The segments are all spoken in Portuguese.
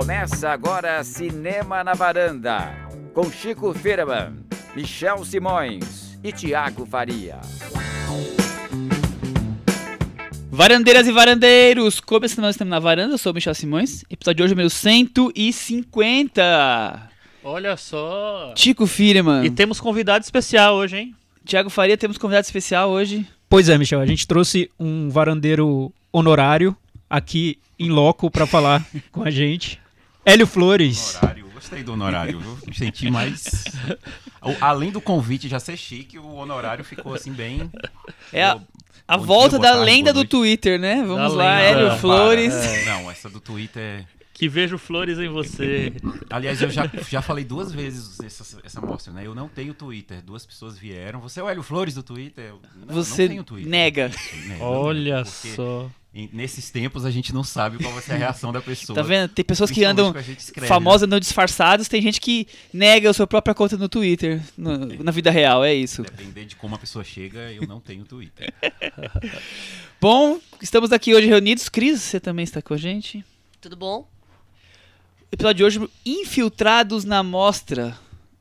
Começa agora Cinema na Varanda, com Chico Firman, Michel Simões e Tiago Faria. Varandeiras e varandeiros, começando mais Cinema na Varanda, eu sou o Michel Simões, episódio de hoje é o número 150. Olha só. Chico Firman, E temos convidado especial hoje, hein? Tiago Faria, temos convidado especial hoje. Pois é, Michel, a gente trouxe um varandeiro honorário aqui em loco para falar com a gente. Hélio Flores. Honorário, gostei do honorário, viu? Me senti mais. O- Além do convite já ser chique, o honorário ficou assim bem. É a, a dia, volta boa da tarde, lenda do. Twitter, né? Vamos lá, lenda. Hélio Para, Flores. É, Não, essa do Twitter. Que vejo flores em você. Aliás, eu já, já falei duas vezes essa, essa mostra, né? Eu não tenho Twitter. Duas pessoas vieram. Você é o Hélio Flores do Twitter? Eu, não, Você não tenho Twitter. nega. Né, eu Olha porque só. Nesses tempos a gente não sabe qual vai ser a reação da pessoa. Tá vendo? Tem pessoas que andam famosas, andam disfarçados, tem gente que nega a sua própria conta no Twitter, no- na vida real, é isso. né? Depender de como a pessoa chega, eu não tenho Twitter. Bom, estamos aqui hoje reunidos. Cris, você também está com a gente. Tudo bom? Episódio de hoje, Infiltrados na Mostra.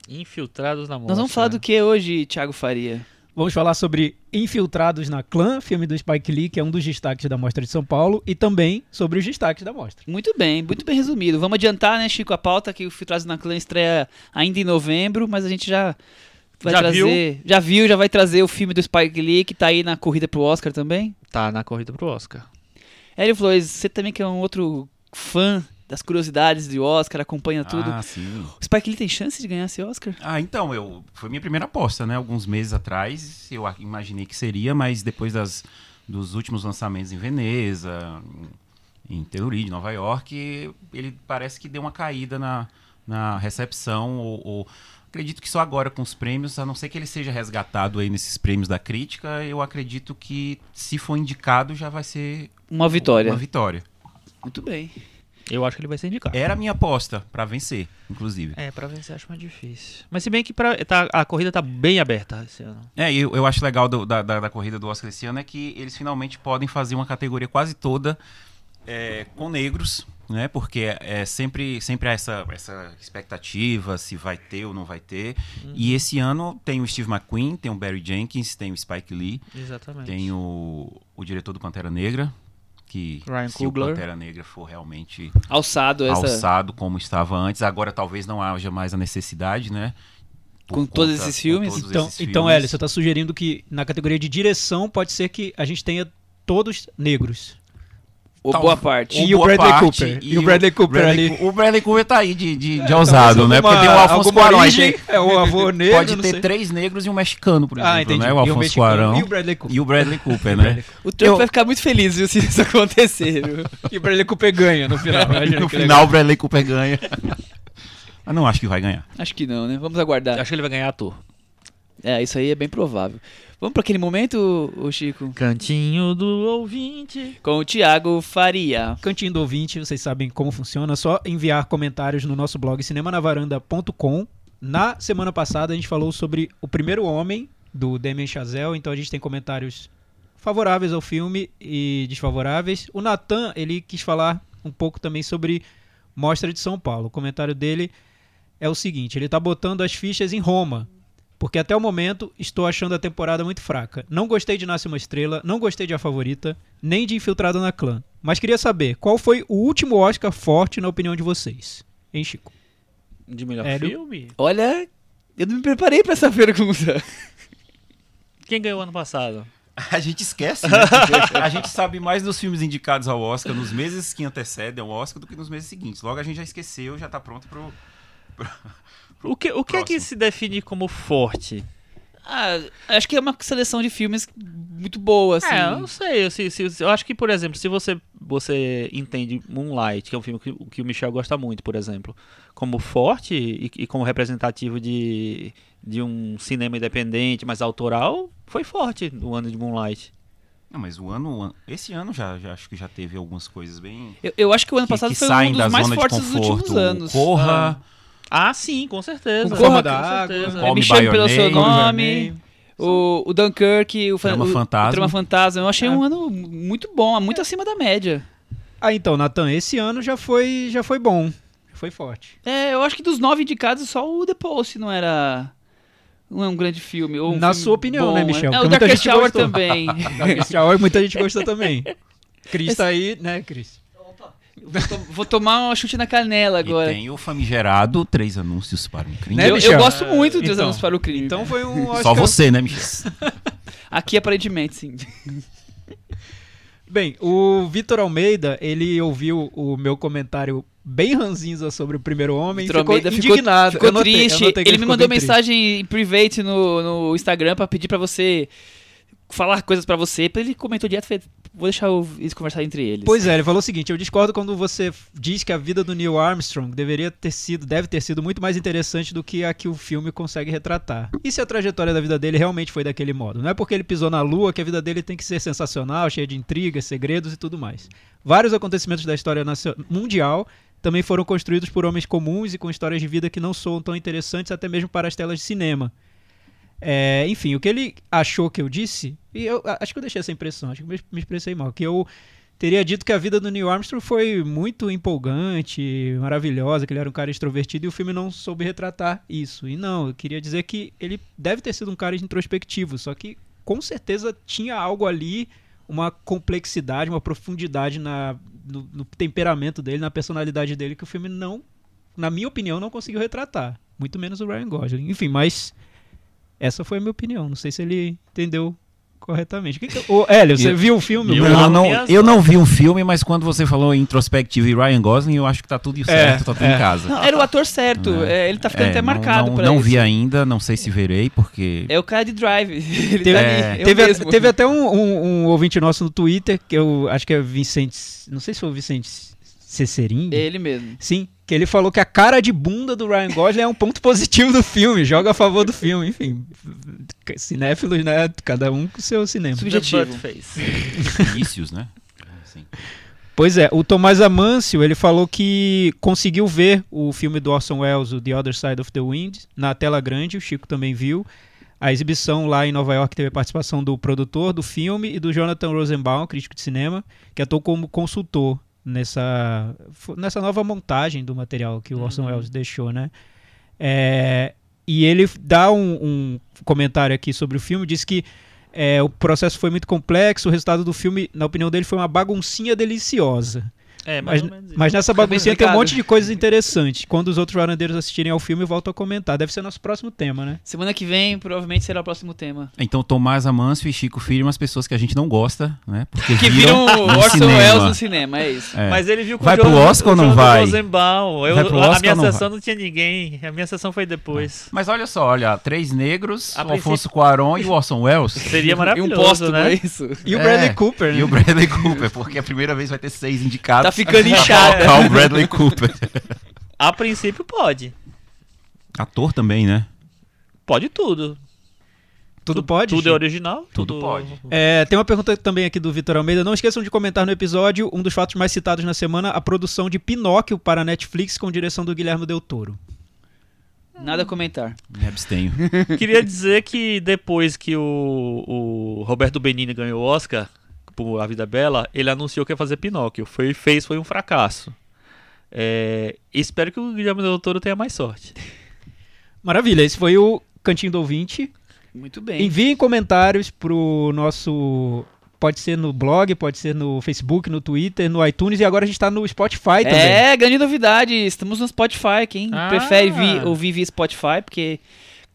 Infiltrados na mostra. Nós vamos falar do que hoje, Thiago Faria? Vamos falar sobre Infiltrados na Clã, filme do Spike Lee, que é um dos destaques da Mostra de São Paulo, e também sobre os destaques da Mostra. Muito bem, muito bem resumido. Vamos adiantar, né, Chico, a pauta que o Infiltrados na Clã estreia ainda em novembro, mas a gente já vai Já trazer... Já viu, já vai trazer o filme do Spike Lee, que tá aí na corrida pro Oscar também. Tá na corrida pro Oscar. Hélio Flores, você também que é um outro fã das curiosidades do Oscar, acompanha tudo. Ah, sim. O Spike Lee tem chance de ganhar esse Oscar? Ah, então, eu foi minha primeira aposta, né? Alguns meses atrás, eu imaginei que seria, mas depois das, dos últimos lançamentos em Veneza, em, em Telluride, Nova York, ele parece que deu uma caída na, na recepção, ou, ou- acredito que só agora com os prêmios, a não ser que ele seja resgatado aí nesses prêmios da crítica, eu acredito que se for indicado já vai ser Uma vitória. uma vitória. Muito bem. Eu acho que ele vai ser indicado. Era a minha aposta pra vencer, inclusive. É, pra vencer acho mais difícil. Mas se bem que pra, tá- a corrida tá bem aberta esse ano. É, e eu, eu acho legal do- da, da, da corrida do Oscar esse ano é que eles finalmente podem fazer uma categoria quase toda é, com negros, né? Porque é, é sempre, sempre há essa, essa expectativa se vai ter ou não vai ter. E esse ano tem o Steve McQueen, tem o Barry Jenkins, tem o Spike Lee, Exatamente. tem o, o diretor do Pantera Negra, que Ryan se Coogler. o Pantera Negra for realmente Alçado essa... alçado como estava antes, agora talvez não haja mais a necessidade, né? Por Com todos conta- esses com filmes? todos Então, esses então filmes. Hélio, você está sugerindo que na categoria de direção pode ser que a gente tenha todos negros. Ou Tal- boa parte. E o boa Bradley parte, Cooper. E o Bradley Cooper Bradley ali. O Bradley Cooper tá aí de, de, de ousado, né? Porque tem o Alfonso Cuarón. origem, tem- é o avô negro, Pode ter sei. três negros e um mexicano, por exemplo, Ah, entendi. né? O E Alfonso mexicano Cuarón E o Bradley Cooper. e o Bradley Cooper, né? O Trump Eu- vai ficar muito feliz viu, se isso acontecer. viu? E o Bradley Cooper ganha no final. No final o Bradley Cooper ganha. Mas não acho que vai ganhar. Acho que não, né? Vamos aguardar. Acho que ele vai ganhar ator. É, isso aí é bem provável. Vamos para aquele momento, o Chico? Cantinho do ouvinte. Com o Thiago Faria. Cantinho do ouvinte, vocês sabem como funciona, é só enviar comentários no nosso blog cinemanavaranda.com. Na semana passada a gente falou sobre O Primeiro Homem, do Damien Chazelle, então a gente tem comentários favoráveis ao filme e desfavoráveis. O Natan, ele quis falar um pouco também sobre Mostra de São Paulo. O comentário dele é o seguinte, ele tá botando as fichas em Roma, porque até o momento estou achando a temporada muito fraca. Não gostei de Nasce uma Estrela, não gostei de A Favorita, nem de Infiltrado na Clã. Mas queria saber, qual foi o último Oscar forte na opinião de vocês? Hein, Chico? De melhor Hélio? filme? Olha, eu não me preparei para essa pergunta. Quem ganhou ano passado? A gente esquece, né? a gente sabe mais dos filmes indicados ao Oscar nos meses que antecedem ao Oscar do que nos meses seguintes. Logo a gente já esqueceu, já tá pronto pro... O que, o que é que se define como forte? Ah, acho que é uma seleção de filmes muito boa, assim. É, eu não sei. Eu, se- se- eu acho que, por exemplo, se você, você entende Moonlight, que é um filme que, que o Michel gosta muito, por exemplo, como forte e, e como representativo de, de um cinema independente, mas autoral, foi forte no ano de Moonlight. Não, mas o ano, o esse ano já, já acho que já teve algumas coisas bem Eu, eu acho que o ano que, passado que foi saem um da dos mais zona de fortes dos últimos conforto. anos. Corra, Ah, sim, com certeza. Com Forma Com da Água, Me Me Chame pelo seu nome. O, o Dunkirk, o, Trama o, Fantasma. o Trama Fantasma. Eu achei É. um ano muito bom, muito acima da média. Ah, então, Natan, esse ano já foi, já foi bom. foi forte. É, eu acho que dos nove indicados, só o The Post não era. Não é um grande filme. Ou um Na filme sua opinião, bom, né, Michel? É, o Darkest Hour gostou. também. Darkest Hour, muita gente gostou também. Cris tá aí, né, Cris? Vou, to- vou tomar um chute na canela agora. E tem o famigerado Três Anúncios para um Crime. Né, eu, eu gosto muito dos Então, Anos para o Crime. Então foi um Só Oscar- você, né, Michel? Aqui, aparentemente, sim. Bem, o Vitor Almeida, ele ouviu o meu comentário bem ranzinza sobre o primeiro homem Vitor ficou Almeida ficou- indignado. Ficou Eu notei- triste. que ele me ficou mandou mensagem em private no, no Instagram pra pedir pra você falar coisas pra você. Ele comentou direto, vou deixar o- eles conversar entre eles. Pois é, ele falou o seguinte: eu discordo quando você diz que a vida do Neil Armstrong deveria ter sido, deve ter sido muito mais interessante do que a que o filme consegue retratar. E se a trajetória da vida dele realmente foi daquele modo? Não é porque ele pisou na Lua que a vida dele tem que ser sensacional, cheia de intrigas, segredos e tudo mais. Vários acontecimentos da história mundial também foram construídos por homens comuns e com histórias de vida que não soam tão interessantes até mesmo para as telas de cinema. É, enfim, o que ele achou que eu disse, e eu acho que eu deixei essa impressão, acho que me, me expressei mal, que eu teria dito que a vida do Neil Armstrong foi muito empolgante, maravilhosa, que ele era um cara extrovertido e o filme não soube retratar isso. E não, eu queria dizer que ele deve ter sido um cara introspectivo, só que com certeza tinha algo ali, uma complexidade, uma profundidade na, no, no temperamento dele, na personalidade dele, que o filme não, na minha opinião, não conseguiu retratar. Muito menos o Ryan Gosling. Enfim, mas essa foi a minha opinião. Não sei se ele entendeu corretamente. O que que- Ô, Hélio, você Eu- viu o filme? Eu não, minhas eu não vi um filme, mas quando você falou introspectivo e Ryan Gosling, eu acho que tá tudo certo, tá tudo é. em casa. Não, era o ator certo. É. É, ele tá ficando É, até não- marcado não, pra Não isso. vi ainda, não sei se verei, porque... É o cara de Drive. Ele Teve, tá É. teve, teve até um, um- um ouvinte nosso no Twitter, que eu acho que é Vicente. Não sei se foi o Vicente Cecerim. Ele mesmo. Sim, que ele falou que a cara de bunda do Ryan Gosling é um ponto positivo do filme, joga a favor do filme, enfim. Cinéfilos, né? Cada um com o seu cinema. Subjetivo. Vícios, né? Assim. Pois é, o Tomás Amâncio, ele falou que conseguiu ver o filme do Orson Welles, o The Other Side of the Wind, na tela grande, o Chico também viu. A exibição lá em Nova York teve a participação do produtor do filme e do Jonathan Rosenbaum, crítico de cinema, que atuou como consultor nessa, nessa nova montagem do material que o Orson Welles deixou, né? É, e ele dá um, um comentário aqui sobre o filme, diz que é, o processo foi muito complexo, o resultado do filme, na opinião dele, foi uma baguncinha deliciosa. É, mais Mas, ou menos isso. mas nessa baguncinha tem um monte de coisas interessantes. Quando os outros varandeiros assistirem ao filme, eu volto a comentar. Deve ser nosso próximo tema, né? Semana que vem, provavelmente, será o próximo tema. Então, Tomás Amâncio e Chico Filho, umas pessoas que a gente não gosta, né? Porque Que viram viram o no Orson cinema. Welles no cinema, é isso. É. Mas ele viu com Vai o pro Jonathan- Oscar ou o não vai? Rosenbaum. Eu, Vai pro a Oscar minha ou não sessão não tinha ninguém. A minha sessão foi depois. Mas olha só, olha, três negros, A o Alfonso Cuarón e o Orson Welles. Seria E um maravilhoso, póstumo, né? é isso. E o É, Bradley Cooper, né? E o Bradley Cooper, porque a primeira vez vai ter seis indicados. Tá ficando inchada. o Bradley Cooper. A princípio pode. Ator também, né? Pode tudo. Tudo pode? Tudo é original. Tudo pode. É, tem uma pergunta também aqui do Vitor Almeida. Não esqueçam de comentar no episódio um dos fatos mais citados na semana, a produção de Pinóquio para a Netflix com direção do Guilherme Del Toro. Nada a comentar. Me abstenho. Queria dizer que depois que o, o Roberto Benini ganhou o Oscar por A Vida Bela, ele anunciou que ia fazer Pinóquio. Foi, fez, foi um fracasso. É, espero que o Guilherme Del Toro tenha mais sorte. Maravilha, esse foi o Cantinho do Ouvinte. Muito bem. Enviem comentários pro nosso. Pode ser no blog, pode ser no Facebook, no Twitter, no iTunes e agora a gente tá no Spotify também. É, grande novidade. Estamos no Spotify. Quem Ah. prefere vi- ouvir via Spotify, porque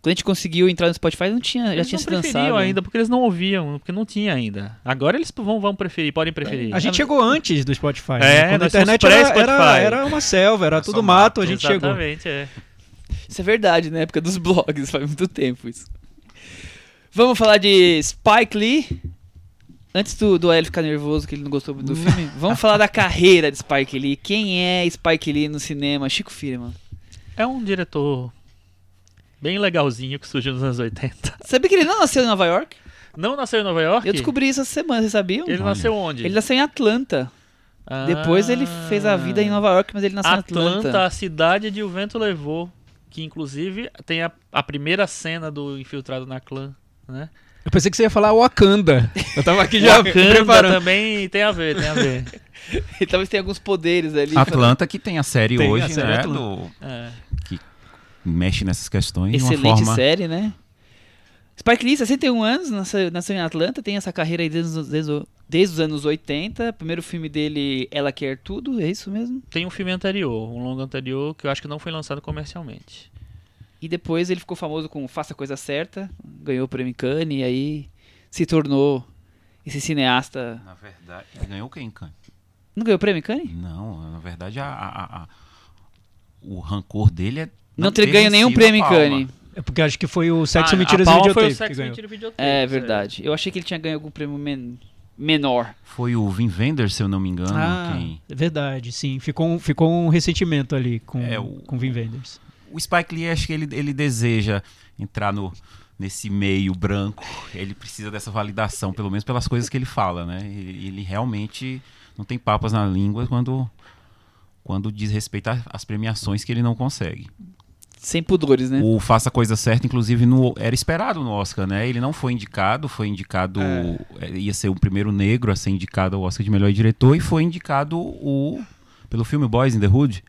quando a gente conseguiu entrar no Spotify, não tinha, já Eles tinha não sido lançado. ainda, porque eles não ouviam, porque não tinha ainda. Agora eles vão, vão preferir, podem preferir. A gente chegou antes do Spotify. É, né? Quando a internet era, era, era uma selva, era tudo mato, a gente chegou. Exatamente, é. Isso é verdade, na época dos blogs, faz muito tempo isso. Vamos falar de Spike Lee. Antes do, do Hélio ficar nervoso que ele não gostou muito do filme, vamos falar da carreira de Spike Lee. Quem é Spike Lee no cinema? Chico Firman. É um diretor bem legalzinho que surgiu nos anos 80. Sabia que ele não nasceu em Nova York? Não nasceu em Nova York? Eu descobri isso essa semana, vocês sabiam? Ele Olha. nasceu onde? Ele nasceu em Atlanta. Ah. Depois ele fez a vida em Nova York, mas ele nasceu em Atlanta, Atlanta. a cidade de O Vento Levou. Que inclusive tem a, a primeira cena do Infiltrado na Clã, né? Eu pensei que você ia falar Wakanda. Eu tava aqui já Wakanda preparando. também tem a ver, tem a ver. Ele talvez tenha alguns poderes ali. Atlanta que tem a série Tem a hoje, série né? Atlanta. Do, É. mexe nessas questões de Excelente uma forma. série, né? Spike Lee, 61 anos, nasceu, nasceu em Atlanta, tem essa carreira aí desde, os- desde, desde os anos 80. Primeiro filme dele, Ela Quer Tudo, é isso mesmo? Tem um filme anterior, um longo anterior, que eu acho que não foi lançado comercialmente. E depois ele ficou famoso com Faça a Coisa Certa, ganhou o prêmio Cannes e aí se tornou esse cineasta. Na verdade, ele ganhou quem, Can? Não ganhou o prêmio Cannes? Não, na verdade, a, a- a- o rancor dele é. Não, ter ganho nenhum prêmio Palma. Cannes. É porque acho que foi o Sexo, Ah, Mentiras e Palma foi o Videotape Sexo, ganhou. Mentira e Videotape. É verdade. Eu achei que ele tinha ganho algum prêmio men- menor. Foi o Vin Wenders, se eu não me engano. Ah, quem... é verdade, sim. Ficou, um- ficou um ressentimento ali com, É, o- com Vin Wenders. O Spike Lee, acho que ele, ele deseja entrar no, nesse meio branco. Ele precisa dessa validação, pelo menos pelas coisas que ele fala, né? Ele, ele realmente não tem papas na língua quando, quando diz respeito às premiações que ele não consegue. Sem pudores, né? O Faça a Coisa Certa, inclusive, no, era esperado no Oscar, né? Ele não foi indicado, foi indicado. é, Ia ser o primeiro negro a ser indicado ao Oscar de melhor diretor e foi indicado o. Pelo filme Boys in the Hood.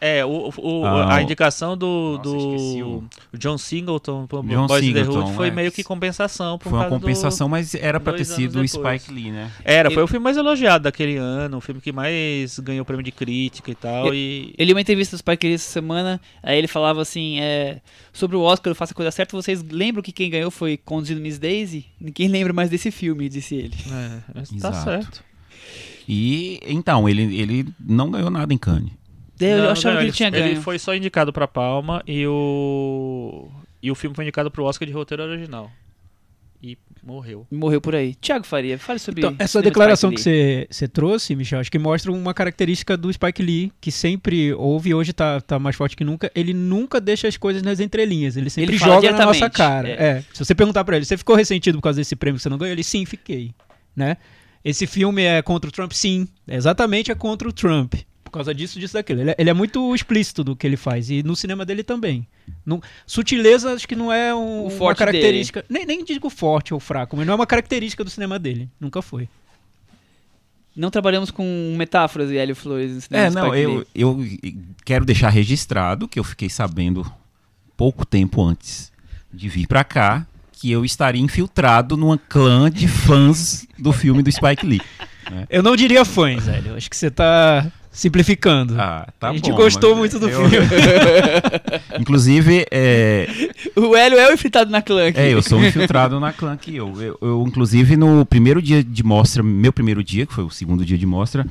É, o, o- Ah, a indicação do, Nossa, do John Singleton pro John Boys in the Singleton, Hood foi é. meio que compensação. Por Foi uma causa do- compensação, mas era pra ter sido o. Spike Lee, né? Era, foi Ele- o filme mais elogiado daquele ano, o filme que mais ganhou prêmio de crítica e tal. E, Eu li uma entrevista do Spike Lee essa semana, aí ele falava assim, é, sobre o Oscar, eu faço a coisa certa, vocês lembram que quem ganhou foi Conduzindo Miss Daisy? Ninguém lembra mais desse filme, disse ele. é, mas tá Exato. certo. E então, ele, ele não ganhou nada em Cannes. Eu Não, achava não, que ele tinha ganho. Ele foi só indicado pra Palma e o. E o filme foi indicado pro Oscar de roteiro original. E morreu. Morreu por aí. Tiago Faria, fale sobre Então, essa declaração que você você trouxe, Michel, acho que mostra uma característica do Spike Lee, que sempre houve e hoje tá, tá mais forte que nunca. Ele nunca deixa as coisas nas entrelinhas. Ele sempre Ele joga na nossa cara. é. É. Se você perguntar pra ele, você ficou ressentido por causa desse prêmio que você não ganhou? Ele, sim, fiquei. Né? Esse filme é contra o Trump? Sim. Exatamente é contra o Trump. Por causa disso, disso, daquilo. Ele é, ele é muito explícito do que ele faz. E no cinema dele também. Não, sutileza acho que não é um- O uma forte característica. Nem, nem digo forte ou fraco, mas não é uma característica do cinema dele. Nunca foi. Não trabalhamos com metáforas e Hélio Flores no cinema É, não, eu, eu quero deixar registrado que eu fiquei sabendo pouco tempo antes de vir pra cá que eu estaria infiltrado numa clã de fãs do filme do Spike Lee. Eu não diria fãs, velho. Acho que você tá simplificando. Ah, tá a gente bom, gostou muito do eu- filme. Inclusive, é, O Hélio é o infiltrado na clã aqui. É, eu sou infiltrado na clã que eu. eu. eu, inclusive, no primeiro dia de mostra, meu primeiro dia, que foi o segundo dia de mostra,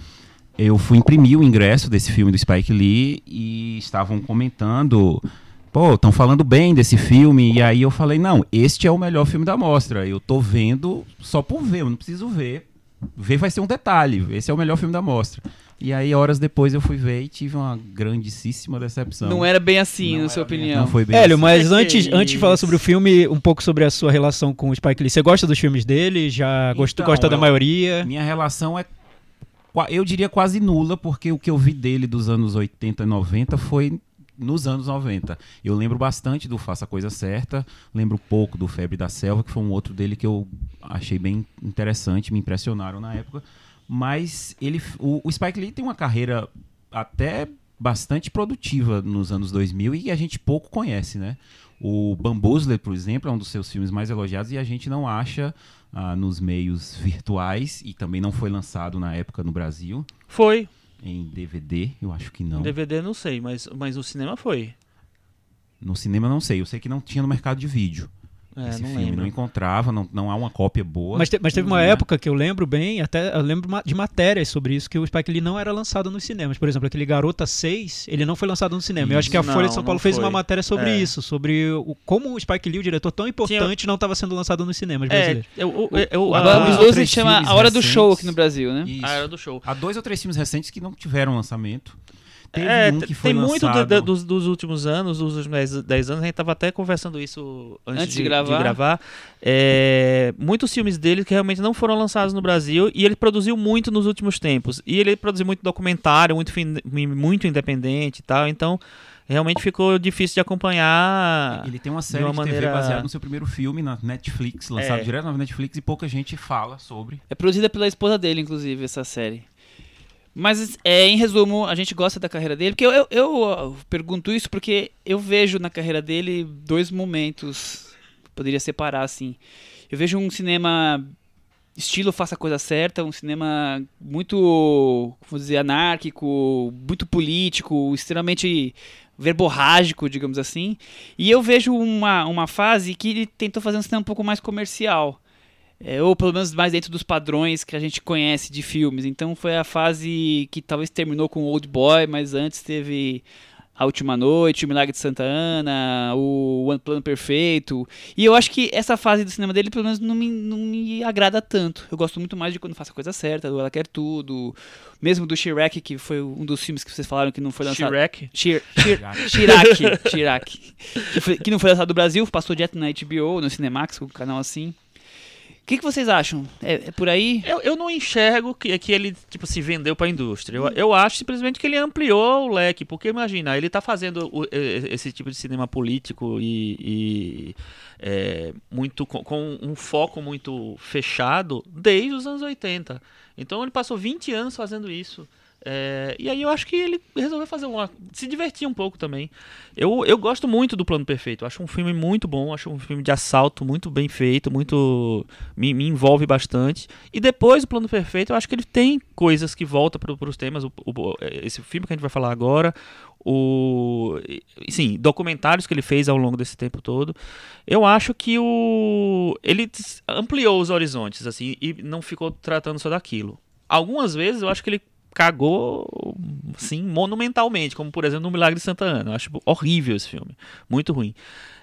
eu fui imprimir o ingresso desse filme do Spike Lee e estavam comentando. Pô, estão falando bem desse filme. E aí eu falei, não, este é o melhor filme da mostra. Eu tô vendo só por ver, eu não preciso ver. Ver vai ser um detalhe. Esse é o melhor filme da mostra. E aí, horas depois, eu fui ver e tive uma grandíssima decepção. Não era bem assim, Não na sua bem- opinião. Não foi bem Hélio, assim. mas antes, que antes de falar sobre o filme, um pouco sobre a sua relação com o Spike Lee. Você gosta dos filmes dele? Já gosta, Então, gosta da eu- maioria? Minha relação é, eu diria quase nula, porque o que eu vi dele dos anos 80 e 90 foi nos anos 90. Eu lembro bastante do Faça a Coisa Certa, lembro pouco do Febre da Selva, que foi um outro dele que eu achei bem interessante, me impressionaram na época. Mas ele, o, o Spike Lee tem uma carreira até bastante produtiva nos anos 2000 e a gente pouco conhece, né? O Bamboozler, por exemplo, é um dos seus filmes mais elogiados e a gente não acha ah, nos meios virtuais e também não foi lançado na época no Brasil Foi. em DVD, eu acho que não. DVD não sei, mas, mas o cinema foi. No cinema não sei, eu sei que não tinha no mercado de vídeo. É, Esse não filme lembro. não encontrava, não, não há uma cópia boa. Mas, te- mas teve uma né? época que eu lembro bem, até eu lembro de matérias sobre isso, que o Spike Lee não era lançado nos cinemas. Por exemplo, aquele Garota 6, ele não foi lançado no cinema. Eu acho que a Isso. Folha de Não, São Paulo não fez uma matéria sobre É. isso, sobre o, como o Spike Lee, o diretor tão importante, não estava sendo lançado nos cinemas É, brasileiros. eu, eu, eu, a- dois três chama A Hora do recentes. Show aqui no Brasil, né? Isso. a era do show. Há dois ou três filmes recentes que não tiveram lançamento. Teve É, um que foi tem muito lançado... do- do- dos, dos últimos anos, dos últimos 10, 10 anos, a gente tava até conversando isso antes, Antes de gravar. gravar. É, muitos filmes dele que realmente não foram lançados no Brasil e ele produziu muito nos últimos tempos. E ele produziu muito documentário, muito, muito independente e tal, então realmente ficou difícil de acompanhar. Ele tem uma série de de, uma TV maneira- baseada no seu primeiro filme na Netflix, lançado É. direto na Netflix e pouca gente fala sobre. É produzida pela esposa dele, inclusive, essa série. Mas, é, em resumo, a gente gosta da carreira dele. Porque eu, eu, eu, pergunto isso porque eu vejo na carreira dele dois momentos. Poderia separar, assim. Eu vejo um cinema estilo Faça a Coisa Certa, um cinema muito, vou dizer, anárquico, muito político, extremamente verborrágico, digamos assim. E eu vejo uma, uma fase que ele tentou fazer um cinema um pouco mais comercial. É, ou pelo menos mais dentro dos padrões que a gente conhece de filmes. Então foi a fase que talvez terminou com Old Boy, mas antes teve A Última Noite, O Milagre de Santa Ana, O One Plano Perfeito. E eu acho que essa fase do cinema dele, pelo menos, não me, não me agrada tanto. Eu gosto muito mais de quando faça a coisa certa, do Ela Quer Tudo, mesmo do Shrek, que foi um dos filmes que vocês falaram que não foi lançado. Shrek? Shir, Shir, Chirac, Chirac. Que, foi- que não foi lançado no Brasil, passou direto na HBO, no Cinemax, com o canal assim. O que, que vocês acham? É, é por aí? Eu, eu não enxergo que, que ele tipo se vendeu para a indústria. Eu, eu acho simplesmente que ele ampliou o leque, porque imagina, ele tá fazendo o- esse tipo de cinema político e, e, é, muito com, com um foco muito fechado desde os anos 80. Então ele passou 20 anos fazendo isso. É, e aí eu acho que ele resolveu fazer uma. se divertir um pouco também. Eu, eu gosto muito do Plano Perfeito. Acho um filme muito bom, acho um filme de assalto muito bem feito, muito. me, me envolve bastante. E depois do Plano Perfeito, eu acho que ele tem coisas que voltam para os temas. O, o- esse filme que a gente vai falar agora, o. Sim, documentários que ele fez ao longo desse tempo todo. Eu acho que o. Ele ampliou os horizontes, assim, e não ficou tratando só daquilo. Algumas vezes eu acho que ele cagou, sim, monumentalmente, como por exemplo no Milagre de Santa Ana. Eu acho horrível esse filme, muito ruim.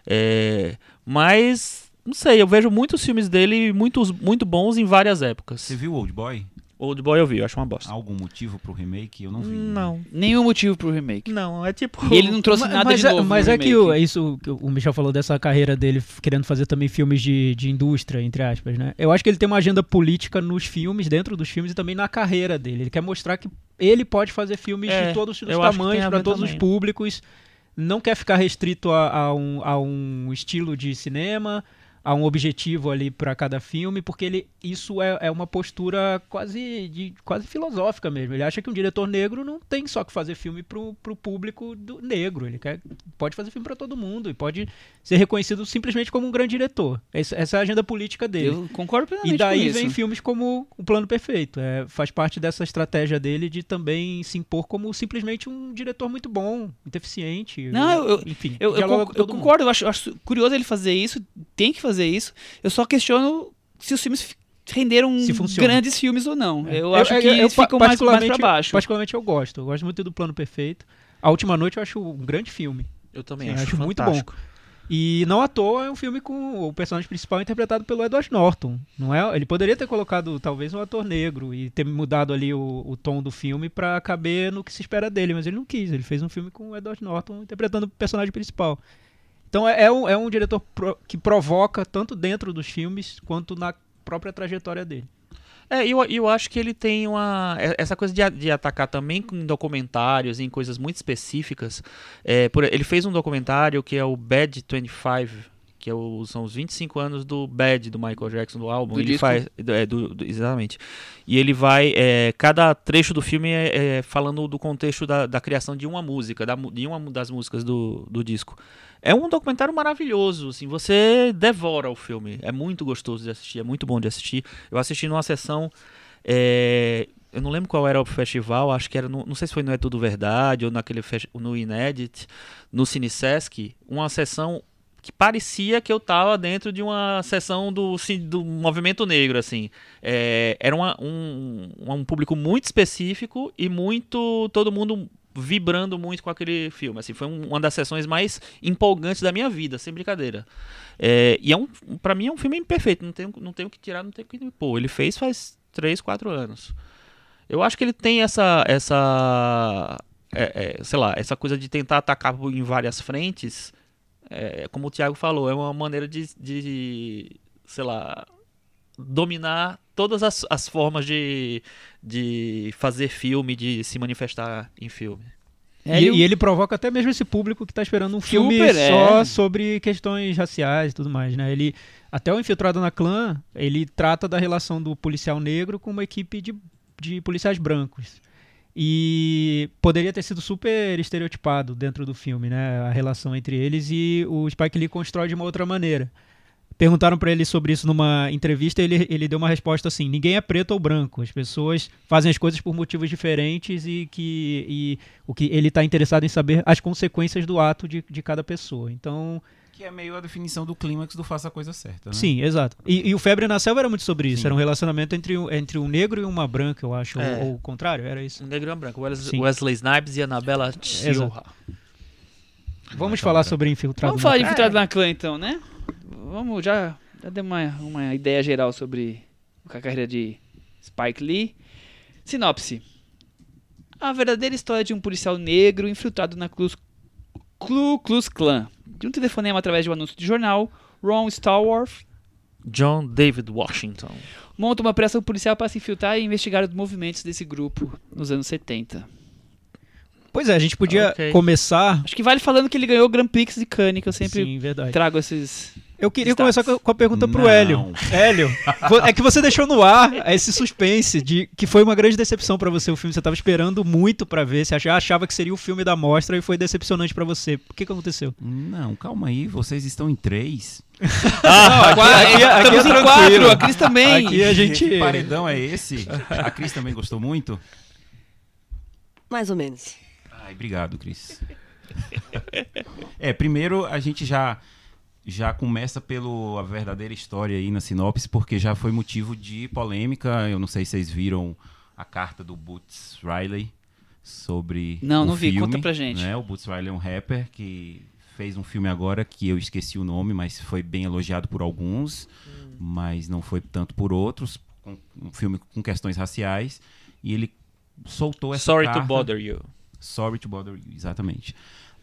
É, mas, não sei, eu vejo muitos filmes dele muitos, muito bons em várias épocas. Você viu Old Boy? Old Boy eu vi, eu acho uma bosta. Algum motivo pro remake? Eu não vi. Não, Nenhum motivo pro remake. não, é tipo. E ele não trouxe Ma- nada mas de é, novo. mas no é que o, é isso que o Michel falou dessa carreira dele querendo fazer também filmes de, de indústria, entre aspas, né? Eu acho que ele tem uma agenda política nos filmes, dentro dos filmes e também na carreira dele. Ele quer mostrar que ele pode fazer filmes É, de todos os tamanhos, para todos os também. públicos. Não quer ficar restrito a, a um, a um estilo de cinema, a um objetivo ali para cada filme, porque ele isso é, é uma postura quase de, quase filosófica mesmo. Ele acha que um diretor negro não tem só que fazer filme pro, pro público do negro. Ele quer, pode fazer filme para todo mundo e pode ser reconhecido simplesmente como um grande diretor. Essa, essa é a agenda política dele. Eu concordo plenamente E daí vem filmes como O Plano Perfeito. É, faz parte dessa estratégia dele de também se impor como simplesmente um diretor muito bom, muito eficiente. Não, eu- enfim, Eu, eu, eu mundo. concordo, eu acho, acho curioso ele fazer isso, tem que fazer isso. Eu só questiono se os filmes fi- renderam grandes filmes ou não. É. Eu, acho que eu, eles pa- ficam mais, mais pra particularmente- baixo. Particularmente eu gosto. Eu gosto muito do Plano Perfeito. A Última Noite eu acho um grande filme. Eu também Sim, acho, acho muito fantástico. E não à toa é um filme com o personagem principal interpretado pelo Edward Norton. Não é? Ele poderia ter colocado talvez um ator negro e ter mudado ali o, o tom do filme pra caber no que se espera dele, mas ele não quis. Ele fez um filme com o Edward Norton interpretando o personagem principal. Então é, é um, é um diretor pro- que provoca tanto dentro dos filmes quanto na própria trajetória dele. É, eu, eu acho que ele tem uma. é- Essa coisa de, de atacar também com documentários, em coisas muito específicas. É, por- ele fez um documentário que é o Bad 25, que é o- são os 25 anos do Bad do Michael Jackson, do álbum. Do ele disco? faz. é, do- do- exatamente. E ele vai. é, cada trecho do filme é, é falando do contexto da, da criação de uma música, da de uma das músicas do, do disco. É um documentário maravilhoso, assim, você devora o filme. É muito gostoso de assistir, é muito bom de assistir. Eu assisti numa sessão. é, eu não lembro qual era o festival, acho que era. No, não sei se foi no É Tudo Verdade ou naquele no Inédit, no Cinesesc, uma sessão que parecia que eu tava dentro de uma sessão do, do movimento negro, assim. É, era uma- um, um público muito específico e muito. todo mundo vibrando muito com aquele filme. Assim, foi um- uma das sessões mais empolgantes da minha vida, sem brincadeira. É, e é um, para mim é um filme imperfeito, não tenho, não tenho que tirar, não tenho que pôr. Ele fez faz 3, 4 anos. Eu acho que ele tem essa. essa é, é, sei lá, essa coisa de tentar atacar em várias frentes. É, como o Thiago falou, é uma maneira de, de sei lá, dominar todas as, as formas de, de fazer filme, de se manifestar em filme. É, e, ele- e ele provoca até mesmo esse público que tá esperando um filme Super, só é. sobre questões raciais e tudo mais, né? Ele, até o Infiltrado na Clã, ele trata da relação do policial negro com uma equipe de, de policiais brancos. E poderia ter sido super estereotipado dentro do filme, né? A relação entre eles e o Spike Lee constrói de uma outra maneira. Perguntaram pra ele sobre isso numa entrevista e ele, ele deu uma resposta assim: ninguém é preto ou branco. As pessoas fazem as coisas por motivos diferentes e que e o que ele está interessado em saber as consequências do ato de, de cada pessoa. Então, Que é meio a definição do clímax do faça a coisa certa, né? sim, exato. E, e o Febre na Selva era muito sobre isso. Sim. Era um relacionamento entre, um- entre um negro e uma branca, eu acho. É. Ou, ou o contrário, era isso. Um negro e uma branca. Wes- Sim. Wesley Snipes e Annabella Silva. Vamos falar sobre Infiltrado Vamos na falar de. Infiltrado na Clã, então, né? Vamos, já, já deu uma, uma ideia geral sobre a carreira de Spike Lee. Sinopse. A verdadeira história de um policial negro infiltrado na Klux, Ku Klux Klan. De um telefonema através de um anúncio de jornal, Ron Stallworth John David Washington. monta uma operação policial para se infiltrar e investigar os movimentos desse grupo nos anos 70. Pois é, a gente podia Ok. começar. Acho que vale falando que ele ganhou o Grand Prix de Cannes, que eu sempre Sim, trago esses... Eu queria Status. começar com a pergunta pro Não. Hélio. Hélio, é que você deixou no ar esse suspense de que foi uma grande decepção pra você o filme. Você tava esperando muito pra ver, você achava, que seria o filme da mostra e foi decepcionante pra você. O que, que aconteceu? Não, calma aí, vocês estão em três. Ah, aqui- aqui é estamos em tranquilo. quatro, a Cris também. Aqui a gente. Que paredão é esse? A Cris também gostou muito? Mais ou menos. Ai, obrigado, Cris. É, primeiro a gente já já começa pela verdadeira história aí na sinopse, porque já foi motivo de polêmica. Eu não sei se vocês viram a carta do Boots Riley sobre Não, o não vi. filme, Conta pra gente. Né? O Boots Riley é um rapper que fez um filme agora que eu esqueci o nome, mas foi bem elogiado por alguns, mas não foi tanto por outros. Um filme com questões raciais e ele soltou essa Sorry carta. to bother you. Sorry to bother you, exatamente.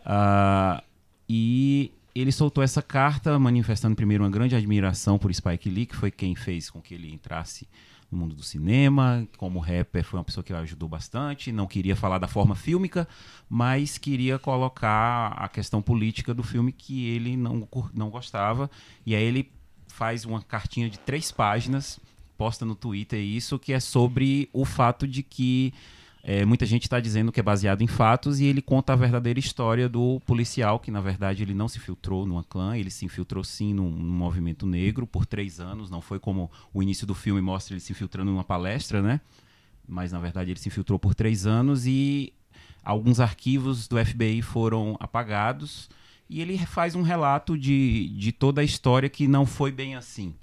Ah, e ele soltou essa carta manifestando primeiro uma grande admiração por Spike Lee, que foi quem fez com que ele entrasse no mundo do cinema. Como rapper, foi uma pessoa que ajudou bastante. Não queria falar da forma fílmica, mas queria colocar a questão política do filme que ele não, não gostava. E aí ele faz uma cartinha de três páginas, posta no Twitter isso, que é sobre o fato de que é, muita gente está dizendo que é baseado em fatos e ele conta a verdadeira história do policial, que na verdade ele não se infiltrou numa clã, ele se infiltrou sim num, num movimento negro por três anos. Não foi como o início do filme mostra ele se infiltrando numa palestra, né? Mas na verdade ele se infiltrou por três anos e alguns arquivos do FBI foram apagados. E ele faz um relato de, de toda a história que não foi bem assim.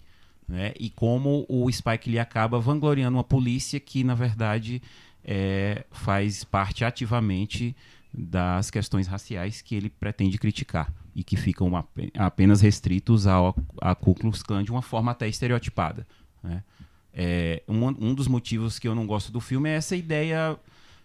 Né? E como o Spike Lee acaba vangloriando uma polícia que, na verdade, é, faz parte ativamente das questões raciais que ele pretende criticar e que ficam ape- apenas restritos ao, a Ku Klux Klan de uma forma até estereotipada. Né? É, um, um dos motivos que eu não gosto do filme é essa ideia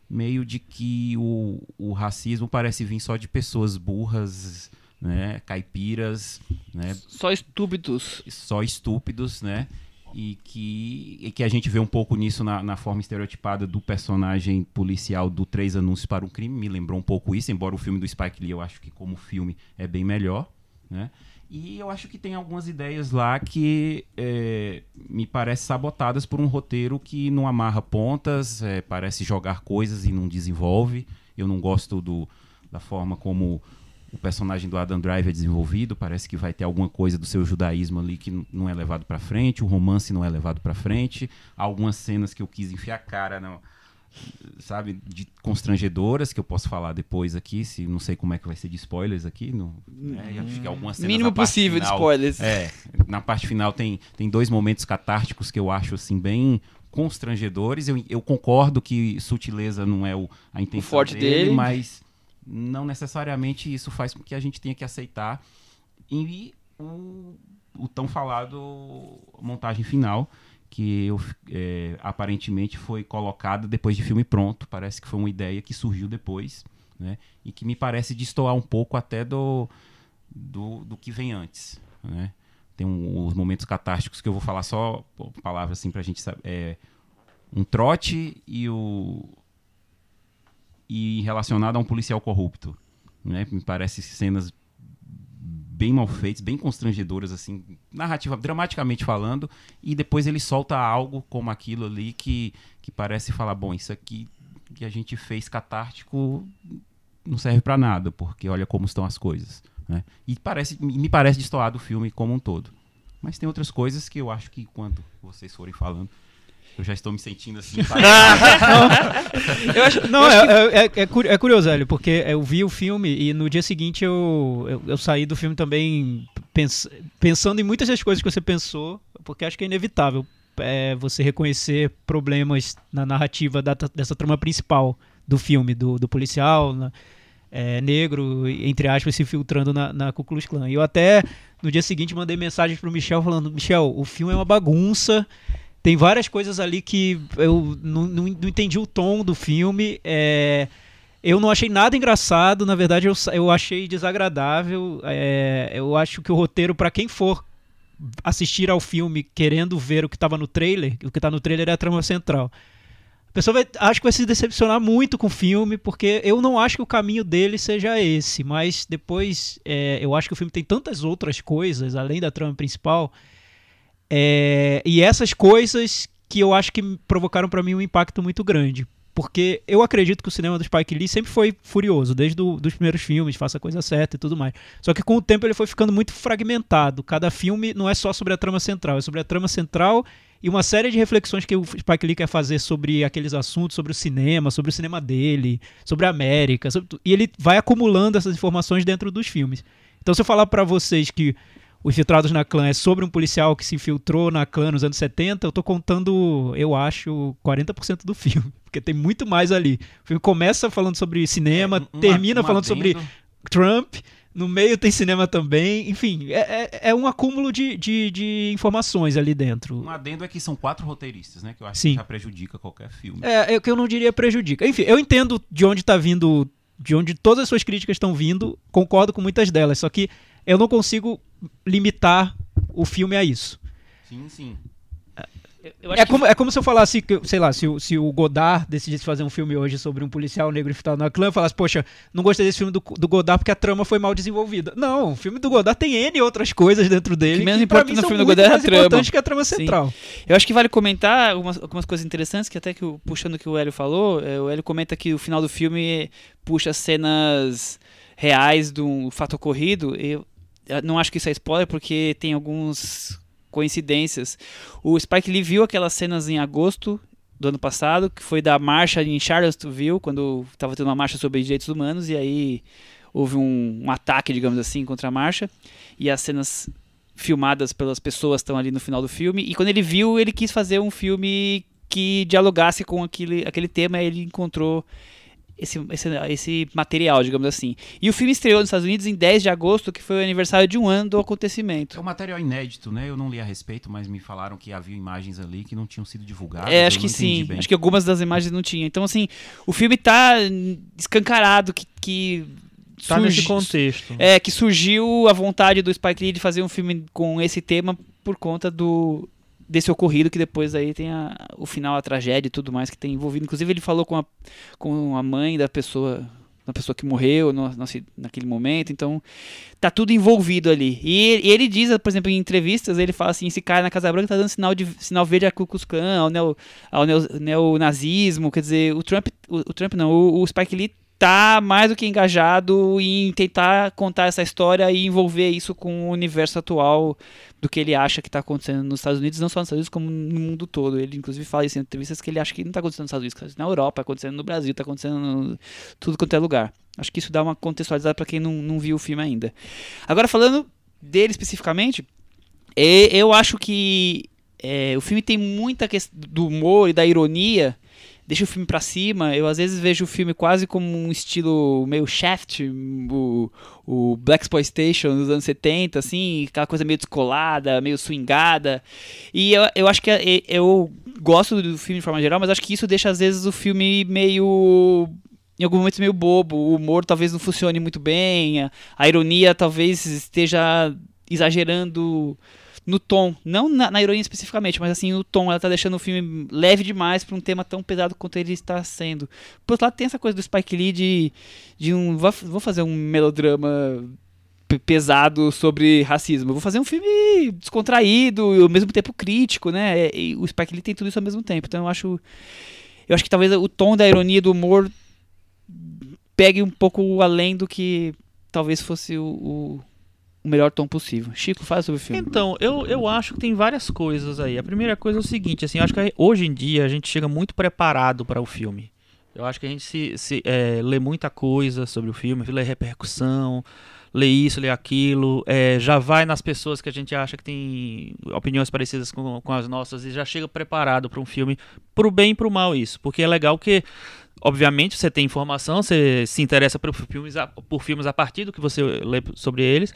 meio de que o, o racismo parece vir só de pessoas burras, né, caipiras, né, Só estúpidos. só estúpidos, né? E que, e que a gente vê um pouco nisso na, na forma estereotipada do personagem policial do Três Anúncios para um Crime. Me lembrou um pouco isso, embora o filme do Spike Lee eu acho que como filme é bem melhor, né? E eu acho que tem algumas ideias lá que é, me parecem sabotadas por um roteiro que não amarra pontas, é, parece jogar coisas e não desenvolve. Eu não gosto do, da forma como o personagem do Adam Driver é desenvolvido, parece que vai ter alguma coisa do seu judaísmo ali que não é levado pra frente, o romance não é levado pra frente, Há algumas cenas que eu quis enfiar a cara, não, sabe, de constrangedoras que eu posso falar depois aqui, se não sei como é que vai ser de spoilers aqui, não, é, acho que algumas cenas Mínimo possível de final- spoilers. É, na parte final tem, tem dois momentos catárticos que eu acho assim bem constrangedores. Eu, eu concordo que sutileza não é o, a intenção forte dele, dele. mas não necessariamente isso faz com que a gente tenha que aceitar e o, o tão falado montagem final que eu, é, aparentemente foi colocada depois de filme pronto. Parece que foi uma ideia que surgiu depois, né? E que me parece destoar um pouco até do, do, do que vem antes, né? Tem um, os momentos catásticos que eu vou falar só palavras assim pra gente saber. É, um trote e o e relacionado a um policial corrupto, né? Me parece cenas bem mal feitas, bem constrangedoras assim, narrativa, dramaticamente falando, e depois ele solta algo como aquilo ali que que parece falar, bom, isso aqui que a gente fez catártico não serve para nada, porque olha como estão as coisas. Né? E parece, me parece destoado o filme como um todo. Mas tem outras coisas que eu acho que, enquanto vocês forem falando, eu já estou me sentindo assim. eu acho, não, é, é, é, é, curioso, Hélio, porque eu vi o filme e no dia seguinte eu, eu, eu saí do filme também pens, pensando em muitas das coisas que você pensou, porque acho que é inevitável é, você reconhecer problemas na narrativa da, dessa trama principal do filme, do, do policial na, é, negro, entre aspas, se filtrando na, na Ku Klux Klan. E eu até, no dia seguinte, mandei mensagem pro Michel falando, Michel, o filme é uma bagunça, tem várias coisas ali que eu não, não, não entendi o tom do filme, é... Eu não achei nada engraçado, na verdade eu, eu achei desagradável. É, eu acho que o roteiro, para quem for assistir ao filme querendo ver o que estava no trailer, o que está no trailer é a trama central. A pessoa vai, acho que vai se decepcionar muito com o filme, porque eu não acho que o caminho dele seja esse, mas depois é, eu acho que o filme tem tantas outras coisas, além da trama principal, é, e essas coisas que eu acho que provocaram para mim um impacto muito grande. Porque eu acredito que o cinema do Spike Lee sempre foi furioso, desde os primeiros filmes, Faça a Coisa Certa e tudo mais. Só que com o tempo ele foi ficando muito fragmentado. Cada filme não é só sobre a trama central, é sobre a trama central e uma série de reflexões que o Spike Lee quer fazer sobre aqueles assuntos, sobre o cinema, sobre o cinema dele, sobre a América. Sobre e ele vai acumulando essas informações dentro dos filmes. Então, se eu falar para vocês que o Infiltrados na Clã é sobre um policial que se infiltrou na clã nos anos 70, eu tô contando, eu acho, 40% do filme. Porque tem muito mais ali. O filme começa falando sobre cinema, é, uma, termina uma falando sobre Trump, no meio tem cinema também. Enfim, é, é, é um acúmulo de, de, de, informações ali dentro. Um adendo é que são quatro roteiristas, né? Que eu acho Sim. que já prejudica qualquer filme. É, é que eu não diria prejudica. Enfim, eu entendo de onde está vindo, de onde todas as suas críticas estão vindo, concordo com muitas delas, só que eu não consigo limitar o filme a isso. Sim, sim. É como, que... é como se eu falasse, que, sei lá, se, se o Godard decidisse fazer um filme hoje sobre um policial negro infiltrado na clã, eu falasse, poxa, não gostei desse filme do, do Godard porque a trama foi mal desenvolvida. Não, o filme do Godard tem N outras coisas dentro dele. Que menos que, importante no filme do Godard é a trama. importante que a trama central. Sim. Eu acho que vale comentar algumas, algumas coisas interessantes, que até que puxando o que o Hélio falou, é, o Hélio comenta que o final do filme puxa cenas reais do fato ocorrido. Eu, não acho que isso é spoiler, porque tem algumas coincidências. O Spike Lee viu aquelas cenas em agosto do ano passado, que foi da marcha em Charlottesville, quando estava tendo uma marcha sobre direitos humanos, e aí houve um, um, ataque, digamos assim, contra a marcha, e as cenas filmadas pelas pessoas estão ali no final do filme, e quando ele viu, ele quis fazer um filme que dialogasse com aquele, aquele tema, e ele encontrou esse, esse, esse material, digamos assim. E o filme estreou nos Estados Unidos em 10 de agosto, que foi o aniversário de um ano do acontecimento. É um material inédito, né? Eu não li a respeito, mas me falaram que havia imagens ali que não tinham sido divulgadas. É, acho que sim. Bem. Acho que algumas das imagens não tinham. Então, assim, o filme tá escancarado que. que Tá surgi... nesse contexto. É, que surgiu a vontade do Spike Lee de fazer um filme com esse tema por conta do, desse ocorrido que depois aí tem a, o final, a tragédia e tudo mais que tem envolvido. Inclusive ele falou com a, com a mãe da pessoa da pessoa que morreu no, no, naquele momento, então tá tudo envolvido ali. E, e, ele diz, por exemplo, em entrevistas, ele fala assim, esse cara na Casa Branca tá dando sinal, de, sinal verde a Ku Klux Klan, ao, neo, ao neo, neonazismo, quer dizer, o Trump, o, o Trump não, o, o Spike Lee tá mais do que engajado em tentar contar essa história e envolver isso com o universo atual do que ele acha que está acontecendo nos Estados Unidos, não só nos Estados Unidos, como no mundo todo. Ele, inclusive, fala isso em entrevistas que ele acha que não está acontecendo nos Estados Unidos, está na Europa, está acontecendo no Brasil, está acontecendo no tudo quanto é lugar. Acho que isso dá uma contextualizada para quem não, não viu o filme ainda. Agora, falando dele especificamente, eu acho que é, o filme tem muita questão do humor e da ironia deixa o filme para cima. Eu às vezes vejo o filme quase como um estilo meio Shaft, o, o Black Exploitation dos anos 70, assim, aquela coisa meio descolada, meio swingada. E eu, eu acho que é, eu gosto do filme de forma geral, mas acho que isso deixa às vezes o filme meio em alguns momentos meio bobo, o humor talvez não funcione muito bem, a, a ironia talvez esteja exagerando no tom, não na, na, ironia especificamente, mas assim, no tom, ela tá deixando o filme leve demais para um tema tão pesado quanto ele está sendo. Por outro lado, tem essa coisa do Spike Lee de, de um. Vou fazer um melodrama pesado sobre racismo. vou fazer um filme descontraído e ao mesmo tempo crítico, né? E o Spike Lee tem tudo isso ao mesmo tempo. Então eu acho eu acho que talvez o tom da ironia do humor pegue um pouco além do que talvez fosse o, o, o melhor tom possível. Chico, fala sobre o filme. Então, eu, eu acho que tem várias coisas aí. A primeira coisa é o seguinte, assim, eu acho que hoje em dia a gente chega muito preparado para o filme. Eu acho que a gente se, se é, lê muita coisa sobre o filme, lê repercussão, lê isso, lê aquilo, é, já vai nas pessoas que a gente acha que tem opiniões parecidas com, com as nossas e já chega preparado para um filme, pro bem e pro mal isso. Porque é legal que, obviamente, você tem informação, você se interessa por filmes, a, por filmes a partir do que você lê sobre eles,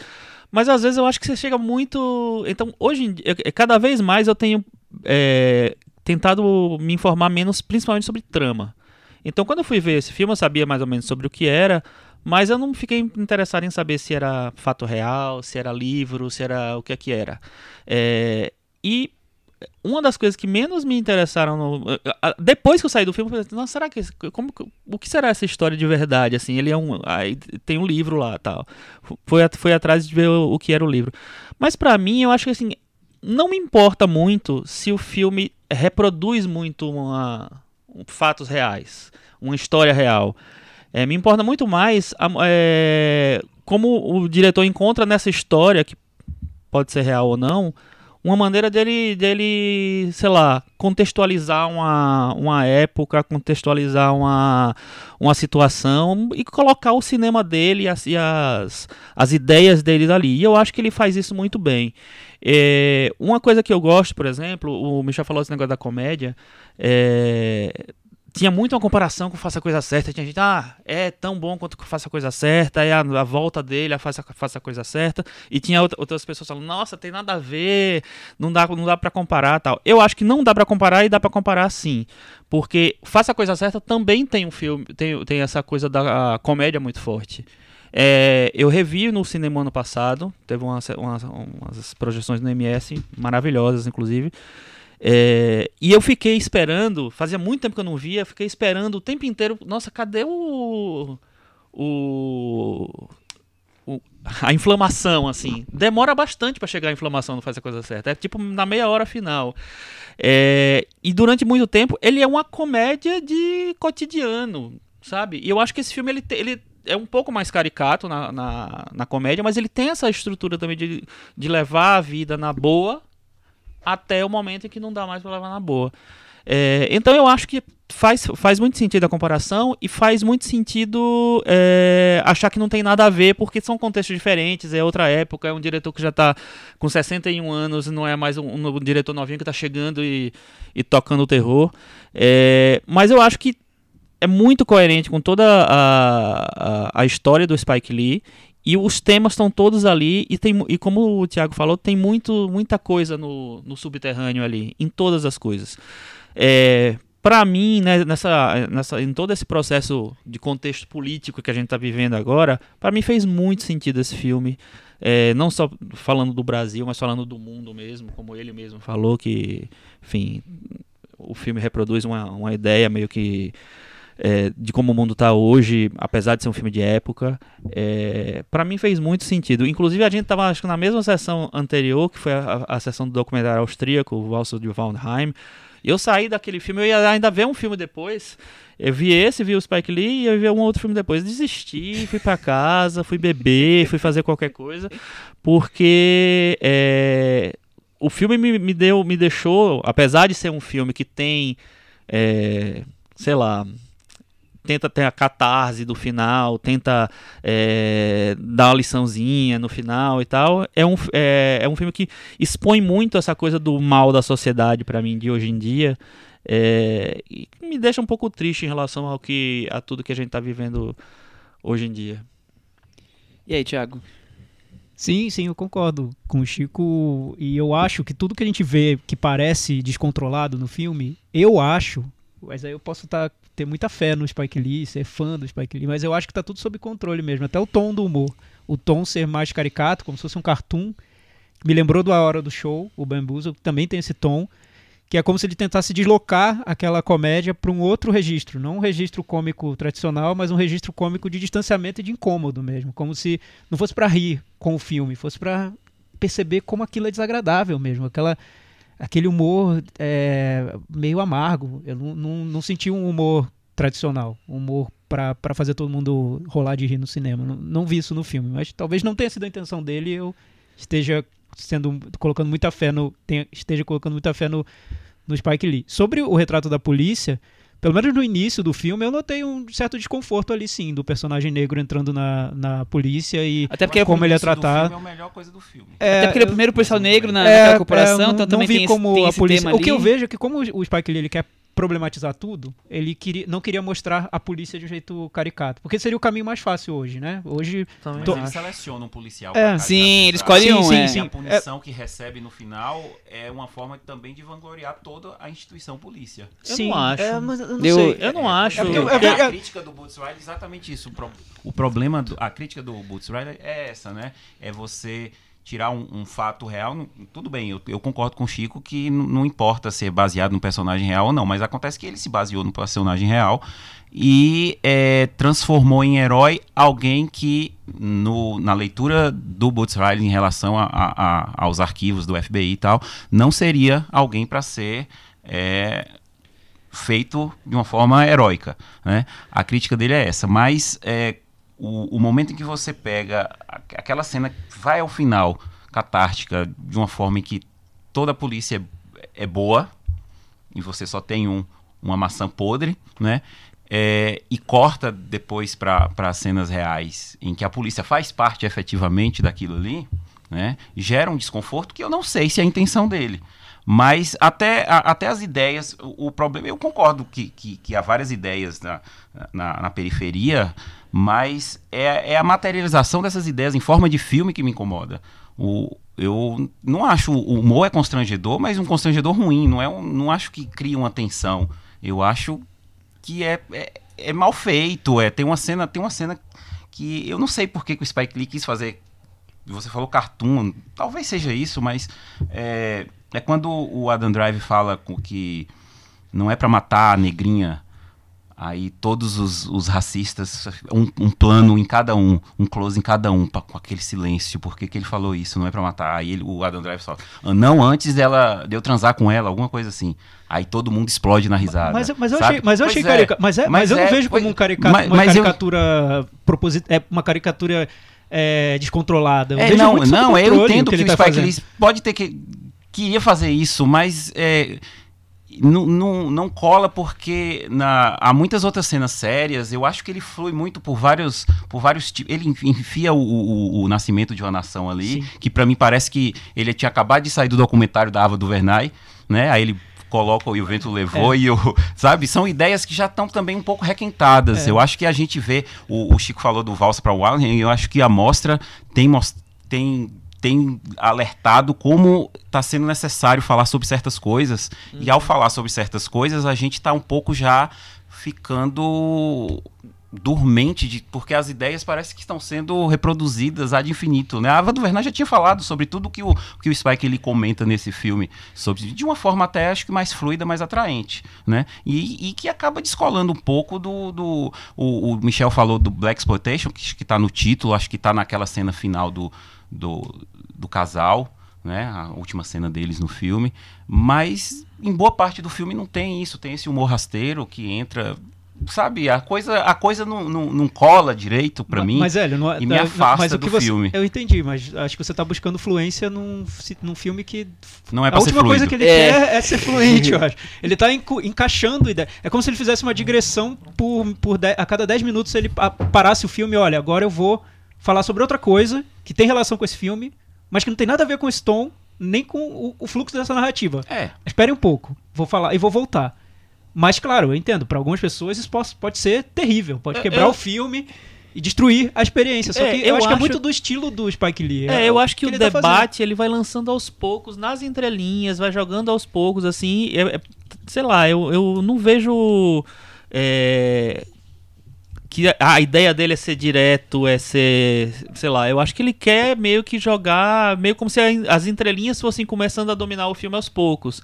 mas às vezes eu acho que você chega muito. Então, hoje em dia, cada vez mais eu tenho é, tentado me informar menos, principalmente sobre trama. Então, quando eu fui ver esse filme, eu sabia mais ou menos sobre o que era, mas eu não fiquei interessado em saber se era fato real, se era livro, se era o que é que era. É, e uma das coisas que menos me interessaram no, depois que eu saí do filme, eu falei, não, será que como, o que será essa história de verdade assim? Ele é um aí tem um livro lá, tal. Foi foi atrás de ver o, o que era o livro. Mas para mim, eu acho que assim, não me importa muito se o filme reproduz muito uma fatos reais, uma história real. É, me importa muito mais é, como o diretor encontra nessa história, que pode ser real ou não, uma maneira dele, dele sei lá, contextualizar uma, uma época, contextualizar uma, uma situação e colocar o cinema dele e as, e as, as ideias dele ali. E eu acho que ele faz isso muito bem. É, uma coisa que eu gosto, por exemplo, o Michel falou esse negócio da comédia, é, tinha muito uma comparação com Faça a Coisa Certa. Tinha gente, ah, é tão bom quanto Faça a Coisa Certa, é a, a volta dele, a Faça, faça a Coisa Certa. E tinha outras pessoas falando, nossa, tem nada a ver, não dá, não dá para comparar tal. Eu acho que não dá para comparar e dá para comparar sim. Porque Faça a Coisa Certa também tem um filme, tem, tem essa coisa da comédia muito forte. É, eu revi no cinema ano passado, teve umas, umas, umas projeções no MS maravilhosas, inclusive. É, e eu fiquei esperando, fazia muito tempo que eu não via, fiquei esperando o tempo inteiro. Nossa, cadê o. o, a inflamação, assim. Demora bastante para chegar a inflamação, não faz a coisa certa. É tipo na meia hora final. É, e durante muito tempo, ele é uma comédia de cotidiano, sabe? E eu acho que esse filme ele, ele é um pouco mais caricato na, na, na, comédia, mas ele tem essa estrutura também de, de levar a vida na boa até o momento em que não dá mais para levar na boa. É, então eu acho que faz, faz muito sentido a comparação e faz muito sentido é, achar que não tem nada a ver, porque são contextos diferentes, é outra época, é um diretor que já está com 61 anos, não é mais um, um diretor novinho que está chegando e, e tocando o terror. É, mas eu acho que é muito coerente com toda a, a, a história do Spike Lee e os temas estão todos ali e, tem, e como o Thiago falou, tem muito, muita coisa no, no subterrâneo ali, em todas as coisas. É, para mim, né, nessa, nessa, em todo esse processo de contexto político que a gente está vivendo agora, para mim fez muito sentido esse filme. É, não só falando do Brasil, mas falando do mundo mesmo, como ele mesmo falou, que, enfim, o filme reproduz uma, uma ideia meio que é, de como o mundo está hoje, apesar de ser um filme de época, é, para mim fez muito sentido. Inclusive a gente estava acho que na mesma sessão anterior, que foi a, a sessão do documentário austríaco, o Valso de Waldheim. Eu saí daquele filme, eu ia ainda ver um filme depois. Eu vi esse, vi o Spike Lee e eu vi um outro filme depois. Desisti, fui para casa, fui beber, fui fazer qualquer coisa, porque é, o filme me, me, deu, me deixou, apesar de ser um filme que tem, é, sei lá, tenta ter a catarse do final, tenta é, dar uma liçãozinha no final e tal. É um, é, é um filme que expõe muito essa coisa do mal da sociedade para mim de hoje em dia. É, e me deixa um pouco triste em relação ao que a tudo que a gente está vivendo hoje em dia. E aí, Thiago? Sim, sim, eu concordo com o Chico. E eu acho que tudo que a gente vê que parece descontrolado no filme, eu acho, mas aí eu posso estar tá ter muita fé no Spike Lee, ser fã do Spike Lee, mas eu acho que tá tudo sob controle mesmo, até o tom do humor. O tom ser mais caricato, como se fosse um cartoon. Me lembrou do A Hora do Show, o Bamboozle, que também tem esse tom, que é como se ele tentasse deslocar aquela comédia para um outro registro, não um registro cômico tradicional, mas um registro cômico de distanciamento e de incômodo mesmo, como se não fosse para rir com o filme, fosse para perceber como aquilo é desagradável mesmo, aquela aquele humor é, meio amargo. Eu não, não, não senti um humor tradicional, um humor pra fazer todo mundo rolar de rir no cinema. Não, não vi isso no filme, mas talvez não tenha sido a intenção dele eu esteja sendo colocando muita fé no tenha- esteja colocando muita fé no, no Spike Lee. Sobre o retrato da polícia, pelo menos no início do filme, eu notei um certo desconforto ali sim, do personagem negro entrando na, na polícia e Até porque, como ele é tratado. filme é a melhor coisa do filme. É, até porque ele é o eu- primeiro policial negro na, é, naquela corporação, é, eu então não, também não vi tem, esse, como tem a esse polícia. tema ali. O que eu vejo é que como o Spike Lee ele quer problematizar tudo, ele queria, não queria mostrar a polícia de um jeito caricato, porque seria o caminho mais fácil hoje, né? Hoje Também Mas Tô- ele acho. seleciona um policial. É. Sim, ele caricaturar. escolhe um, Sim, é. sim, E a punição que recebe no final é uma forma também de vangloriar toda a instituição polícia. Eu sim, não acho. é, mas eu não Eu- sei. Eu não acho. É porque- Porque é a crítica do Boots Riley é exatamente isso. O, pro- o problema, do- a crítica do Boots Riley é essa, né? É você tirar um, um fato real. Tudo bem, eu, eu concordo com o Chico que não importa ser baseado num personagem real ou não, mas acontece que ele se baseou num personagem real e é, transformou em herói alguém que, no- na leitura do Boots Riley em relação a- a- a- aos arquivos do FBI e tal, não seria alguém para ser. é, feito de uma forma heróica. Né? A crítica dele é essa, mas é, o, o momento em que você pega aquela cena vai ao final, catártica, de uma forma em que toda a polícia é, é boa, e você só tem um, uma maçã podre, né? É, e corta depois para cenas reais em que a polícia faz parte efetivamente daquilo ali, né? Gera um desconforto que eu não sei se é a intenção dele. Mas até, a- até as ideias, o, o problema, eu concordo que, que, que há várias ideias na, na, na periferia, mas é, é a materialização dessas ideias em forma de filme que me incomoda. O, eu não acho o humor é constrangedor, mas um constrangedor ruim. Não, é um, não acho que cria uma tensão. Eu acho que é, é, é mal feito. É, tem uma cena, tem uma cena que eu não sei por que, que o Spike Lee quis fazer. Você falou cartoon, talvez seja isso, mas é, é quando o Adam Drive fala com que não é pra matar a negrinha. Aí todos os, os racistas, um, um plano em cada um, um close em cada um, pra- com aquele silêncio. Por que, que ele falou isso? Não é pra matar. Aí ele- o Adam Drive fala, "Ah, não antes dela, de eu transar com ela, alguma coisa assim. Aí todo mundo explode na risada. Mas, mas eu sabe? achei, mas eu achei é. carica- mas, é, mas, Mas eu não é, vejo como um carica- uma mas eu- caricatura proposit, é uma caricatura é, descontrolada. Eu É, não, não, eu entendo que, ele o tá fazendo. Lee pode ter que queria fazer isso, mas é, não, não, não cola porque na, há muitas outras cenas sérias. Eu acho que ele flui muito por vários por vários tipos. Ele enfia o, o, o nascimento de uma nação ali, Sim. que pra mim parece que ele tinha acabado de sair do documentário da Ava DuVernay, né? Aí ele coloca o E o vento levou e o sabe são ideias que já estão também um pouco requentadas É. eu acho que a gente vê o, o Chico falou do valsa para o Wallen eu acho que a mostra tem tem tem alertado como está sendo necessário falar sobre certas coisas e ao falar sobre certas coisas a gente está um pouco já ficando dormente de, porque as ideias parece que estão sendo reproduzidas ad infinito, né? A Ava DuVernay já tinha falado sobre tudo que o que o Spike ele comenta nesse filme, sobre de uma forma até acho que mais fluida, mais atraente, né? E, e que acaba descolando um pouco do, do o, o Michel falou do Black Exploitation, que, que tá no título, acho que tá naquela cena final do, do, do casal, né? A última cena deles no filme, mas em boa parte do filme não tem isso, tem esse humor rasteiro que entra sabe, a coisa, a coisa não, não, não cola direito pra Ma- mim. Mas, Hélio, não, e me não, afasta mas o do você, filme. Eu entendi, mas acho que você tá buscando fluência num, num filme que. Não é a pra ser última coisa que ele É. quer é ser fluente, eu acho. Ele tá encaixando ideia. É como se ele fizesse uma digressão por, por de- a cada 10 minutos ele pa- parasse o filme, olha, agora eu vou falar sobre outra coisa que tem relação com esse filme, mas que não tem nada a ver com esse tom, nem com o, o fluxo dessa narrativa. É, Espere um pouco, vou falar e vou voltar. Mas, claro, eu entendo, para algumas pessoas isso pode, pode ser terrível, pode quebrar eu- o filme e destruir a experiência. Só É, que eu, eu acho, que é acho- muito do estilo do Spike Lee. É, eu acho que, o ele tá debate ele vai lançando aos poucos, nas entrelinhas, vai jogando aos poucos, assim. é- é- sei lá, eu, eu não vejo. Que a- ideia dele é ser direto, é ser. Sei lá, eu acho que ele quer meio que jogar. Meio como se as entrelinhas fossem começando a dominar o filme aos poucos.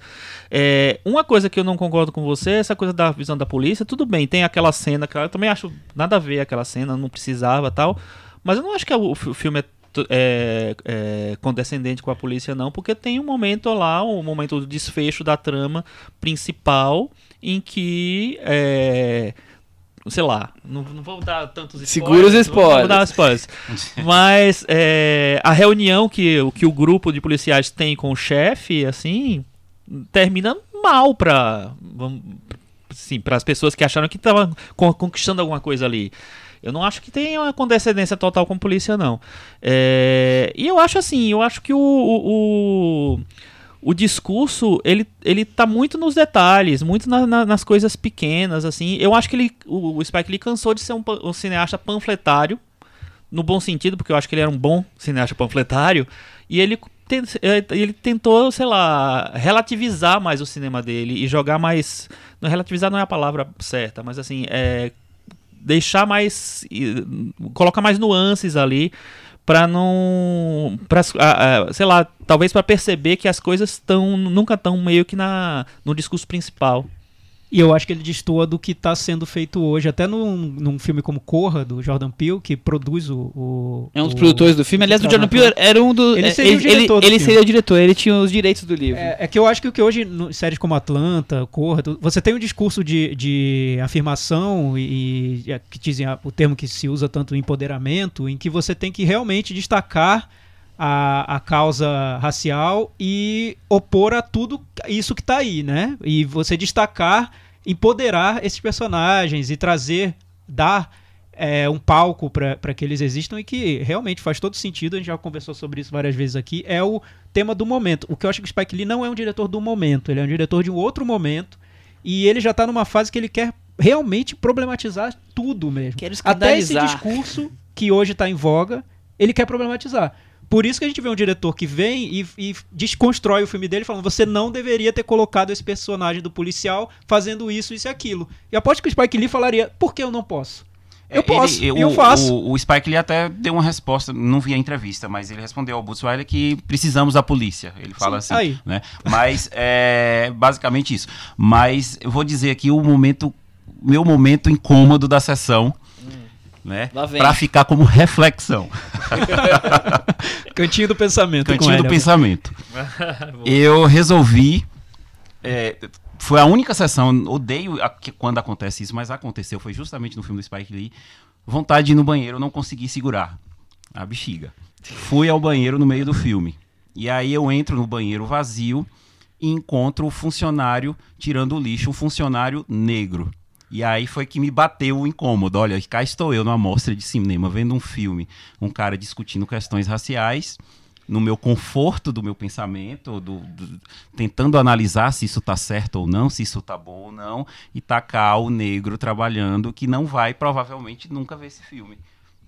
É, uma coisa que eu não concordo com você é essa coisa da visão da polícia. Tudo bem, tem aquela cena que eu também acho nada a ver aquela cena, não precisava tal. Mas eu não acho que o, filme é é, é, condescendente com a polícia, não, porque tem um momento lá, um momento do desfecho da trama principal, em que. é, sei lá, não, não vou dar tantos spoilers. Segura os não spoilers. Vou dar spoilers. Mas é, a reunião que, o- que o grupo de policiais tem com o chefe, assim, termina mal pra. Vamos, sim, para as pessoas que acharam que estavam conquistando alguma coisa ali. Eu não acho que tenha uma condescendência total com a polícia, não. É, e eu acho assim, eu acho que o, o, o, o discurso, ele, ele tá muito nos detalhes, muito na- na- nas coisas pequenas, assim. Eu acho que ele, o, o Spike Lee cansou de ser um, um cineasta panfletário, no bom sentido, porque eu acho que ele era um bom cineasta panfletário, e ele, eh, ele tentou, sei lá, relativizar mais o cinema dele e jogar mais. Não, relativizar não é a palavra certa, mas assim, é, deixar mais. colocar mais nuances ali para não. Ah, sei lá, talvez para perceber que as coisas estão nunca estão meio que na, no discurso principal. E eu acho que ele destoa do que está sendo feito hoje. Até num, num filme como Corra, do Jordan Peele, que produz o. o É um dos o- produtores do filme. Aliás, o Jordan Peele era um dos. Ele é, seria o diretor ele filme. seria o diretor, ele tinha os direitos do livro. É, é que eu acho que o que hoje, no- séries como Atlanta, Corra, você tem um discurso de, de afirmação e, e é, que dizem o termo que se usa tanto empoderamento, em que você tem que realmente destacar a, a causa racial e opor a tudo isso que está aí, né? E você destacar, empoderar esses personagens e trazer, dar é, um palco para que eles existam e que realmente faz todo sentido. A gente já conversou sobre isso várias vezes aqui. É o tema do momento. O que eu acho que o Spike Lee não é um diretor do momento, ele é um diretor de um outro momento. E ele já tá numa fase que ele quer realmente problematizar tudo mesmo. Até esse discurso que hoje tá em voga, ele quer problematizar. Por isso que a gente vê um diretor que vem e, e desconstrói o filme dele, falando: você não deveria ter colocado esse personagem do policial fazendo isso, isso e aquilo. E aposto que o Spike Lee falaria: por que eu não posso? Eu É, posso, ele- eu o- faço. O, o Spike Lee até deu uma resposta, não vi a entrevista, mas ele respondeu ao Butzweiler que precisamos da polícia. Ele fala Sim, assim, aí. né? Mas é basicamente isso. Mas eu vou dizer aqui o momento, meu momento incômodo da sessão, né? Pra ficar como reflexão, Cantinho do pensamento. com cantinho do ele. pensamento. eu resolvi. é, foi a única sessão, odeio a- que- quando acontece isso, mas aconteceu, foi justamente no filme do Spike Lee. Vontade de ir no banheiro, eu não consegui segurar a bexiga. Fui ao banheiro no meio do filme. E aí eu entro no banheiro vazio e encontro o funcionário tirando o lixo, um funcionário negro. E aí foi que me bateu o incômodo. Olha, cá estou eu numa mostra de cinema, vendo um filme, um cara discutindo questões raciais, no meu conforto do meu pensamento, do- do- tentando analisar se isso tá certo ou não, se isso tá bom ou não, e tacar o negro trabalhando que não vai provavelmente nunca ver esse filme,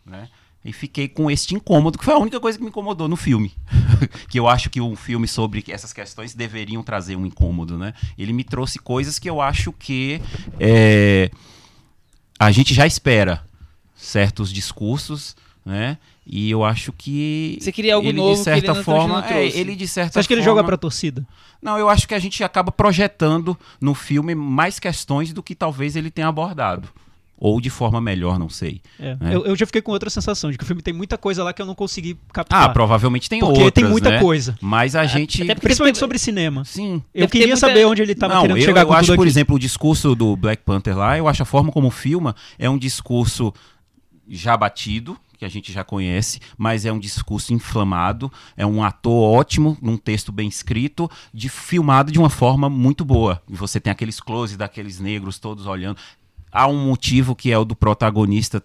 né? E fiquei com este incômodo, que foi a única coisa que me incomodou no filme. que eu acho que um filme sobre essas questões deveriam trazer um incômodo, né? Ele me trouxe coisas que eu acho que é, a gente já espera certos discursos, né? E eu acho que Você queria algo ele, novo de que certa ele forma, não é, ele de certa Você acha que ele forma, joga pra torcida? Não, eu acho que a gente acaba projetando no filme mais questões do que talvez ele tenha abordado. Ou de forma melhor, não sei. É. É. Eu, eu já fiquei com outra sensação, de que o filme tem muita coisa lá que eu não consegui captar. Ah, provavelmente tem Porque outras, tem muita né? coisa. Mas a gente... até Principalmente sobre cinema. Sim. Eu queria muita- saber onde ele estava não, querendo eu, chegar eu com acho, tudo por aqui. exemplo, o discurso do Black Panther lá, eu acho a forma como filma é um discurso já batido, que a gente já conhece, mas é um discurso inflamado, é um ator ótimo, num texto bem escrito, de filmado de uma forma muito boa. E você tem aqueles close daqueles negros todos olhando. Há um motivo que é o do protagonista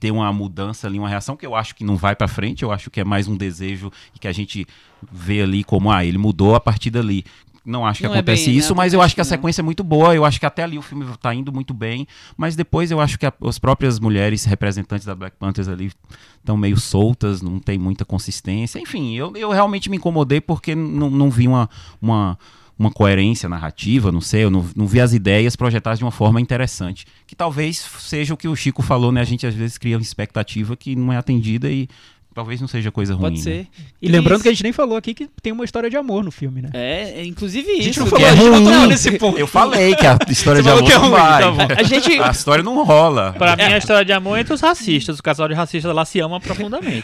ter uma mudança ali, uma reação que eu acho que não vai pra frente, eu acho que é mais um desejo e que a gente vê ali como ah, ele mudou a partir dali. Não acho que Não é acontece bem, né? isso, mas eu acho que a Não. sequência é muito boa, eu acho que até ali o filme tá indo muito bem, mas depois eu acho que a- as próprias mulheres representantes da Black Panthers ali estão meio soltas, não tem muita consistência. Enfim, eu, eu realmente me incomodei porque não, não vi uma, uma, uma coerência narrativa, não sei, eu não, não vi as ideias projetadas de uma forma interessante. Que talvez seja o que o Chico falou, né? A gente às vezes cria uma expectativa que não é atendida e talvez não seja coisa ruim. Pode né? ser. E lembrando Isso. que a gente nem falou aqui que tem uma história de amor no filme, né? É, é, inclusive A gente isso. não que falou, é a gente não ruim. nesse ponto. Eu falei que a história Você de amor que é não ruim, vai. tá. A gente, A história não rola. Pra mim, a história de amor é entre os racistas. O casal de racistas lá se ama profundamente.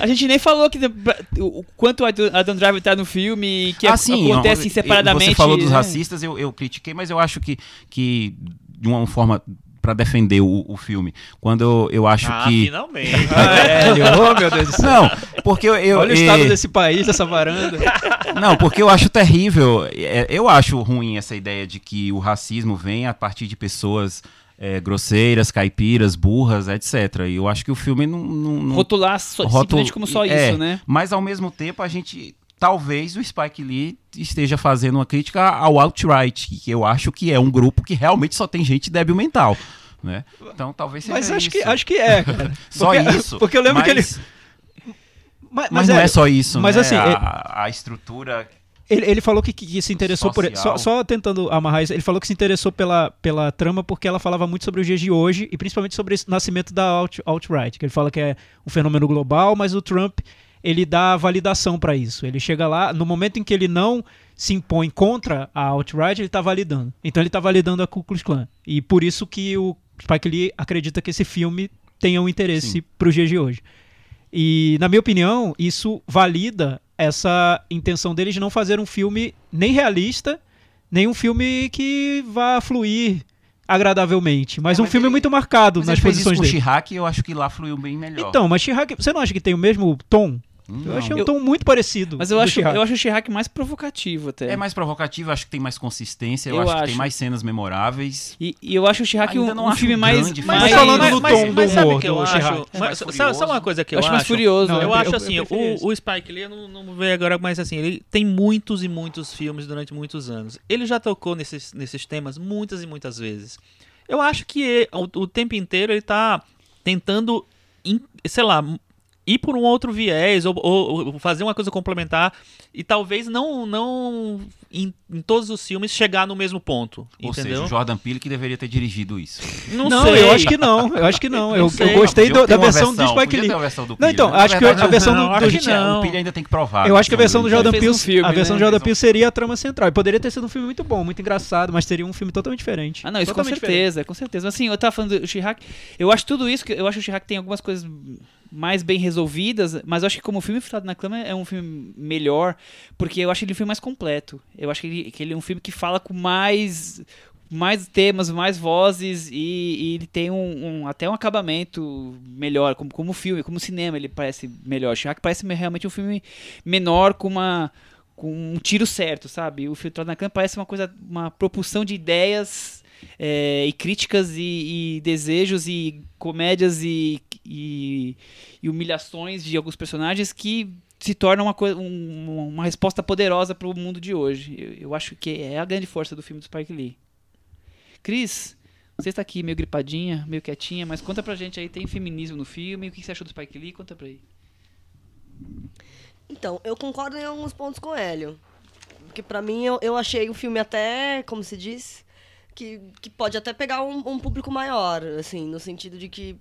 a gente nem falou que o, quanto a Adam Driver tá no filme, que Ah, sim, acontece ó, separadamente. Você falou dos né? racistas, eu, eu critiquei, mas eu acho que, que de uma forma para defender o, o filme, quando eu, eu acho ah, que finalmente. Velho, oh meu Deus do céu. não, porque eu, eu Olha o eh, estado desse país, dessa varanda. Não, porque eu acho terrível. é, Eu acho ruim essa ideia de que o racismo vem a partir de pessoas é, grosseiras, caipiras, burras, etc. E eu acho que o filme não. não, não Rotular só, simplesmente como só é, isso, né? Mas ao mesmo tempo a gente. Talvez o Spike Lee esteja fazendo uma crítica ao Outright, que eu acho que é um grupo que realmente só tem gente débil mental. Né? Então talvez seja Mas acho isso. que, acho que é, cara. Só porque- isso. porque eu lembro que ele- mas- Mas, Mas, não é só isso, mas né? assim, a, a estrutura. Ele, ele falou que, que se interessou por. Só, Social. só tentando amarrar isso, ele falou que se interessou pela, pela trama porque ela falava muito sobre os dias de hoje e principalmente sobre esse nascimento da alt- alt-right. Que ele fala que é um fenômeno global, mas o Trump ele dá validação para isso. Ele chega lá, no momento em que ele não se impõe contra a alt-right, ele está validando. Então ele está validando a Ku Klux Klan. E por isso que o Spike Lee acredita que esse filme tenha um interesse Sim. para os dias de hoje. E, na minha opinião, isso valida essa intenção dele de não fazer um filme nem realista, nem um filme que vá fluir agradavelmente, mas É, um mas filme ele- muito marcado Mas nas ele fez isso posições com dele. E eu acho que lá fluiu bem melhor. Então, mas Chirac, você não acha que tem o mesmo tom? Hum, Eu não. achei um Eu- tom muito parecido. Mas eu do acho, eu acho o Chirac mais provocativo até. É mais provocativo, acho que tem mais consistência, eu, Eu acho, que acho. tem mais cenas memoráveis. E, e eu acho o Chirac Ainda um, não um filme um mais. grande Mas mais falando mas, no mas- tom do mas sabe humor o que eu do acho? Chirac. É Mas mais sabe, sabe furioso. uma coisa que eu acho mais furioso. Não, Eu acho assim, o, o Spike Lee, eu não, não vejo agora, mas assim, ele tem muitos e muitos filmes durante muitos anos. Ele já tocou nesses, nesses temas muitas e muitas vezes. Eu acho que ele- o, o tempo inteiro ele tá tentando, in- sei lá, ir por um outro viés ou, ou- ou fazer uma coisa complementar e talvez não, não em, em todos os filmes chegar no mesmo ponto, Ou entendeu? seja, o Jordan Peele que deveria ter dirigido isso. Não, Não, sei. eu acho que não. Eu acho que não. Eu, Não eu gostei do- da uma versão do Spike Lee. versão do Não, então, né? acho que a versão não, do, do não. O Peele ainda tem que provar. Eu acho que a né? versão do Jordan Peele, um filme, a versão né? do Jordan Peele seria a trama central. E poderia ter sido um filme muito bom, muito engraçado, mas teria um filme totalmente diferente. Ah, não, isso com Totalmente diferente. certeza, com certeza. Mas assim, eu tava falando do Chirac, eu acho tudo isso, que eu acho que o Chirac tem algumas coisas mais bem resolvidas, mas eu acho que como o filme Furtado na Cama é um filme melhor, porque eu acho ele um filme mais completo. Eu acho que ele, que ele é um filme que fala com mais mais temas, mais vozes e, e ele tem um, um- até um acabamento melhor, como, como filme, como cinema ele parece melhor. Chirac parece realmente um filme menor com uma com um tiro certo, sabe? O Filtrado na Cama parece uma coisa, uma propulsão de ideias é, e críticas e, e desejos e comédias e, e, e humilhações de alguns personagens que se torna uma, um- uma resposta poderosa para o mundo de hoje. Eu, eu acho que é a grande força do filme do Spike Lee. Cris, você está aqui meio gripadinha, meio quietinha, mas conta pra gente aí, tem feminismo no filme, o que você achou do Spike Lee? Conta pra aí. Então, eu concordo em alguns pontos com o Hélio. Porque pra mim, eu, eu achei o filme até, como se diz, que, que pode até pegar um, um público maior, assim, no sentido de que,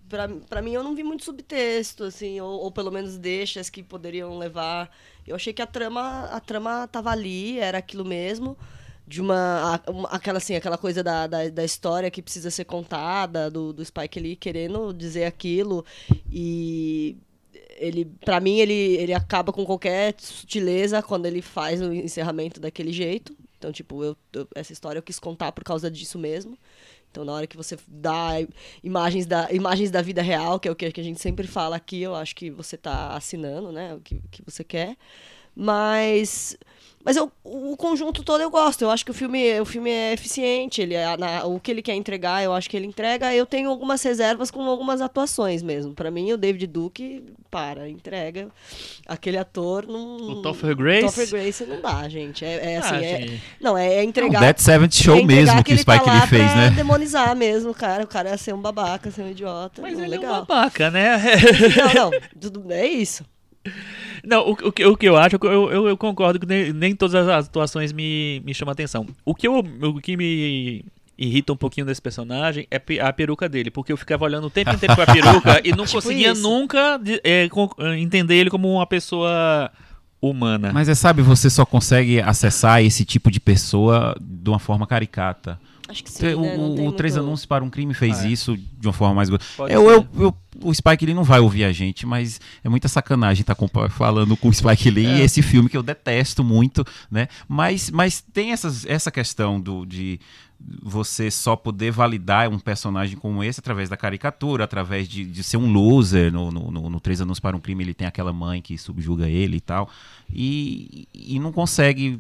pra mim, eu não vi muito subtexto, assim, ou, ou pelo menos deixas que poderiam levar. Eu achei que a trama, a trama tava ali, era aquilo mesmo. De uma, uma- aquela, assim, aquela coisa da, da, da história que precisa ser contada, do, do Spike Lee querendo dizer aquilo. E ele para mim ele, ele acaba com qualquer sutileza quando ele faz o encerramento daquele jeito então tipo eu, eu- essa história eu quis contar por causa disso mesmo. Então na hora que você dá imagens da imagens da vida real que é o que a gente sempre fala aqui eu acho que você está assinando né o que, que você quer. Mas mas eu, o conjunto todo eu gosto. Eu acho que o filme, o filme é eficiente. Ele é, na- o que ele quer entregar, eu acho que ele entrega. Eu tenho algumas reservas com algumas atuações mesmo. Pra mim, o David Duke, para, entrega. Aquele ator não. O Topher Grace? Topher Grace não dá, gente. É, é assim, Ah, é- gente. não, é, é entregar. Dead Seventh é Show entregar mesmo que o ele tá Spike lá Lee fez, pra né? demonizar mesmo, o cara. O cara é ser um babaca, ser um idiota. Mas não, ele é um legal. babaca, né? não, não, tudo, é isso. Não, o, o que- o que eu acho, eu, eu, eu concordo que nem, nem todas as atuações me, me chamam a atenção. O que, eu, o que me irrita um pouquinho desse personagem é a peruca dele, porque eu ficava olhando o tempo inteiro pra peruca e não Tipo conseguia isso. nunca é, entender ele como uma pessoa humana. Mas é, sabe, você só consegue acessar esse tipo de pessoa de uma forma caricata. Acho que sim, o né? Não o- tem o Três muito- Anúncios para um Crime fez Ah, é. isso de uma forma mais. Pode Eu, eu, eu- o Spike Lee não vai ouvir a gente, mas é muita sacanagem estar falando com o Spike Lee É. esse filme que eu detesto muito, né? Mas, mas tem essas, essa questão do, de você só poder validar um personagem como esse através da caricatura, através de, de ser um loser. No, no, no, no Três Anos para um Crime ele tem aquela mãe que subjuga ele e tal. E, e não consegue.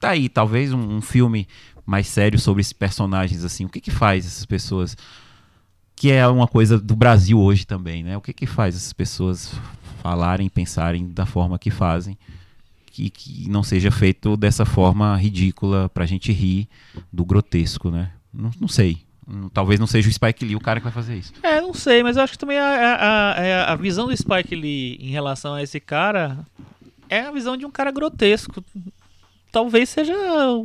Tá aí, talvez um, um filme mais sério sobre esses personagens, assim. O que que faz essas pessoas que é uma coisa do Brasil hoje também, né? O que que faz essas pessoas falarem, pensarem da forma que fazem, que, que não seja feito dessa forma ridícula pra gente rir do grotesco, né? Não, não sei. Talvez não seja o Spike Lee o cara que vai fazer isso. É, não sei, mas eu acho que também a, a, a, a visão do Spike Lee em relação a esse cara é a visão de um cara grotesco. Talvez seja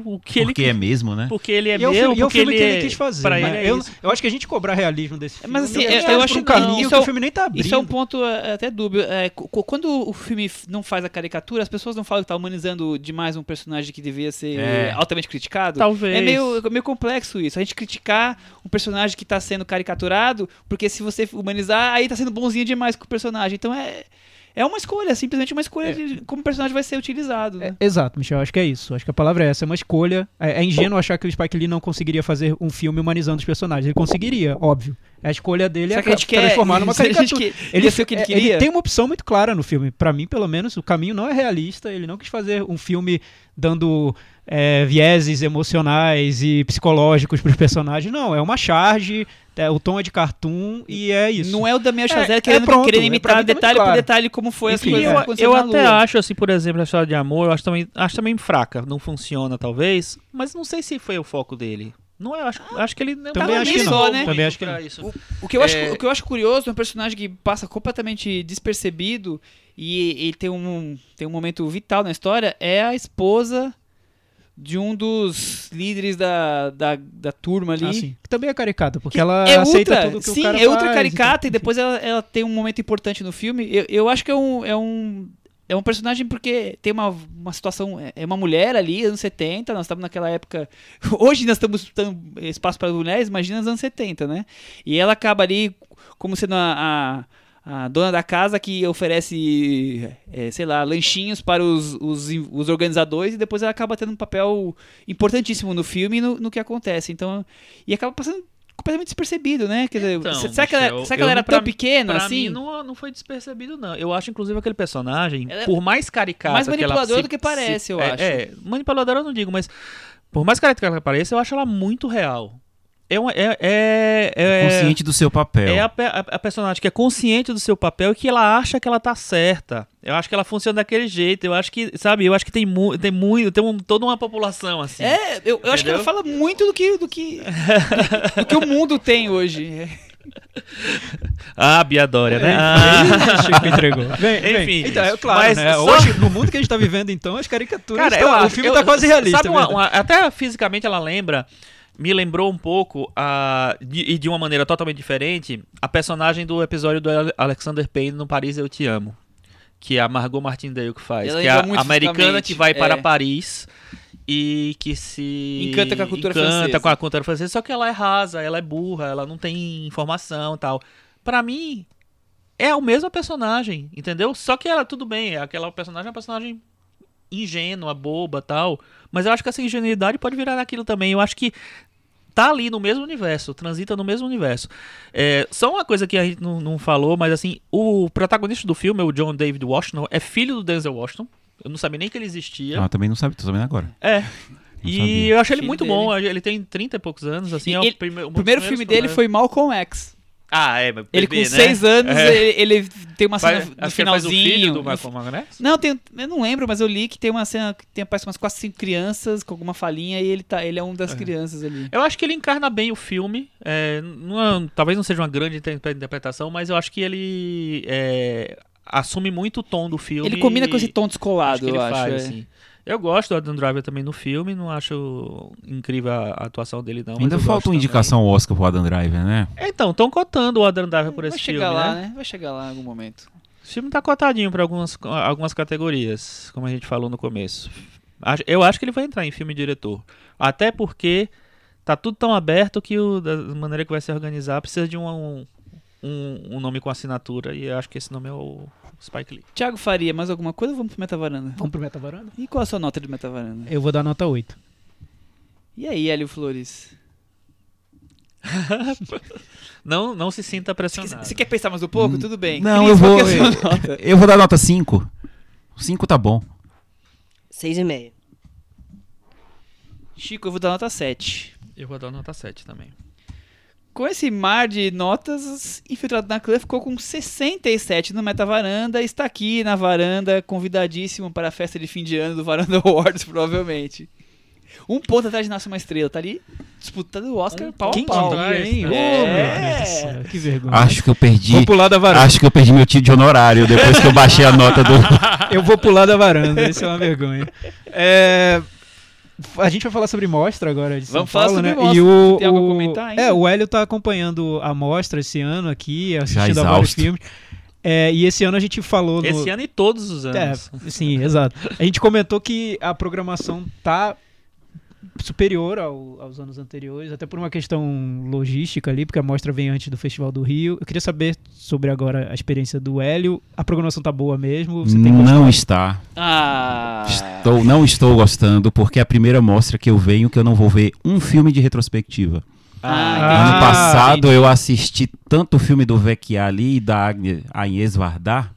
o que ele Porque é mesmo, né? porque ele é e é o meu, filme, e é o porque filme que é- ele quis fazer. pra né? ele é eu, isso. eu acho que a gente cobrar realismo desse filme. Mas, assim, eu, eu- acho eu acho um que não, caminho isso que é o o- filme nem tá abrindo. Isso é um ponto é, até dúbio. É, quando o filme não faz a caricatura, as pessoas não falam que tá humanizando demais um personagem que devia ser É. altamente criticado. Talvez. É meio, é meio complexo isso. A gente criticar um personagem que tá sendo caricaturado, porque se você humanizar, aí tá sendo bonzinho demais com o personagem. Então é. É uma escolha, simplesmente uma escolha de como o personagem vai ser utilizado. Né? É, exato, Michel, acho que é isso. Acho que a palavra é essa, é uma escolha. É, é ingênuo achar que o Spike Lee não conseguiria fazer um filme humanizando os personagens. Ele conseguiria, óbvio. A escolha dele Será é que gente quer transformar numa caricatura. que- ia ser o que ele é, queria? tem uma opção muito clara no filme. Pra mim, pelo menos, o caminho não é realista. Ele não quis fazer um filme dando é, vieses emocionais e psicológicos pros personagens. Não, é uma charge, é, o tom é de cartoon e é isso. Não é o Damião É, Chazelle é querendo, pronto, querendo é, imitar muito detalhe por claro. detalhe como foi as Enfim, coisas eu, eu na até Lua. acho, assim, por exemplo, a história de amor, eu acho também, acho também fraca. Não funciona, talvez. Mas não sei se foi o foco dele. Não é, acho, acho que ele não Também acho que só, não. né? Também acho que não. isso. O que, eu acho, É. o que eu acho curioso é um personagem que passa completamente despercebido e ele tem um, tem um momento vital na história, é a esposa de um dos líderes da, da, da turma ali. Ah, sim. Que também é caricata, porque Que ela é aceita ultra, tudo que sim, o cara é ultra faz, caricata então, e depois ela, ela tem um momento importante no filme. Eu, eu acho que é um, é um é um personagem porque tem uma, uma situação é- é uma mulher ali anos 70, nós estamos naquela época. Hoje nós estamos dando espaço para mulheres, imagina nos anos 70, né? E ela acaba ali como sendo a, a, a dona da casa que oferece, é, sei lá, lanchinhos para os, os, os organizadores e depois ela acaba tendo um papel importantíssimo no filme e no, no que acontece. Então, e acaba passando completamente despercebido, né? Quer dizer, Então, será que ela, será que ela era pra- tão pequena Pra assim? mim não, não foi despercebido, não. Eu acho, inclusive, aquele personagem, Ela é por mais caricato mais que ela manipuladora do que parece, se- eu é, acho. É, manipuladora eu não digo, mas por mais caricato que ela pareça, eu acho ela muito real. É, uma, é, é, é, Consciente do seu papel. é a, a- a personagem que é consciente do seu papel e que ela acha que ela tá certa. Eu acho que ela funciona daquele jeito. Eu acho que, sabe, eu acho que tem, mu tem muito, tem um- toda uma população assim. É, eu, eu acho que ela fala muito do que do que, do, do que o mundo tem hoje. Ah, Bia Dória, né? É, Ah. Chico entregou. Enfim, então, é claro, mas né? só- Hoje, no mundo que a gente tá vivendo, então, as caricaturas. Cara, estão- eu o filme eu- tá quase realista. Sabe, uma- mesmo. uma- até fisicamente ela lembra, me lembrou um pouco, a, de- e de uma maneira totalmente diferente, a personagem do episódio do Ale- Alexander Payne no Paris Eu Te Amo. Que é a Margot Martindale que faz. Ela que é a americana que vai para é. Paris e que se Encanta com a cultura encanta francesa. com a cultura francesa, só que ela é rasa, ela é burra, ela não tem informação e tal. Pra mim, é o mesmo personagem, entendeu? Só que ela, tudo bem, aquela personagem é uma personagem ingênua, boba tal. Mas eu acho que essa ingenuidade pode virar naquilo também. Eu acho que tá ali no mesmo universo, transita no mesmo universo. É, só uma coisa que a gente não, não falou, mas assim, o protagonista do filme, o John David Washington, é filho do Denzel Washington. Eu não sabia nem que ele existia. Ah, também não sabe, tô sabendo agora. É. Não E sabia. eu achei ele muito dele. bom, ele tem 30 e poucos anos, assim, E é o, ele- prime- um O primeiro filme dele foi Malcolm X. Ah, é, mas Ele bebê, com né? seis anos, É. ele, ele tem uma cena Faz- no acho que ele faz o finalzinho. filho do Malcolm X. Não, tem, eu não lembro, mas eu li que tem uma cena que tem parece umas quatro, cinco crianças com alguma falinha e ele tá, ele é um das crianças ali. Eu acho que ele encarna bem o filme. é, não é- talvez não seja uma grande inter- interpretação, mas eu acho que ele é, assume muito o tom do filme. Ele combina com e esse tom acho descolado, que ele eu acho. faz, é. assim. Eu gosto do Adam Driver também no filme, não acho incrível a atuação dele não. Ainda falta uma também. indicação ao Oscar pro Adam Driver, né? É, Então, estão cotando o Adam Driver por Vai esse chegar filme, lá, né? né? Vai chegar lá em algum momento. O filme tá cotadinho pra algumas, algumas categorias, como a gente falou no começo. Eu acho que ele vai entrar em filme diretor. Até porque tá tudo tão aberto que o, da maneira que vai se organizar precisa de um, um, um nome com assinatura. E eu acho que esse nome é o Spike Lee. Thiago Faria, mais alguma coisa ou vamos pro Metavaranda? Vamos pro Metavaranda? E qual a sua nota de Metavaranda? Eu vou dar nota 8. E aí, Hélio Flores? Não, não se sinta Você pressionado. você quer pensar mais um pouco? Hum, Tudo bem. não, Cris, eu vou- é nota? Eu vou dar nota 5. 5 tá bom. Seis e meio. Chico, eu vou dar nota 7. Eu vou dar nota 7 também. Com esse mar de notas, Infiltrado na Clã ficou com 67 no Metavaranda. Está aqui na varanda, convidadíssimo para a festa de fim de ano do Varanda Awards, provavelmente. Um ponto atrás de Nasce uma Estrela. Tá ali disputando o Oscar Um pau a Quem pau. diria, hein? É. Céu, que vergonha. Acho que eu perdi. Vou pular da varanda. Acho que eu perdi meu tio de honorário depois que eu baixei a nota do. Eu vou pular da varanda, isso é uma vergonha. É, A gente vai falar sobre mostra agora de São Vamos falar Paulo, sobre né? mostra. E o, Tem algo a comentar ainda? É, o Hélio tá acompanhando a mostra esse ano aqui, assistindo a vários filmes. É, e esse ano a gente falou no... Esse ano e todos os É, anos. sim, exato. A gente comentou que a programação tá superior ao- aos anos anteriores, até por uma questão logística ali, porque a mostra vem antes do Festival do Rio. Eu queria saber sobre agora a experiência do Hélio. A programação tá boa mesmo? Você tem Não está. Ah. Estou, não estou gostando, porque é a primeira mostra que eu venho que eu não vou ver um filme de retrospectiva. Ah, Ah, ano passado entendi. eu assisti tanto o filme do Vecchia ali e da Agne- Agnès Varda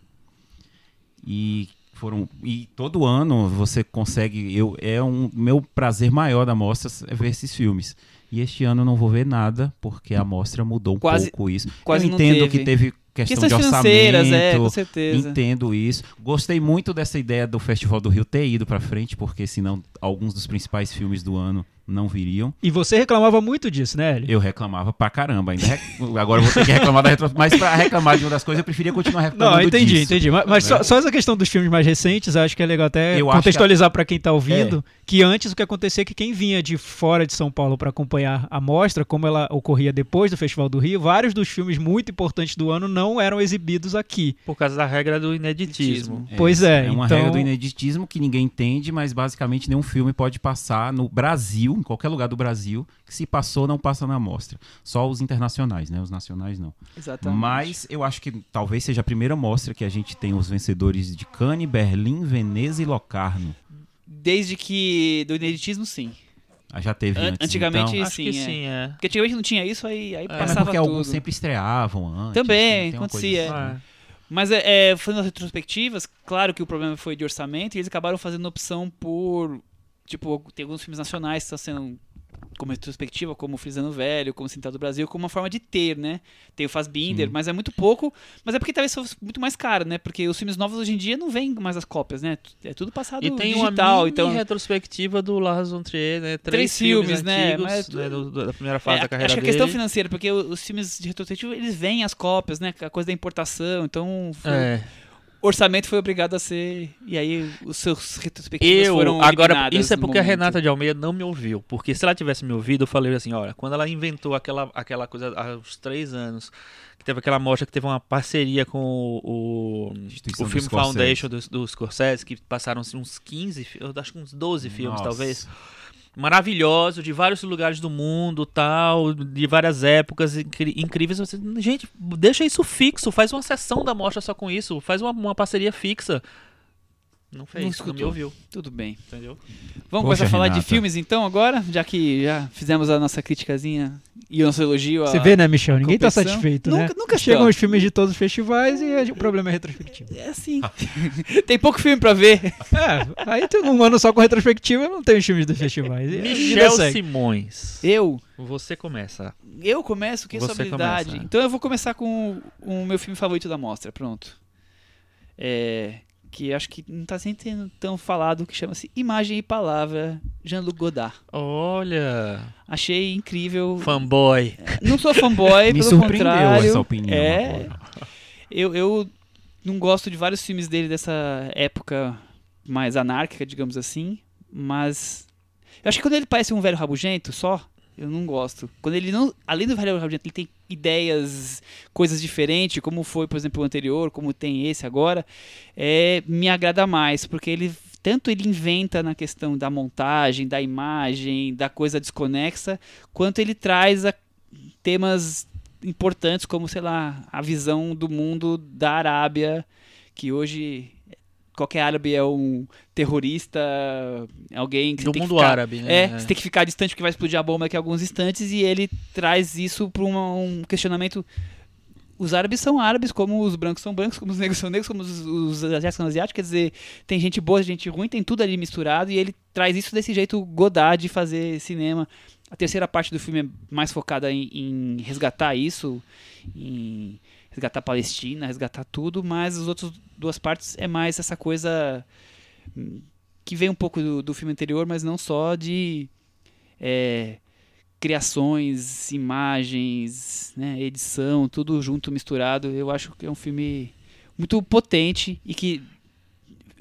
e foram e todo ano você consegue eu é um meu prazer maior da mostra é ver esses filmes. E este ano eu não vou ver nada porque a mostra mudou um Quase- pouco isso. quase eu não entendo teve. que teve questão Questões de orçamento. é, com certeza. Entendo isso. Gostei muito dessa ideia do Festival do Rio ter ido pra frente, porque senão alguns dos principais filmes do ano não viriam. E você reclamava muito disso, né, Hélio? Eu reclamava pra caramba. Ainda rec- Agora eu vou ter que reclamar da retro... Mas pra reclamar de uma das coisas, eu preferia continuar reclamando Não, entendi, disso. entendi. Mas, mas né? só, só essa questão dos filmes mais recentes, acho que é legal até Eu contextualizar pra quem tá ouvindo, que antes o que acontecia é que quem vinha de fora de São Paulo pra acompanhar a mostra, como ela ocorria depois do Festival do Rio, vários dos filmes muito importantes do ano não eram exibidos aqui. Por causa da regra do ineditismo. Pois é, É uma então- regra do ineditismo que ninguém entende, mas basicamente nenhum filme pode passar no Brasil, em qualquer lugar do Brasil, que se passou, não passa na mostra. Só os internacionais, né? Os nacionais não. Exatamente. Mas eu acho que talvez seja a primeira mostra que a gente tem os vencedores de Cannes, Berlim, Veneza e Locarno. Desde que do ineditismo, sim. Ah, Já teve An- antes, antigamente, então. Acho sim, que é. sim, é. Porque antigamente não tinha isso, aí, aí É, mas passava porque tudo. alguns sempre estreavam antes. Também, coisa acontecia. assim. É. Mas é, é, fazendo as retrospectivas, claro que o problema foi de orçamento e eles acabaram fazendo opção por. Tipo, tem alguns filmes nacionais que estão sendo como retrospectiva, como Frisando Velho, como Central do Brasil, como uma forma de ter, né? Tem o Fassbinder, Sim. mas é muito pouco. Mas é porque talvez fosse muito mais caro, né? Porque os filmes novos hoje em dia não vêm mais as cópias, né? É tudo passado E tem digital, uma então. retrospectiva do Lars von Trier, né? Três, Três filmes, né? antigos, Mas- né, do- do- da primeira fase É, da carreira acho que a dele. questão financeira, porque o- os filmes de retrospectiva, eles vêm as cópias, né? A coisa da importação, então foi- É. o orçamento foi obrigado a ser. E aí os seus retrospectivas Eu, foram agora, isso é porque a. Renata de Almeida não me ouviu. Porque se ela tivesse me ouvido, eu falei assim: olha, quando ela inventou aquela, aquela coisa há uns três anos, que teve aquela mostra que teve uma parceria com o, o, o Film. Foundation dos do Scorsese, que passaram assim, uns 15, fi- eu acho que uns 12 filmes, Nossa. talvez. Maravilhoso, de vários lugares do mundo, tal, de várias épocas incríveis. Você, gente, deixa isso fixo, faz uma sessão da mostra só com isso, faz uma, uma parceria fixa. Não fez, Não não, me escutou. ouviu, Tudo bem. entendeu? Vamos Poxa, começar a falar de Renata. filmes então agora? Já que já fizemos a nossa criticazinha e o nosso elogio. Você vê, né, Michel? Ninguém tá competição. satisfeito, Nunca- né? nunca Chegam está. os filmes de todos os festivais e a- o problema é retrospectiva. É assim. Tem pouco filme pra ver. É, aí tem um ano só com retrospectiva não tem os filmes dos festivais. Michel. Simões. Eu. Você começa. Eu começo, que é sua habilidade. começa. Então eu vou começar com o, o meu filme favorito da mostra. Pronto. É. Que acho que não tá nem sendo tão falado, que chama-se Imagem e Palavra, Jean-Luc Godard. Olha, Achei incrível. fanboy. Não sou fanboy, Me pelo surpreendeu contrário. essa opinião. É, eu, eu não gosto de vários filmes dele dessa época mais anárquica, digamos assim. Mas eu acho que quando ele parece um velho rabugento só, eu não gosto. Quando ele não, além do velho rabugento, ele tem ideias, coisas diferentes, como foi, por exemplo, o anterior, como tem esse agora, é, me agrada mais, porque ele tanto ele inventa na questão da montagem, da imagem, da coisa desconexa, quanto ele traz a, temas importantes como, sei lá, a visão do mundo da Arábia, que hoje qualquer árabe é um terrorista, alguém que Do tem que mundo ficar- árabe, né? É, você tem que ficar distante porque vai explodir a bomba daqui a alguns instantes e ele traz isso para um questionamento. Os árabes são árabes, como os brancos são brancos, como os negros são negros, como os, os asiáticos são asiáticos. Quer dizer, tem gente boa, gente ruim, tem tudo ali misturado e ele traz isso desse jeito Godard de fazer cinema. A terceira parte do filme é mais focada em, em resgatar isso, em resgatar a Palestina, resgatar tudo, mas as outras duas partes é mais essa coisa hum, que vem um pouco do, do filme anterior, mas não só de é, criações, imagens, né, edição, tudo junto, misturado. Eu acho que é um filme muito potente e que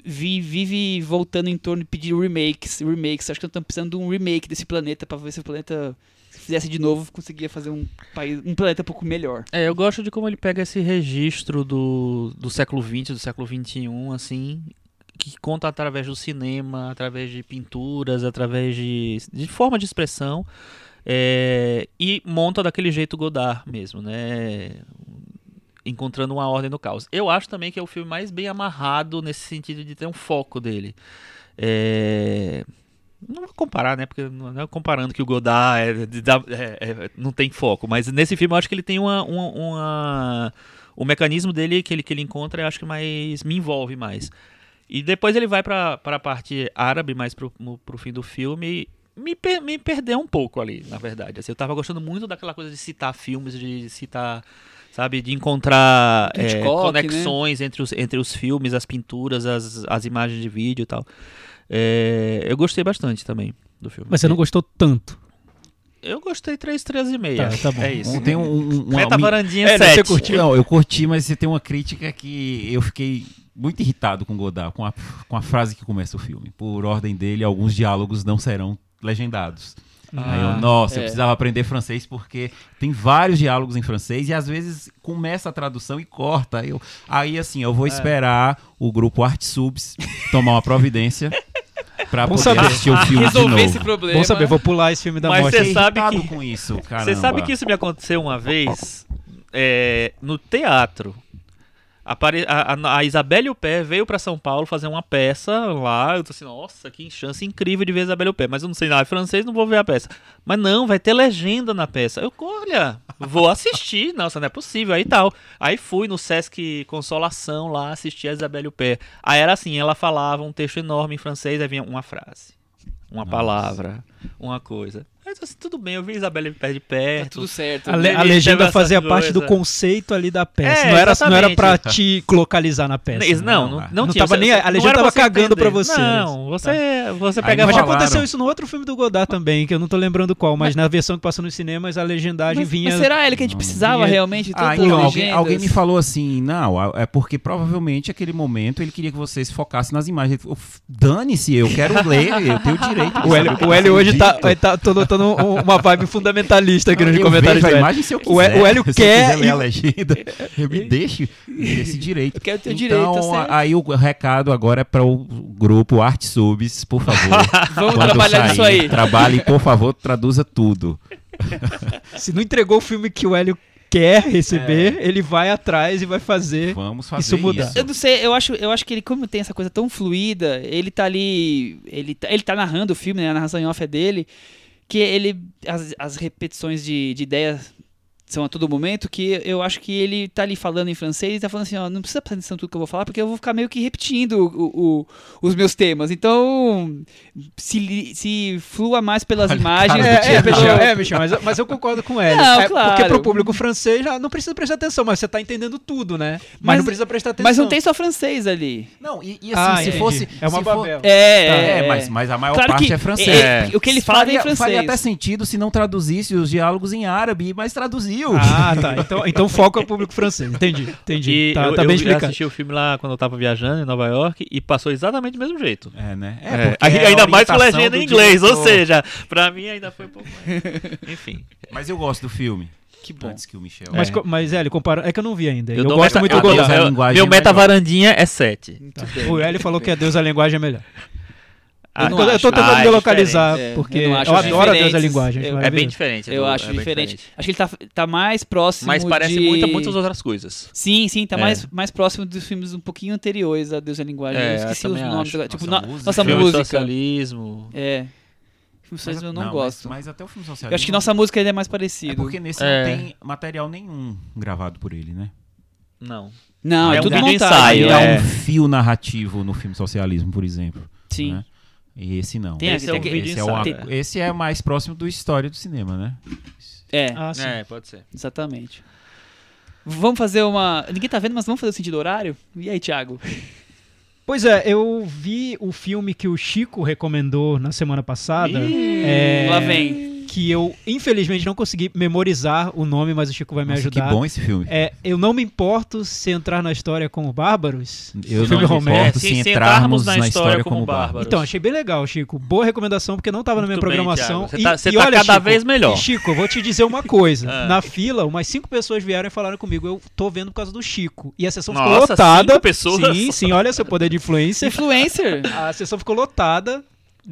vi- vive voltando em torno de pedir remakes, remakes. Acho que estamos precisando de um remake desse planeta para ver se o planeta fizesse de novo conseguia fazer um país, um planeta um pouco melhor. É, eu gosto de como ele pega esse registro do, do século XX, do século XXI, assim, que conta através do cinema, através de pinturas, através de, de forma de expressão, é, e monta daquele jeito Godard mesmo, né? Encontrando uma ordem no caos. Eu acho também que é o filme mais bem amarrado nesse sentido de ter um foco dele. É, Não vou comparar, né? Porque não é comparando que o Godard é- é- é- não tem foco. Mas nesse filme eu acho que ele tem uma. uma, uma- o mecanismo dele que ele, que ele encontra, eu acho que mais me envolve mais. E depois ele vai pra, pra parte árabe, mais pro, no- pro fim do filme. e Me, per- me perdeu um pouco ali, na verdade. Assim, eu tava gostando muito daquela coisa de citar filmes, de citar. Sabe, de encontrar é, Hitchcock, né? conexões entre, os, entre os filmes, as pinturas, as, as imagens de vídeo e tal. É, eu gostei bastante também do filme. Mas você não gostou tanto. Eu gostei 3 estrelas e meia. Tá, tá bom. É isso. Tem um, um, uma- varandinha É, né, 7. você curtiu? Não, eu curti, mas você tem uma crítica que eu fiquei muito irritado com Godard, com a, com a frase que começa o filme. Por ordem dele, alguns diálogos não serão legendados. Aí eu, nossa, eu é. precisava aprender francês porque tem vários diálogos em francês e às vezes começa a tradução e corta. Aí Eu, aí assim, eu vou esperar o grupo Art Subs tomar uma providência pra Bom poder saber. assistir o filme de Resolver novo. esse problema. Bom saber, vou pular esse filme da Mas morte. você Fiquei sabe que- com isso. Você sabe que isso me aconteceu uma vez é, no teatro. Apare- A, a, a Isabelle Huppert veio pra São Paulo fazer uma peça lá. Eu tô assim, nossa, que chance incrível de ver Isabelle Huppert. Mas eu não sei nada de francês, não vou ver a peça. Mas não, vai ter legenda na peça. Eu, olha, vou assistir. Nossa, não é possível. Aí tal. Aí fui no Sesc Consolação lá assistir a Isabelle Huppert. Aí era assim, ela falava um texto enorme em francês, aí vinha uma frase. Uma palavra, uma coisa. Mas assim, tudo bem, eu vi a Isabelle Huppert de Tá perto. tudo certo. A, le- a legenda fazia parte do conceito ali da peça. É, não, era, não era pra te localizar na peça. Não, né? não, não, Não tinha. tava Você- nem- a não legenda tava você cagando entender. pra você. Não, você, você Aí pegava. Mas já aconteceu isso no outro filme do Godard também, que eu não tô lembrando qual, mas, na versão que passou nos cinemas, a legendagem Mas, vinha. mas será ele que a gente Não, precisava vinha- realmente? Ah, então, alguém, alguém me falou assim, não, é porque provavelmente aquele momento ele queria que você se focasse nas imagens. Ele falou, "F- Dane-se, eu quero ler, eu tenho o direito. O Hélio, o tá Hélio hoje tá, dito." ele tá, tô notando um- uma vibe fundamentalista aqui nos eu comentários vejo a imagem se eu quiser. O Hélio- se quer eu e- a legenda, eu me deixe esse direito. Eu quero ter então, direito, certo. aí o recado agora é para o grupo Art Subs, por favor. Vamos trabalhar sair, nisso aí. Trabalhe, por favor, traduza tudo. Se não entregou o filme que o Hélio quer receber, ele vai atrás e vai fazer. Vamos fazer Isso mudar. isso. Eu não sei, eu acho, eu acho que ele, como tem essa coisa tão fluida, ele tá ali. Ele tá, ele tá narrando o filme, né? A narração em off é dele. Que ele. As, as repetições de, de ideias são a todo momento, que eu acho que ele tá ali falando em francês e tá falando assim, ó, não precisa prestar atenção em tudo que eu vou falar, porque eu vou ficar meio que repetindo o- o- os meus temas. Então, se, se flua mais pelas imagens cara do É, é, pelo- Michel, é, Michel, mas, mas eu concordo com ele. Não, é, claro. Porque pro público francês já não precisa prestar atenção, mas você tá entendendo tudo, né? Mas, Mas- não precisa prestar atenção. Mas não tem só francês ali. Não, e, e assim, Ah, se entendi. fosse. É uma se for- Babel. É, É, mas, mas a maior Claro parte que é francês. é, o que ele fala é em faria, francês. faria até sentido se não traduzisse os diálogos em árabe, mas traduziu. Brasil. Ah, tá. Então, então foco é o público francês. Entendi, entendi. E tá eu, tá eu bem vi- explicado. assisti o filme lá quando eu tava viajando em Nova York e passou exatamente do mesmo jeito. É, né? É, É, é ainda mais com legenda em inglês, ou diretor. seja, pra mim ainda foi um pouco mais. Enfim. Mas eu gosto do filme. Que bom. Antes que o Michel. Mas, É. mas Hélio, compara... é que eu não vi ainda. Eu, dou gosto meta- muito eu do Godard. é eu- Meu é meta melhor. varandinha é 7. Tá. O Hélio falou que a Deus a linguagem é melhor. Eu não eu, eu tô tentando Ah, me é localizar, diferente, é. porque Eu eu, não adoro a Deus a linguagem. acho Eu- É bem diferente. Eu acho é bem diferente. Acho que ele tá, tá mais próximo Mas parece de... muito, muitas outras coisas. Sim, sim, tá É. mais, mais próximo dos filmes um pouquinho anteriores a Deus e a Linguagem. É, eu esqueci os nomes acho. Tipo, Nossa no- música. nossa Filme música. socialismo. É. Filme Mas- socialismo eu não, mas- gosto. Mas, até o filme social. eu acho que nossa música ele é mais parecido. É porque nesse É. não tem material nenhum gravado por ele, né? Não. Não, é, É um tudo vídeo montado. ensaio, é. um fio narrativo no filme Socialismo, por exemplo. Sim. E esse não. Tem Esse é um esse, é o- ensaio. esse é mais próximo do história do cinema, né? É, Ah, sim. É, pode ser. exatamente. Vamos fazer uma. Ninguém tá vendo, mas vamos fazer o sentido horário? E aí, Thiago? Pois é, eu vi o filme que o Chico recomendou na semana passada. é, Lá vem. Que eu, infelizmente, não consegui memorizar o nome, mas o Chico vai me Nossa, ajudar. que bom esse filme. É, eu não me importo se entrar na história como bárbaros. Eu filme não me importo É, se, se- entrarmos na, na história, como como bárbaros. bárbaros. Então, achei bem legal, Chico. Boa recomendação, porque não tava na minha Muito programação. Você e, tá- você e tá olha, cada Chico, vez melhor. e, Chico, eu vou te dizer uma coisa. Ah. Na fila, umas cinco pessoas vieram e falaram comigo. Eu tô vendo por causa do Chico. E a sessão ficou Nossa, lotada. cinco pessoas? Sim, sim, olha seu poder de influência. Influencer. A sessão ficou lotada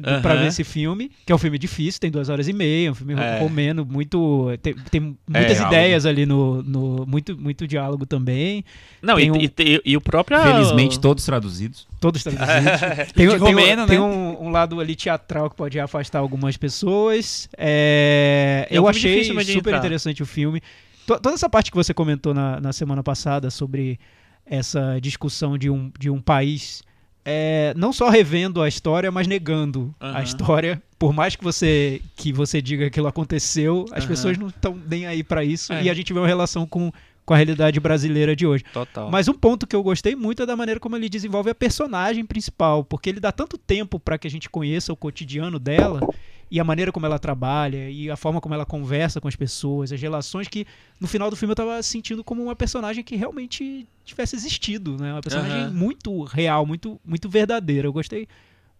Aham. pra ver esse filme, que é um filme difícil, tem duas horas e meia, é um filme É. romeno, muito. Tem, tem muitas É, ideias ali no. no muito, muito diálogo também. Não, Tem e, um- e, e- e o próprio. Felizmente, todos traduzidos. Todos traduzidos. tem De tem, romeno, tem né? um, um lado ali teatral que pode afastar algumas pessoas. É, É um eu achei super entrar. interessante o filme. To- toda essa parte que você comentou na, na semana passada sobre essa discussão de um, de um país. É, não só revendo a história, mas negando a Aham. história. Por mais que você que você diga que aquilo aconteceu, as Aham. pessoas não estão nem aí pra isso. É. E a gente vê uma relação com, com a realidade brasileira de hoje. Total. Mas um ponto que eu gostei muito é da maneira como ele desenvolve a personagem principal, porque ele dá tanto tempo para que a gente conheça o cotidiano dela e a maneira como ela trabalha e a forma como ela conversa com as pessoas, as relações que no final do filme eu tava sentindo como uma personagem que realmente tivesse existido, né? Uma personagem Aham. muito real, muito muito verdadeira. Eu gostei.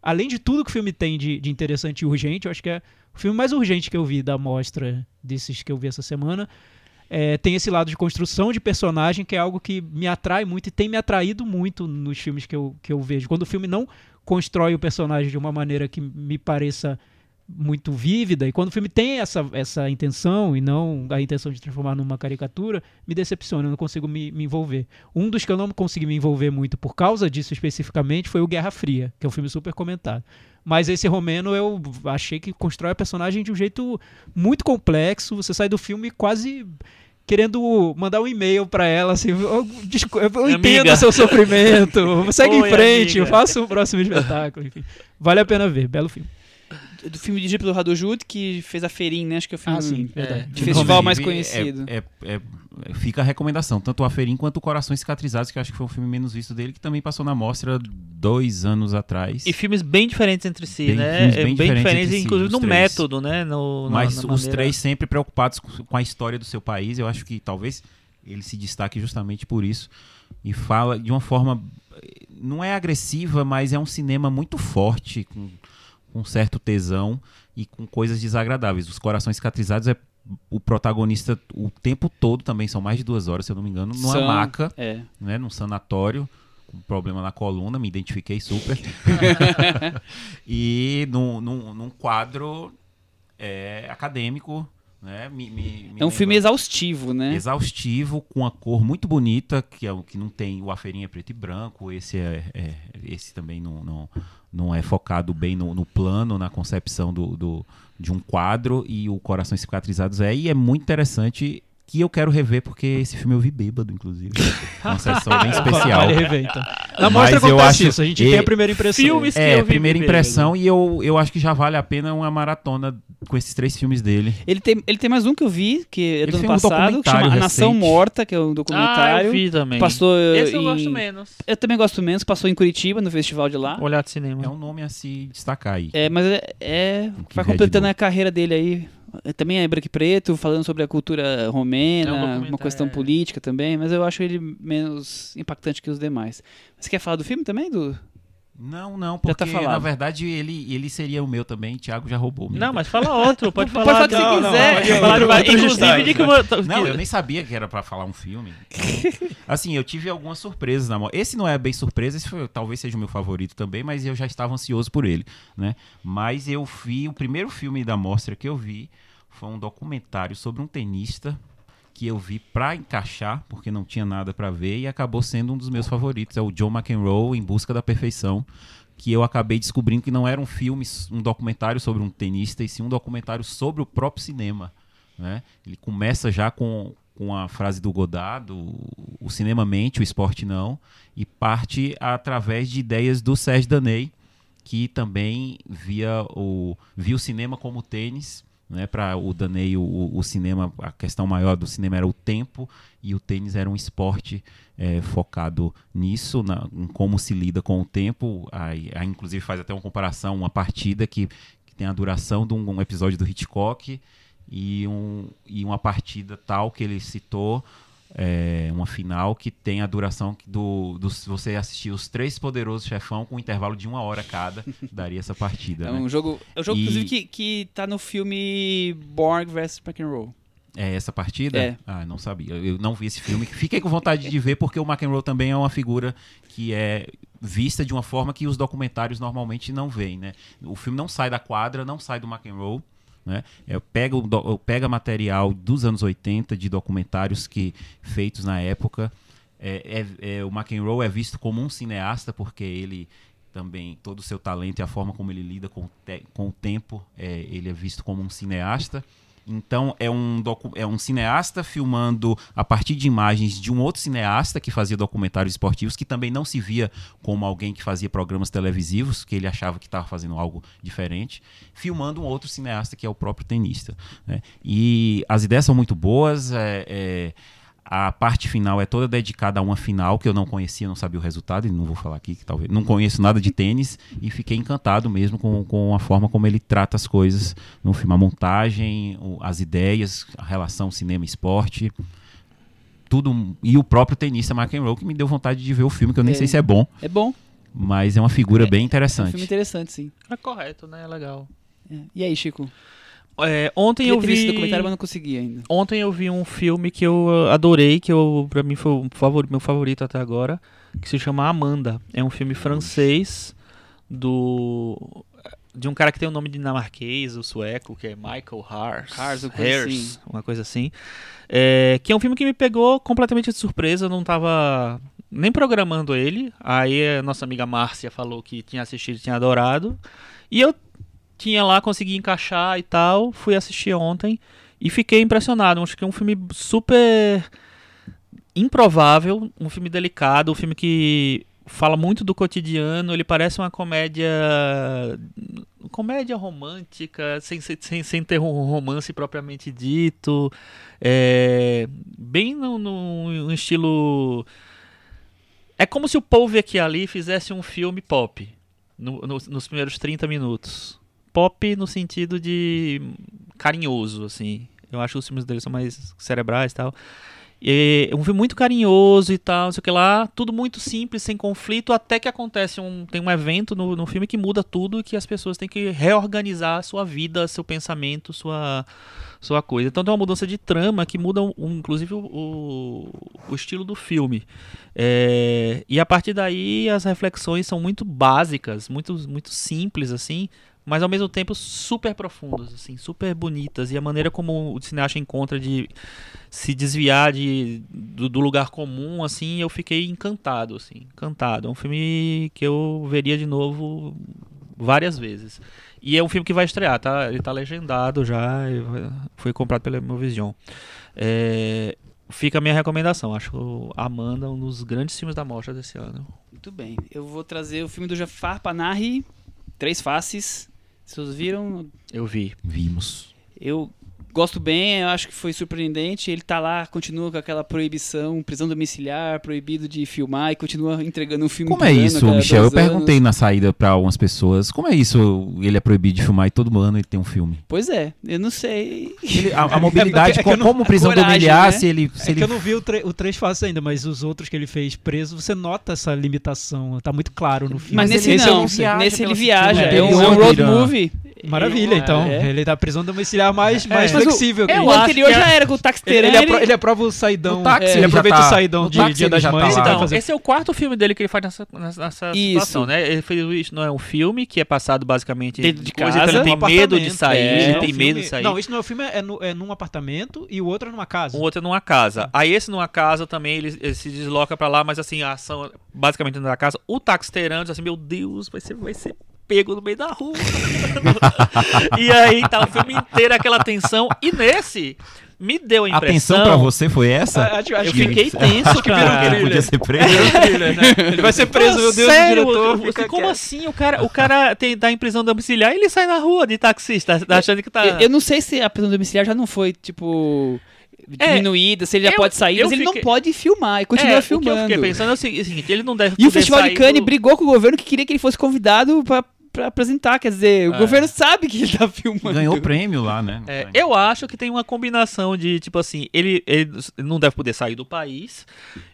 Além de tudo que o filme tem de, de interessante e urgente, eu acho que é o filme mais urgente que eu vi da mostra desses que eu vi essa semana. É, tem esse lado de construção de personagem que é algo que me atrai muito e tem me atraído muito nos filmes que eu, que eu vejo. Quando o filme não constrói o personagem de uma maneira que me pareça muito vívida, e quando o filme tem essa, essa intenção e não a intenção de transformar numa caricatura, me decepciona, eu não consigo me, me envolver. Um dos que eu não consegui me envolver muito por causa disso especificamente foi o Guerra Fria, que é um filme super comentado. Mas esse romeno eu achei que constrói a personagem de um jeito muito complexo. Você sai do filme quase querendo mandar um e-mail pra ela assim, "Oh, descu- eu Amiga. entendo o seu sofrimento, segue Oi, em frente, amiga." faça o próximo espetáculo, enfim. Vale a pena ver, belo filme. Do filme dirigido pelo Rado Jud, que fez a Feirinha, né? Acho que é o filme Ah, sim, É. de festival mais conhecido. é- é- é- fica a recomendação, tanto o Aferim quanto o Corações Cicatrizados, que eu acho que foi um filme menos visto dele, que também passou na mostra dois anos atrás. E filmes bem diferentes entre si, Bem- né? É, bem bem, diferentes diferentes, si, inclusive no três. método, né? No, Mas na os maneira- três sempre preocupados com, com a história do seu país. Eu acho que talvez ele se destaque justamente por isso. E fala de uma forma. eh, Não é agressiva, mas é um cinema muito forte, com, com certo tesão e com coisas desagradáveis. Os Corações Cicatrizados é o protagonista o tempo todo também, são mais de duas horas, se eu não me engano, numa maca, É. né, num sanatório, com problema na coluna, me identifiquei super. e num, num, num quadro é, acadêmico, né? Me, me- me É um lembra- filme exaustivo, né? exaustivo, com a cor muito bonita, que é o que não tem o aferinha preto e branco. Esse é, é- esse também não, não, não é focado bem no, no plano, na concepção do, do- de um quadro e o Corações Cicatrizados é e é muito interessante. Que eu quero rever, porque esse filme eu vi bêbado, inclusive. Uma sessão bem especial. Vale rever, então. Na Mas mostra eu acontece acho- isso, a gente e- tem a primeira impressão. Filmes que É, eu vi primeira bêbado. impressão, e eu, eu acho que já vale a pena uma maratona com esses três filmes dele. Ele tem, ele tem mais um que eu vi, que é Ele do ano tem um passado, que chama documentário A Nação. Morta, que é um Ah, documentário. eu vi também. Passou Esse eu em- gosto menos. Eu também gosto menos, que passou em Curitiba, no festival de lá. Olhar de cinema. É um nome a se destacar aí. É, mas é, é vai completando a carreira dele aí. Também é branco e preto, falando sobre a cultura romena, É um uma questão é. política também, mas eu acho ele menos impactante que os demais. Você quer falar do filme também, Du? Não, não, Já porque tá na verdade ele, ele seria o meu também, Thiago já roubou. o meu. Não, mas fala outro, pode Pode falar. o que você Não, não, quiser. pode- Inclusive, que eu- Não, eu nem sabia que era pra falar um filme. assim, eu tive algumas surpresas na mostra. Esse não é bem surpresa, esse foi, talvez seja o meu favorito também, mas eu já estava ansioso por ele, né? Mas eu vi, o primeiro filme da mostra que eu vi foi um documentário sobre um tenista que eu vi pra encaixar, porque não tinha nada pra ver e acabou sendo um dos meus favoritos. É o John McEnroe em Busca da Perfeição, que eu acabei descobrindo que não era um filme, um documentário sobre um tenista, e sim um documentário sobre o próprio cinema. Né? Ele começa já com, com a frase do Godard, do, o cinema mente, o esporte não, e parte através de ideias do Sérgio Daney, que também via o, via o cinema como tênis. Né, para o Daney, o, o cinema, a questão maior do cinema era o tempo e o tênis era um esporte é, focado nisso, na, em como se lida com o tempo. Aí, aí, inclusive, faz até uma comparação, uma partida que, que tem a duração de um, um episódio do Hitchcock e, um, e uma partida tal que ele citou, é, uma final que tem a duração do, do você assistir os três poderosos chefão com um intervalo de uma hora cada, daria essa partida. É né? um jogo, é um jogo E- inclusive, que, que tá no filme Borg vs. McEnroe. É essa partida? É. Ah, não sabia. Eu não vi esse filme. Fiquei com vontade de ver porque o McEnroe também é uma figura que é vista de uma forma que os documentários normalmente não veem, né? O filme não sai da quadra, não sai do McEnroe, né? É, pega, o pega material dos anos 80 de documentários que feitos na época. É, é- é, o McEnroe é visto como um cineasta porque ele também todo o seu talento e a forma como ele lida com, te- com o tempo, é, ele é visto como um cineasta. Então é um, é um cineasta filmando a partir de imagens de um outro cineasta que fazia documentários esportivos, que também não se via como alguém que fazia programas televisivos, que ele achava que estava fazendo algo diferente, filmando um outro cineasta que é o próprio tenista. né? E as ideias são muito boas. é- é, a parte final é toda dedicada a uma final que eu não conhecia, não sabia o resultado, e não vou falar aqui que talvez não conheço nada de tênis e fiquei encantado mesmo com, com a forma como ele trata as coisas no filme, a montagem, o- as ideias, a relação cinema-esporte, tudo e o próprio tenista McEnroe que me deu vontade de ver o filme, que eu nem É. sei se é bom, É bom. mas é uma figura É- bem É um interessante. filme interessante, sim. É correto, né? É legal. É. E aí, Chico? É, ontem Queria eu vi. esse documentário, mas não consegui ainda. Ontem eu vi um filme que eu uh, adorei, que eu, pra mim foi o favor- meu favorito até agora, que se chama Amanda. É um filme francês do de um cara que tem o nome dinamarquês, o sueco, que é Michael Hars. Hars, uma coisa Hars, assim. uma coisa assim. É, que é um filme que me pegou completamente de surpresa, eu não tava nem programando ele. Aí a nossa amiga Márcia falou que tinha assistido e tinha adorado. E eu tinha lá, consegui encaixar e tal. Fui assistir ontem e fiquei impressionado. Acho que é um filme super improvável, um filme delicado, um filme que fala muito do cotidiano. Ele parece uma comédia. Comédia romântica, sem, sem, sem ter um romance propriamente dito. É, bem no- no estilo. É como se o Paul ali fizesse um filme pop no- no- nos primeiros 30 minutos. Pop no sentido de carinhoso, assim. Eu acho que os filmes dele são mais cerebrais e tal. E é um filme muito carinhoso e tal, não sei o que lá. Tudo muito simples, sem conflito, até que acontece um. Tem um evento no, no filme que muda tudo e que as pessoas têm que reorganizar a sua vida, seu pensamento, sua, sua coisa. Então tem uma mudança de trama que muda, um, inclusive, o, o, estilo do filme. É, e a partir daí as reflexões são muito básicas, muito, muito simples, assim, mas ao mesmo tempo super profundas, assim, super bonitas. E a maneira como o cineasta encontra de se desviar de, do, do lugar comum, assim, eu fiquei encantado, assim, encantado. É um filme que eu veria de novo várias vezes. E é um filme que vai estrear, tá? Ele tá legendado já, foi comprado pela Movision. É, fica a minha recomendação. Acho Amanda um dos grandes filmes da mostra desse ano. Muito bem. Eu vou trazer o filme do Jafar Panahi, Três Faces. Vocês viram? Eu vi. Vimos. Eu gosto bem, eu acho que foi surpreendente. Ele tá lá, continua com aquela proibição, prisão domiciliar, proibido de filmar e continua entregando um filme Como é isso, Michel? Eu dois anos. perguntei na saída pra algumas pessoas. Como é isso? Ele é proibido de filmar e todo ano ele tem um filme. Pois é, eu não sei. Ele- a, a mobilidade, É que eu co- não- como prisão coragem, domiciliar, né? se ele. Se É ele que eu não vi o, tre o 3 fácil ainda, mas os outros que ele fez preso, você nota essa limitação. Tá muito claro no filme. Mas nesse esse não, não viaja nesse ele viaja, é um, é um Interior do road movie. Maravilha, É, então. é. Ele tá prisão domiciliar mais, mais Mas o- flexível. É, a o gente. acho anterior que já é- era com o Tax Ele, ele, apro- ele aprova o saidão. No táxi ele ele aproveita tá- o saidão de táxi Dia das tá Mães e vai Então, fazer. esse é o quarto filme dele que ele faz nessa, nessa, Isso. situação, né? Ele fez o Isso Não é um Filme, que é passado basicamente Dentro de coisa, casa, então ele Um tem medo de sair, É. ele Não, tem o medo filme- de sair. Não, isso não é o filme, é, no- é num apartamento e o outro é numa casa. Um outro é numa casa. Aí esse numa casa também, ele, ele se desloca pra lá, mas assim, a ação basicamente dentro da casa. O taxiteirante, assim, meu Deus, vai ser, vai ser pego no meio da rua. e aí tá o filme inteiro aquela tensão. E nesse, me deu a A impressão... tensão pra você foi essa? Acho- acho Eu que- fiquei tenso, Cara, cara. podia ser preso. Ele vai ser preso, meu Deus, Sério? diretor. Eu- fica como quieto. assim? O cara, o cara tem, tá em prisão domiciliar e ele sai na rua de taxista, tá achando que tá... Eu, eu não sei se a prisão domiciliar já não foi, tipo, diminuída, se ele já eu- pode sair, mas ele fiquei- não pode filmar e continua é, O que eu filmando. fiquei pensando é o segui- seguinte, ele não deve E o Festival de Cannes do- brigou com o governo que queria que ele fosse convidado pra, pra apresentar. Quer dizer, o É. governo sabe que ele tá filmando. Ganhou o prêmio lá, né? É, eu acho que tem uma combinação de, tipo assim, ele, ele não deve poder sair do país,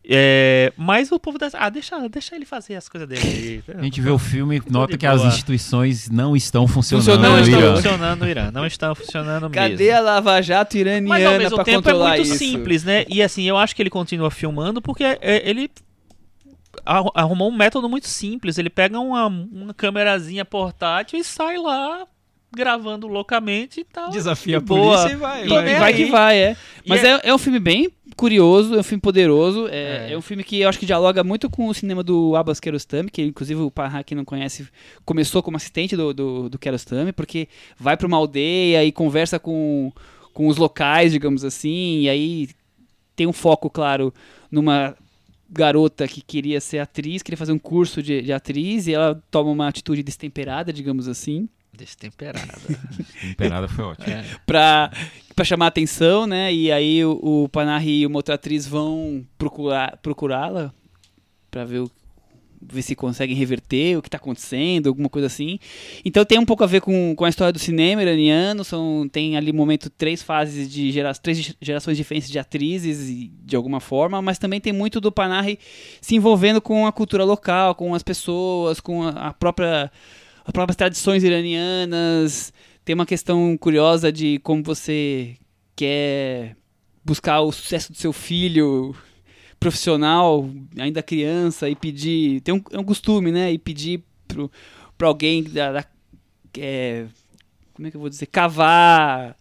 é, mas o povo deve, ah, deixa, deixa ele fazer as coisas dele. A gente vê o filme, nota de que as boa. instituições não estão funcionando. Funcionando, não estão funcionando no Irã, não estão funcionando Cadê mesmo. a Lava Jato Mas ao iraniana mesmo pra tempo é muito isso? simples, né? E assim, eu acho que ele continua filmando porque é, ele arrumou um método muito simples. Ele pega uma, uma câmerazinha portátil e sai lá gravando loucamente e tal. Desafia a boa. polícia e vai. E, vai aí. que vai, é. Mas é- é, é um filme bem curioso, é um filme poderoso. É, É. é um filme que eu acho que dialoga muito com o cinema do Abbas Kiarostami, que inclusive o Parra, quem não conhece, começou como assistente do, do, do Kiarostami, porque vai pra uma aldeia e conversa com, com os locais, digamos assim, e aí tem um foco, claro, numa garota que queria ser atriz, queria fazer um curso de, de atriz, e ela toma uma atitude destemperada, digamos assim Destemperada. Temperada foi ótimo. É. pra, pra chamar atenção, né? E aí o, o Panahi e uma outra atriz vão procurar procurá-la pra ver o ver se conseguem reverter o que tá acontecendo, alguma coisa assim. Então tem um pouco a ver com, com a história do cinema iraniano, são, tem ali momento três fases de gera, três gerações diferentes de atrizes e- de alguma forma, mas também tem muito do Panahi se envolvendo com a cultura local, com as pessoas, com a, a própria as próprias tradições iranianas. Tem uma questão curiosa de como você quer buscar o sucesso do seu filho profissional, ainda criança, e pedir. Tem um, é um costume, né? E pedir pro, alguém da. da- é, como é que eu vou dizer? Cavar.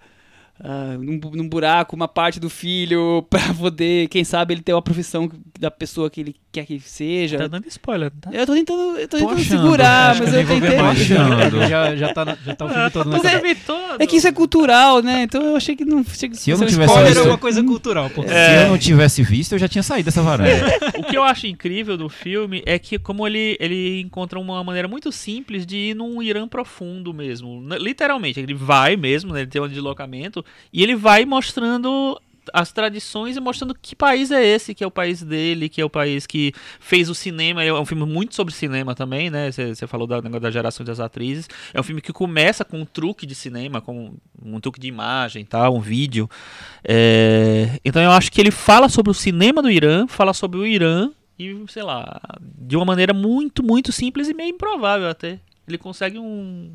Ah, num, num buraco uma parte do filho pra poder, quem sabe, ele ter uma profissão da pessoa que ele quer que seja. tá dando spoiler, tá? Eu tô tentando, eu tô Tô tentando achando, segurar, Acho mas eu eu tentei. Já, já, tá, já tá o filme todo na mas cabeça. É que isso é cultural, né? Então eu achei que não. Se Se eu não tivesse Spoiler visto- é uma coisa cultural, pô. Se eu não tivesse visto, eu já tinha saído dessa varanda. O que eu acho incrível do filme é que como ele, ele encontra uma maneira muito simples de ir num Irã profundo mesmo. Literalmente, ele vai mesmo, né, ele tem um deslocamento, e ele vai mostrando as tradições e mostrando que país é esse, que é o país dele, que é o país que fez o cinema. É um filme muito sobre cinema também, né? Você falou da negócio da geração das atrizes. É um filme que começa com um truque de cinema, com um truque de imagem, tal, um vídeo. É, Então eu acho que ele fala sobre o cinema do Irã, fala sobre o Irã e, sei lá, de uma maneira muito, muito simples e meio improvável até. Ele consegue um,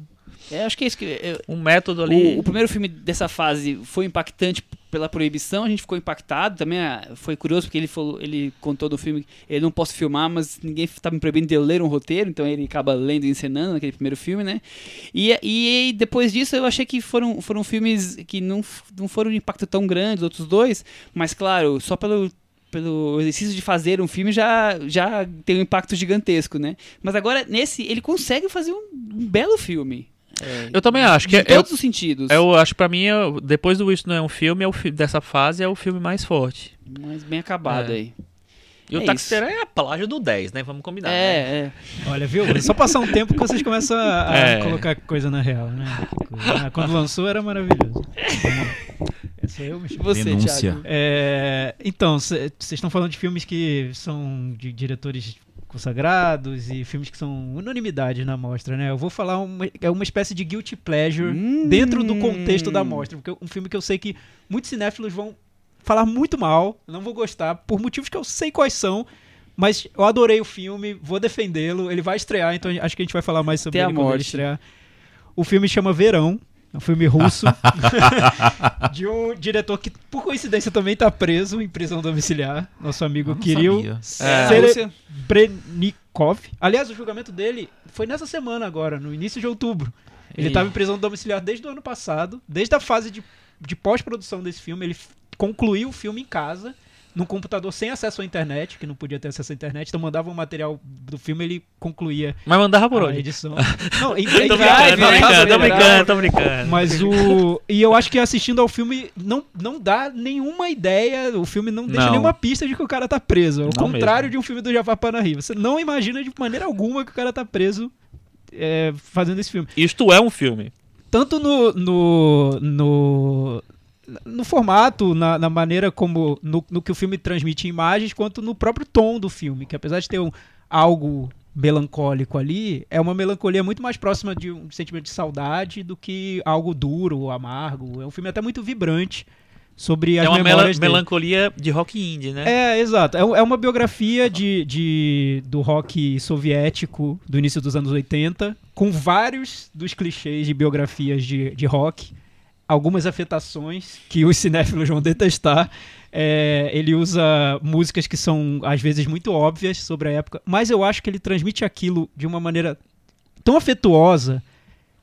É, acho que é isso que. eu- um método ali. o, o primeiro filme dessa fase foi impactante pela proibição, a gente ficou impactado. Também ah, foi curioso porque ele falou, ele contou no filme, ele não posso filmar, mas ninguém estava me proibindo de eu ler um roteiro, então ele acaba lendo e encenando naquele primeiro filme, né? E, e depois disso eu achei que foram, foram filmes que não, não foram de impacto tão grande, os outros dois, mas claro, só pelo pelo exercício de fazer um filme já, já tem um impacto gigantesco, né? Mas agora, nesse, ele consegue fazer um, um belo filme. É, Eu também acho que em é, todos os sentidos. eu acho que pra mim, é- depois do Isso Não É Um Filme, é o fi- dessa fase é o filme mais forte. Mas bem acabado É. aí. E o É Taxiteira é a plágio do 10, né? Vamos combinar. né? É, é. Olha, viu? É só passar um tempo que vocês começam a, a É. colocar coisa na real, né? Ah, Quando lançou era maravilhoso. Sou eu, Michel. Você, Denúncia. Thiago. É, então, vocês estão falando de filmes que são de diretores consagrados e filmes que são unanimidade na mostra, né? Eu vou falar uma, é uma espécie de guilty pleasure Hum. dentro do contexto da mostra, porque é um filme que eu sei que muitos cinéfilos vão falar muito mal, não vou gostar, por motivos que eu sei quais são, mas eu adorei o filme, vou defendê-lo, ele vai estrear, então acho que a gente vai falar mais sobre Até a ele morte. estrear. O filme chama Verão, um filme russo, de um diretor que, por coincidência, também tá preso em prisão domiciliar, nosso amigo Kirill sabia. É. Aliás, o julgamento dele foi nessa semana agora, no início de outubro. Ele estava em prisão domiciliar desde o ano passado, desde a fase de, de pós-produção desse filme. Ele concluiu o filme em casa, num computador sem acesso à internet, que não podia ter acesso à internet. Então mandava o material do filme ele concluía Mas mandava por onde? edição. Não, em, em Tô drive, brincando, tô brincando, tô brincando, tô brincando. mas o. E eu acho que assistindo ao filme não, não dá nenhuma ideia. O filme não deixa Não. nenhuma pista de que o cara tá preso. Ao Não contrário mesmo. de um filme do Jafar Panahi. Você não imagina de maneira alguma que o cara tá preso é, fazendo esse filme. Isto é um filme. Tanto no. no, no no formato, na, na maneira como. No, no que o filme transmite imagens, quanto no próprio tom do filme. Que apesar de ter um, algo melancólico ali, é uma melancolia muito mais próxima de um sentimento de saudade do que algo duro ou amargo. É um filme até muito vibrante sobre as é uma memórias dele. melancolia de rock indie, né? É, exato. É, é uma biografia de, de- do rock soviético do início dos anos 80, com vários dos clichês de biografias de, de rock, algumas afetações que os cinéfilos vão detestar. É, ele usa músicas que são, às vezes, muito óbvias sobre a época, mas eu acho que ele transmite aquilo de uma maneira tão afetuosa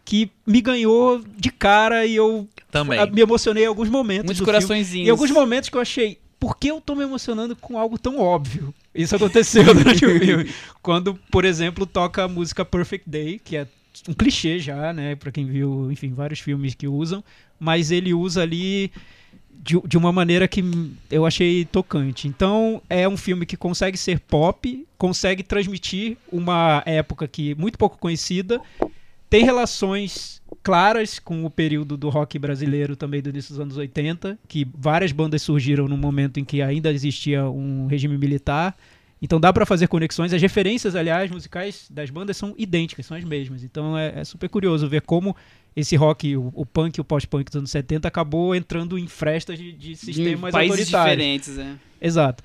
que me ganhou de cara e eu Também. me emocionei em alguns momentos. Muitos coraçõezinhos. Em alguns momentos que eu achei, por que eu tô me emocionando com algo tão óbvio? Isso aconteceu durante o filme. Quando, por exemplo, toca a música Perfect Day, que é um clichê já, né? Pra quem viu, enfim, vários filmes que usam. Mas ele usa ali de, de uma maneira que eu achei tocante. Então, é um filme que consegue ser pop, consegue transmitir uma época que muito pouco conhecida, tem relações claras com o período do rock brasileiro também do início dos anos 80, que várias bandas surgiram num momento em que ainda existia um regime militar. Então dá pra fazer conexões. As referências, aliás, musicais das bandas são idênticas, são as mesmas. Então é, é super curioso ver como esse rock, o, o punk e o pós-punk dos anos 70 acabou entrando em frestas de, de de sistemas países autoritários. diferentes, é. Exato.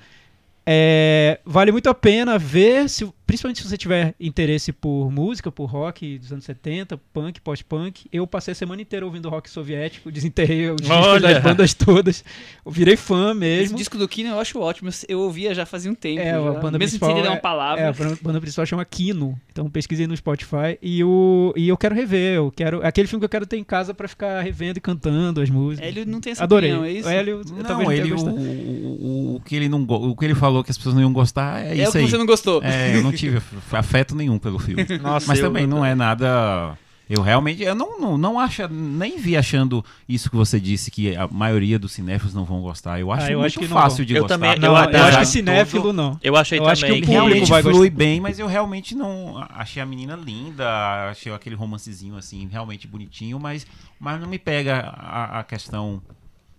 É, vale muito a pena ver, se, principalmente se você tiver interesse por música, por rock dos anos 70, punk, pós-punk. Eu passei a semana inteira ouvindo rock soviético, desenterrei os discos Olha! das bandas todas. Eu virei fã Esse mesmo. disco do Kino eu acho ótimo. Eu ouvia já fazia um tempo. É, já. a banda Mesmo principal é- uma palavra. É, a banda- principal chama Kino. Então pesquisei no Spotify e, o, e eu quero rever. Eu quero, é aquele filme que eu quero ter em casa pra ficar revendo e cantando as músicas. Hélio não tem essa Adorei. opinião, é isso? O Hélio, Não, tenha ele, o, o, o, o que ele não, o que ele falou que as pessoas não iam gostar é, É o isso que aí. você não gostou. É, eu não tive af- afeto nenhum pelo filme. Nossa, Mas eu- também não é nada. Eu realmente eu não, não, não acho, nem vi achando isso que você disse, que a maioria dos cinéfilos não vão gostar. Eu acho Ah, eu muito acho que não fácil de Eu gostar. também- Não, eu eu, acho acho que cinéfilo não. Eu achei Eu acho que também o público realmente vai gostar. flui bem, mas eu realmente não achei a menina linda, achei aquele romancezinho assim realmente bonitinho, mas, mas não me pega a, a questão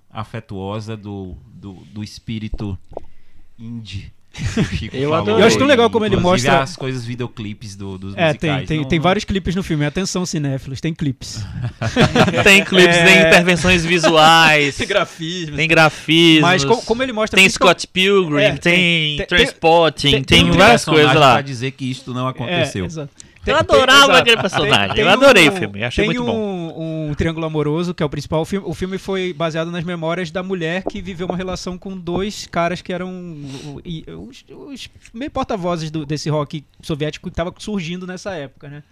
afetuosa do, do, do espírito indie. Eu adorei. Eu acho tão legal como ele mostra- as coisas videoclipes do, dos É, musicais. tem, tem, Não- tem vários clipes no filme. Atenção, cinéfilos, tem clipes. tem clipes, É. tem intervenções visuais, grafismo. tem grafismos, Mas co- como ele mostra... tem Scott Pilgrim, É, tem, tem- tem- Transpotting, tem- tem, tem várias coisas lá. Pra dizer que isto não aconteceu. É, exato. Eu adorava exato. aquele personagem, Tem- eu tem adorei um- o filme, achei tem muito bom. um, um Triângulo Amoroso, que é o principal. O filme, o filme foi baseado nas memórias da mulher que viveu uma relação com dois caras que eram os, os meio porta-vozes desse rock soviético que estava surgindo nessa época, né?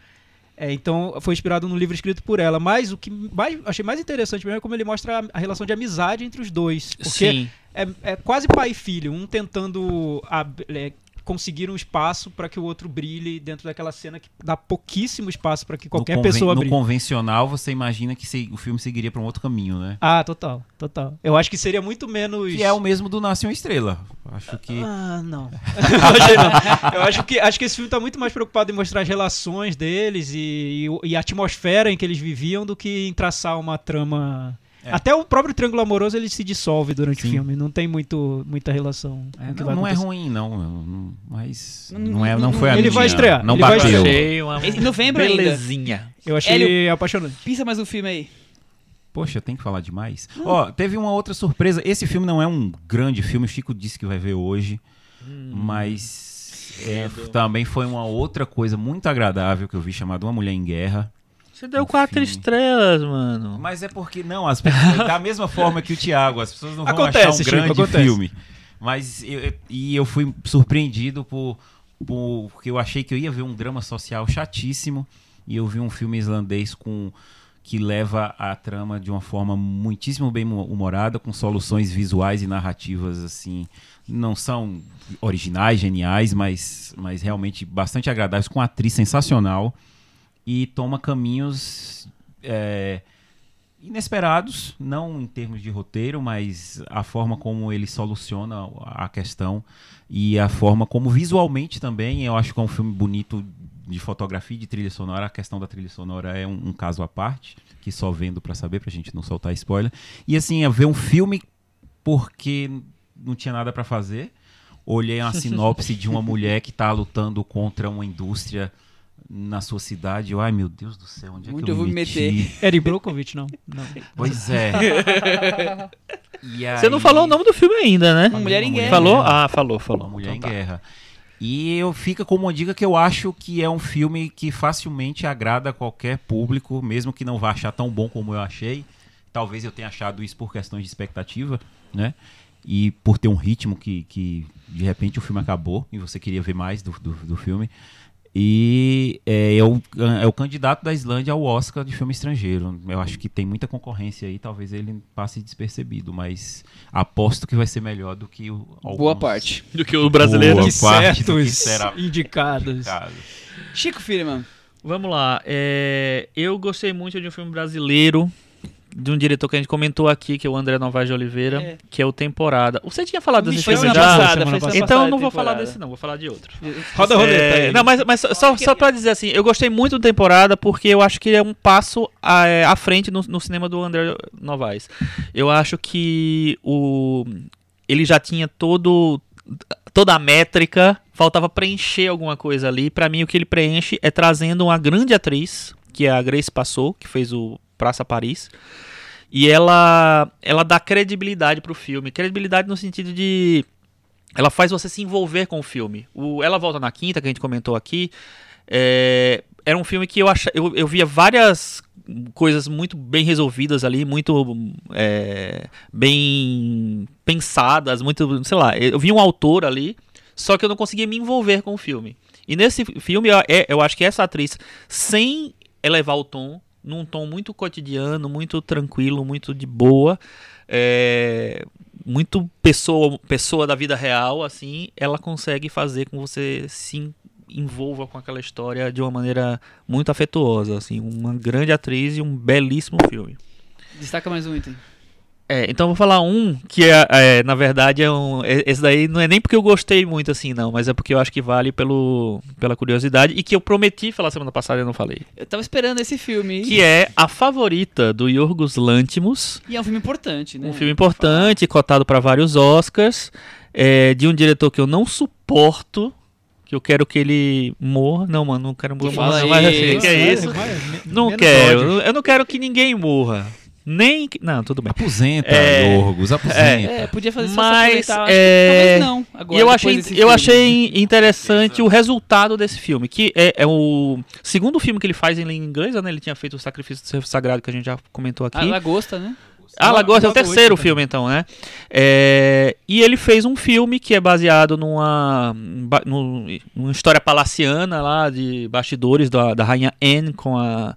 É, então foi inspirado num livro escrito por ela. Mas o que mais, achei mais interessante mesmo é como ele mostra a, a relação de amizade entre os dois. Porque Sim, é, é quase pai e filho, um tentando ab- é, conseguir um espaço para que o outro brilhe dentro daquela cena que dá pouquíssimo espaço para que qualquer no conven- pessoa No brilhe. convencional, você imagina que se- o filme seguiria para um outro caminho, né? Ah, total, total. Eu acho que seria muito menos. Que é o mesmo do Nasce uma Estrela. Acho que. Ah, não. Eu acho que, acho que esse filme tá muito mais preocupado em mostrar as relações deles e, e, e a atmosfera em que eles viviam do que em traçar uma trama Até o próprio triângulo amoroso ele se dissolve durante Sim. o filme, não tem muito, muita relação. É, que não, vai não é ruim, não. Mas Não- é, não foi a Ele minha. vai estrear, Não ele vai bateu. estrear. Achei uma Em novembro ainda. belezinha. Eu achei Hélio- apaixonante. Pensa mais um filme aí. Poxa, tem que falar demais. Ó, teve uma outra surpresa. Esse filme não é um grande filme. O Chico disse que vai ver hoje. Mas é, também foi uma outra coisa muito agradável que eu vi chamada Uma Mulher em Guerra. Você deu Um quatro estrelas, mano. Mas é porque, não, as pessoas, da mesma forma que o Thiago, as pessoas não vão Acontece, achar um grande acontece. filme. Mas eu, e eu fui surpreendido por, por- porque eu achei que eu ia ver um drama social chatíssimo e eu vi um filme islandês com que leva a trama de uma forma muitíssimo bem hu- humorada, com soluções visuais e narrativas assim, não são originais, geniais, mas, mas realmente bastante agradáveis, com uma atriz sensacional e toma caminhos é, inesperados, não em termos de roteiro, mas a forma como ele soluciona a questão e a forma como visualmente também, eu acho que é um filme bonito de fotografia e de trilha sonora. A questão da trilha sonora é um, um caso à parte, que só vendo pra saber, pra gente não soltar spoiler. E assim, é ver um filme porque não tinha nada pra fazer. Olhei uma sinopse de uma mulher que tá lutando contra uma indústria na sua cidade. Eu, ai meu Deus do céu, onde é que eu, eu vou me meti? Eric Brokovich, não. não. Pois é. E Você não aí- falou o nome do filme ainda, né? Uma Mulher em Guerra. Falou? Ah, falou, falou. Uma Mulher em Então tá. Guerra. E eu fica como uma dica que eu acho que é um filme que facilmente agrada a qualquer público, mesmo que não vá achar tão bom como eu achei. Talvez eu tenha achado isso por questões de expectativa, né? E por ter um ritmo que, que de repente o filme acabou e você queria ver mais do, do, do filme. E é, é, o, é o candidato da Islândia ao Oscar de filme estrangeiro. Eu acho que tem muita concorrência aí, talvez ele passe despercebido, mas aposto que vai ser melhor do que o Boa alguns- parte. Do que o brasileiro. Boa parte do que será indicados. indicado. Chico Firman. Vamos lá. é, eu gostei muito de um filme brasileiro, de um diretor que a gente comentou aqui, que é o André Novaes de Oliveira, É. que é o Temporada. Você tinha falado desse filme já? passada, Semana foi passada. semana Então eu não vou falar desse não, vou falar de outro. Roda a roleta É, aí. não, mas, mas só, só, só pra dizer assim, eu gostei muito do Temporada porque eu acho que ele é um passo à, é, à frente no, no cinema do André Novaes. Eu acho que o ele já tinha todo toda a métrica, faltava preencher alguma coisa ali. Pra mim o que ele preenche é trazendo uma grande atriz, que é a Grace Passou, que fez o Praça Paris. E ela ela dá credibilidade pro filme, credibilidade no sentido de ela faz você se envolver com o filme. O Ela Volta na Quinta, que a gente comentou aqui, é, era um filme que eu, acha, eu, eu via várias coisas muito bem resolvidas ali, muito é, bem pensadas, muito, sei lá, eu vi um autor ali, só que eu não conseguia me envolver com o filme. E nesse filme, eu, é- eu acho que essa atriz, sem elevar o tom, num tom muito cotidiano, muito tranquilo, muito de boa, é, muito pessoa, pessoa da vida real, assim, ela consegue fazer com você se en- envolva com aquela história de uma maneira muito afetuosa, assim, uma grande atriz e um belíssimo filme. Destaca mais um item. É, então eu vou falar um que é, é, na verdade é um, é- esse daí não é nem porque eu gostei muito assim não, mas é porque eu acho que vale pelo, pela curiosidade e que eu prometi falar semana passada e eu não falei. Eu tava esperando esse filme. Que é a favorita do Yorgos Lanthimos, E é um filme importante, né? um filme importante, cotado para vários Oscars, é, de um diretor que eu não suporto, que eu quero que ele morra. Não, mano, não quero morrer. não, mas assim, que é isso? Não quero. Eu não quero que ninguém morra. Nem. Não, tudo bem. Aposenta, É, Yorgos, aposenta. É, podia fazer só Mas, é, acho que talvez não. Agora, eu achei, eu filme. achei interessante o resultado desse filme, que é, é o segundo filme que ele faz em língua inglesa, né? Ele tinha feito o Sacrifício do Servo Sagrado, que a gente já comentou aqui. A lagosta, né? Ah, Lagosta é o terceiro filme, então, né? É, e ele fez um filme que é baseado numa, numa história palaciana lá de bastidores da, da rainha Anne com a.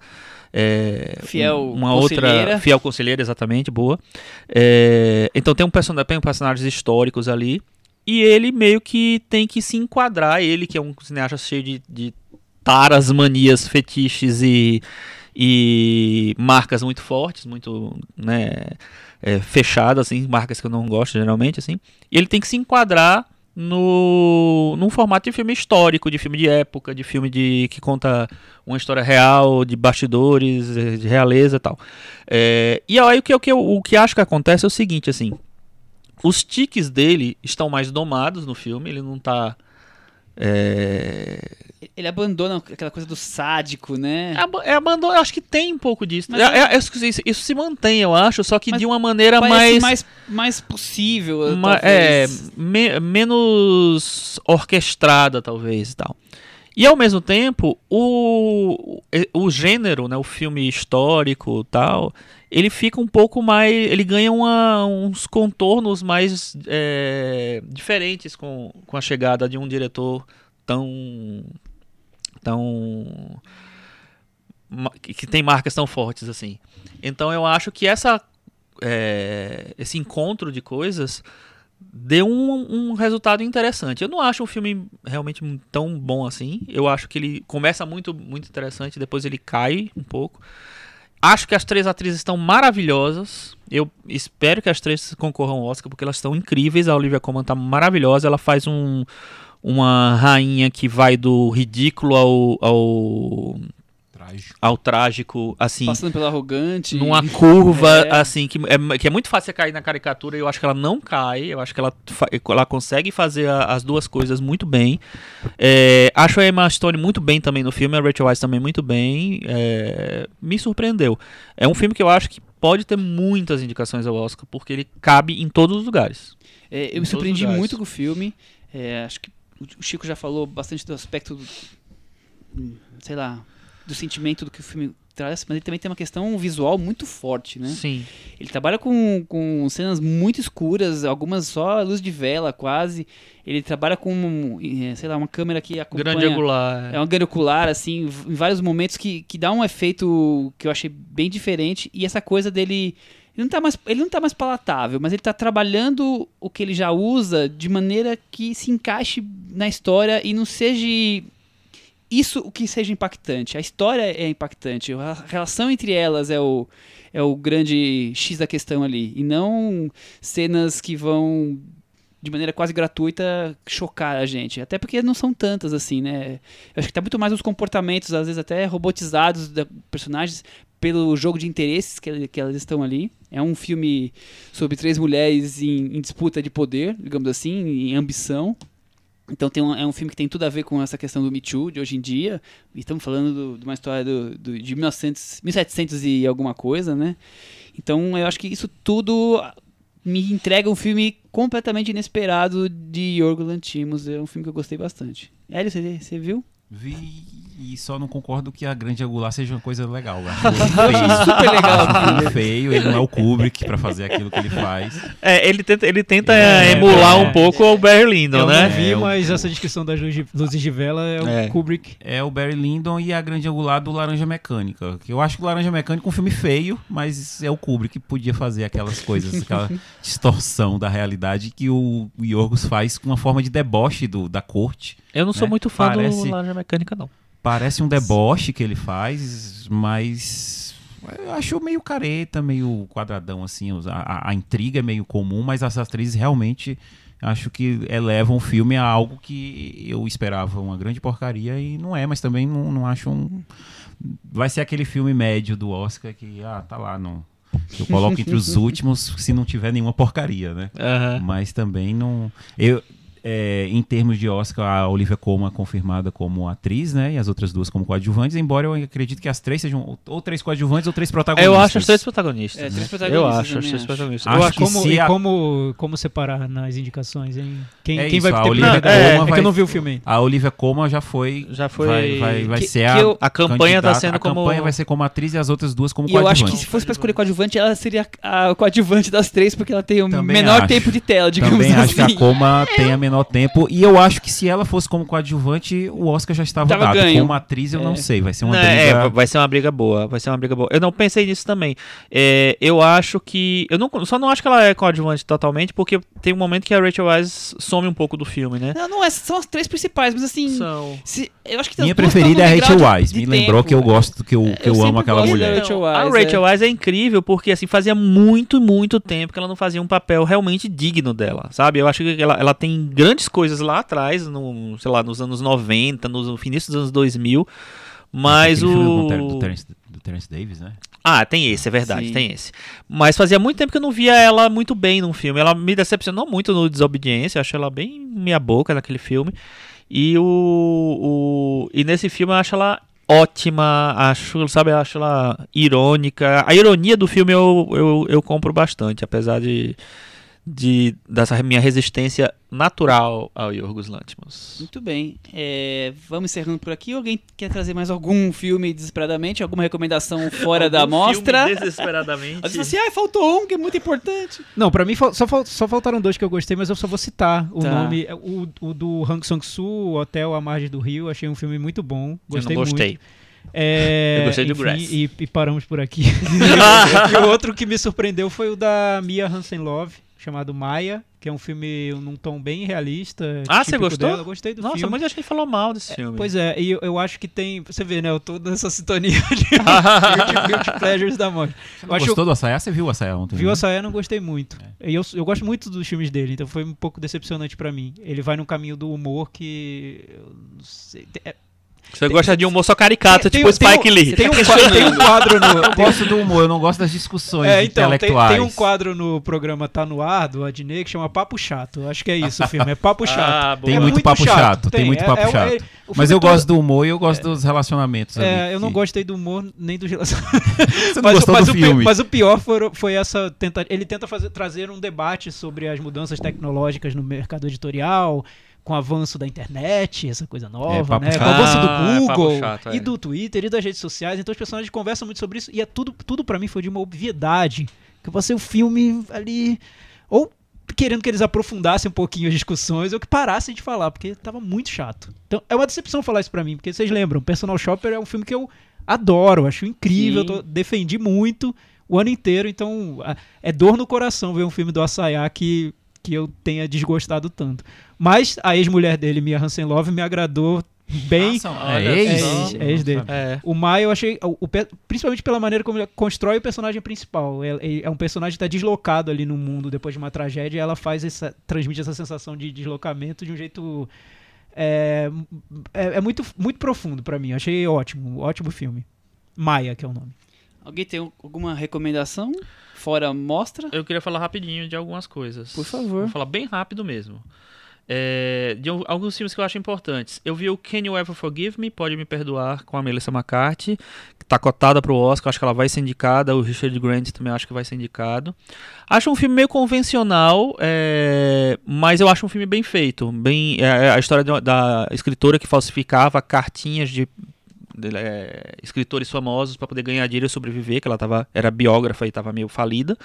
é, Fiel uma conselheira. outra fiel conselheira exatamente boa É, então tem um personagem tem personagens históricos ali e ele meio que tem que se enquadrar ele que é um cineasta cheio de, de taras manias fetiches e e marcas muito fortes, muito né, é, fechadas, assim, marcas que eu não gosto geralmente, assim. E ele tem que se enquadrar no num formato de filme histórico, de filme de época, de filme de que conta uma história real, de bastidores, eh, de realeza e tal. É, e aí o que, o, que, o que acho que acontece é o seguinte, assim, os tiques dele estão mais domados no filme, ele não tá... É, Ele abandona aquela coisa do sádico, né? é é abandono, eu acho que tem um pouco disso. Mas É- é- isso, isso- isso se mantém, eu acho, só que de uma maneira mais... mais, mais possível, Ma- é, me- menos orquestrada, talvez, e tal. E ao mesmo tempo, o, o gênero, né, o filme histórico tal, ele fica um pouco mais. Ele ganha uma- uns contornos mais é, diferentes com, com a chegada de um diretor tão. Tão. que tem marcas tão fortes assim. Então eu acho que essa, é, esse encontro de coisas deu um, um resultado interessante. Eu não acho um filme realmente tão bom assim. Eu acho que ele começa muito, muito interessante, depois ele cai um pouco. Acho que as três atrizes estão maravilhosas. Eu espero que as três concorram ao Oscar, porque elas estão incríveis. A Olivia Colman está maravilhosa. Ela faz um, uma rainha que vai do ridículo ao, ao, Trágico. ao trágico, assim Passando pelo arrogante. numa curva É. assim que é, que é muito fácil você cair na caricatura e eu acho que ela não cai eu acho que ela, ela consegue fazer a- as duas coisas muito bem É, acho a Emma Stone muito bem também no filme a Rachel Weisz também muito bem É, me surpreendeu é um filme que eu acho que pode ter muitas indicações ao Oscar porque ele cabe em todos os lugares É, eu Em me surpreendi muito com o filme. É, acho que o Chico já falou bastante do aspecto, do, sei lá, do sentimento do que o filme traz, mas ele também tem uma questão visual muito forte, né? sim Ele trabalha com, com cenas muito escuras, algumas só luz de vela quase. Ele trabalha com, eh, sei lá, uma câmera que acompanha... grande angular É um grande ocular, assim, em vários momentos que, que dá um efeito que eu achei bem diferente. E essa coisa dele. Ele não, tá mais, ele não tá mais palatável, mas ele tá trabalhando o que ele já usa de maneira que se encaixe na história e não seja isso o que seja impactante. A história é impactante, a relação entre elas é o, é o grande X da questão ali. E não cenas que vão de maneira quase gratuita chocar a gente. Até porque não são tantas assim, né? Eu acho que tá muito mais os comportamentos, às vezes até robotizados da personagens pelo jogo de interesses que, que elas estão ali. É um filme sobre três mulheres em, em disputa de poder, digamos assim, em ambição. Então um, é um filme que tem tudo a ver com essa questão do Me Too de hoje em dia. E estamos falando do- de uma história do, do- de 1900, 1700 e alguma coisa, né? Então eu acho que isso tudo me entrega um filme completamente inesperado de Yorgo Lanthimos. É um filme que eu gostei bastante. Hélio, você, você viu? Vi e só não concordo que a grande angular seja uma coisa legal. Eu acho feio. Super legal. Acho filme feio, ele não é o Kubrick pra fazer aquilo que ele faz. é ele tenta ele tenta É, emular é. um pouco o Barry Lyndon Eu né não vi, É, o- mas essa descrição das luzes de- vela é o É. Kubrick. É o Barry Lyndon e a grande angular do Laranja Mecânica. Que eu acho que o Laranja Mecânica é um filme feio, mas é o Kubrick que podia fazer aquelas coisas, aquela distorção da realidade que o, o Yorgos faz com uma forma de deboche do, da corte. Eu não sou né? muito fã Parece- do Laranja Mecânica, não. Parece um deboche que ele faz, mas eu acho meio careta, meio quadradão assim. A, a- intriga é meio comum, mas as atrizes realmente acho que elevam o filme a algo que eu esperava uma grande porcaria e não é, mas também não, não acho um. Vai ser aquele filme médio do Oscar que, ah, tá lá, não. Eu coloco entre os últimos se não tiver nenhuma porcaria, né? Aham. Mas também não. Eu, é, em termos de Oscar, a Olivia Colman confirmada como atriz, né? E as outras duas como coadjuvantes, embora eu acredito que as três sejam ou- ou três coadjuvantes ou três protagonistas. Eu acho as três protagonistas. É, né? três protagonistas, Eu acho as três acho. protagonistas. Acho eu acho que Como, se e a- como, como separar nas indicações, hein? Quem, É quem isso, vai a ter Olivia prioridade? Colman É, que vai- eu não vi o filme. A Olivia Colman já foi. Já foi- Vai, vai, vai que- ser que a. eu- A campanha tá sendo a como- campanha vai ser como atriz e as outras duas como E eu acho coadjuvantes. que se fosse pra escolher coadjuvante, ela seria a coadjuvante das três, porque ela tem o Também menor acho. tempo de tela, digamos Também assim. acho que a Coma tem a menor tempo. E eu acho que se ela fosse como coadjuvante, o Oscar já estava Tava dado. ganho. Como atriz, eu não É. sei. Vai ser uma Não, briga. é, vai ser uma briga boa, vai ser uma briga boa. Eu não pensei nisso também. É, eu acho que. Eu não, só não acho que ela é coadjuvante totalmente, porque tem um momento que a Rachel Weisz some um pouco do filme, né? Não, não é, são as três principais, mas assim. São. se- eu acho que Minha preferida é a Rachel de Me lembrou tempo. que eu gosto, que eu, que eu, eu amo aquela mulher. Rachel a Weisz, Rachel é. Weisz é incrível porque assim fazia muito, muito tempo que ela não fazia um papel realmente digno dela, sabe? Eu acho que ela, ela tem grandes coisas lá atrás, no, sei lá, nos anos 90, no, início dos anos 2000. Mas o. Do Terence, do Terence Davis, né? Ah, tem esse, é verdade, Sim. tem esse. Mas fazia muito tempo que eu não via ela muito bem num filme. Ela me decepcionou muito no Desobediência, eu achei ela bem meia boca naquele filme. E o, o e nesse filme eu acho ela ótima, acho, sabe, eu acho ela irônica. A ironia do filme eu, eu, eu compro bastante, apesar de, de dessa minha resistência natural ao Yorgos Lanthimos. Muito bem. É, vamos encerrando por aqui. Alguém quer trazer mais algum filme desesperadamente? Alguma recomendação fora da Algum mostra? filme Desesperadamente. Às vezes assim, ah, faltou um que é muito importante. Não, pra mim só, só faltaram dois que eu gostei, mas eu só vou citar o Tá. nome. O, o do Hang Sang-soo, o Hotel à Margem do Rio, achei um filme muito bom. Eu Gostei não gostei. muito. É, Eu gostei do enfim, Grass. E, e paramos por aqui. e o outro que me surpreendeu foi o da Mia Hansen-Love, chamado Maia, que é um filme num tom bem realista. Ah, você gostou? Dela. Gostei do Nossa, filme. muita gente falou mal desse filme. Pois é, e eu, eu acho que tem. Você vê, né? Eu tô nessa sintonia de guilty, pleasures da morte. Eu Gostou do Assayá? Você viu o Assayá ontem? Viu né? a saia, não gostei muito. E eu, eu gosto muito dos filmes dele, então foi um pouco decepcionante pra mim. Ele vai num caminho do humor que. Eu não sei. é- Você gosta de um humor só caricato, tem- tipo tem Spike Lee. Tem um, tá quadro, tem um quadro no. Eu gosto do humor, eu não gosto das discussões É, então, tem, intelectuais. tem um quadro no programa Tá No Ar, do Adnei, que chama Papo Chato. Acho que é isso o filme, é Papo Chato. Ah. Tem É muito papo chato, tem muito papo é- é- chato. é- Mas eu todo- gosto do humor e eu gosto dos relacionamentos. É, ali, eu não gostei do humor nem dos relacionamentos. Você não gostou mas do o filme? mas o pior foi, foi essa tenta, ele tenta fazer, trazer um debate sobre as mudanças tecnológicas no mercado editorial, com o avanço da internet, essa coisa nova, É, né? chato. Com o avanço Ah, do é Google chato, é. e do Twitter e das redes sociais. Então os personagens conversam muito sobre isso e é tudo, tudo para mim foi de uma obviedade. Que você o filme ali ou querendo que eles aprofundassem um pouquinho as discussões ou que parassem de falar, porque tava muito chato. Então é uma decepção falar isso pra mim, porque vocês lembram, Personal Shopper é um filme que eu adoro, acho incrível, tô- defendi muito o ano inteiro, então é dor no coração ver um filme do Assayá que, que eu tenha desgostado tanto. Mas a ex-mulher dele, Mia Hansen-Love, me agradou bem. Ah, Olha é ex? É ex- é ex dele. É. O Maia eu achei, o- o principalmente pela maneira como ele constrói o personagem principal. É, é- é um personagem que está deslocado ali no mundo depois de uma tragédia e ela faz essa, transmite essa sensação de deslocamento de um jeito é, é, é muito, muito profundo pra mim. Achei ótimo, ótimo filme. Maia, que é o nome. Alguém tem alguma recomendação? Fora mostra? Eu queria falar rapidinho de algumas coisas. Por favor. Vou falar bem rápido mesmo. É, de al- alguns filmes que eu acho importantes. Eu vi o Can You Ever Forgive Me? Pode Me Perdoar, com a Melissa McCarthy, que tá cotada pro Oscar, acho que ela vai ser indicada. O Richard Grant também acho que vai ser indicado. Acho um filme meio convencional, é, mas eu acho um filme bem feito. Bem, é a história de da escritora que falsificava cartinhas de, é, escritores famosos para poder ganhar dinheiro e sobreviver, que ela tava, era biógrafa e estava meio falida.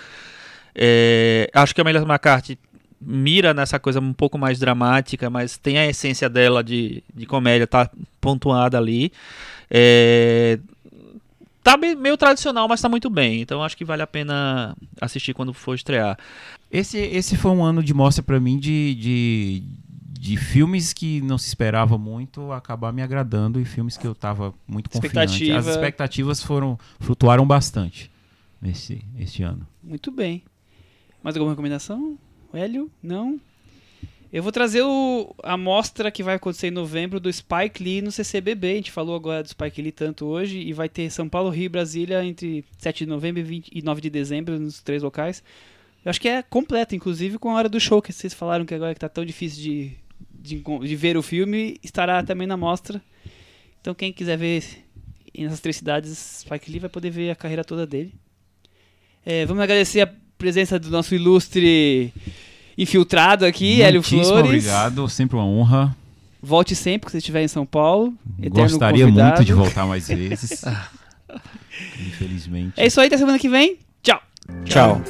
É, acho que a Melissa McCarthy mira nessa coisa um pouco mais dramática, mas tem a essência dela de, de comédia, tá pontuada ali. É, tá meio tradicional, mas tá muito bem. Então acho que vale a pena assistir quando for estrear. Esse, esse foi um ano de mostra pra mim de, de, de filmes que não se esperava muito acabar me agradando e filmes que eu tava muito confiante. Expectativa. As expectativas foram flutuaram bastante nesse este ano. Muito bem. Mais alguma recomendação? Hélio? Não? Eu vou trazer o, a mostra que vai acontecer em novembro do Spike Lee no CCBB. A gente falou agora do Spike Lee tanto hoje. E vai ter São Paulo, Rio e Brasília entre 7 de novembro e, 20 e 9 de dezembro nos três locais. Eu acho que é completa, inclusive com a hora do show, que vocês falaram que agora que tá tão difícil de, de, de ver o filme, estará também na mostra. Então quem quiser ver nessas três cidades, Spike Lee vai poder ver a carreira toda dele. É, vamos agradecer a presença do nosso ilustre infiltrado aqui, Hélio Flores. obrigado, sempre uma honra. Volte sempre que você estiver em São Paulo. Eterno Gostaria convidado. muito de voltar mais vezes. Infelizmente. É isso aí, até semana que vem. Tchau. Tchau.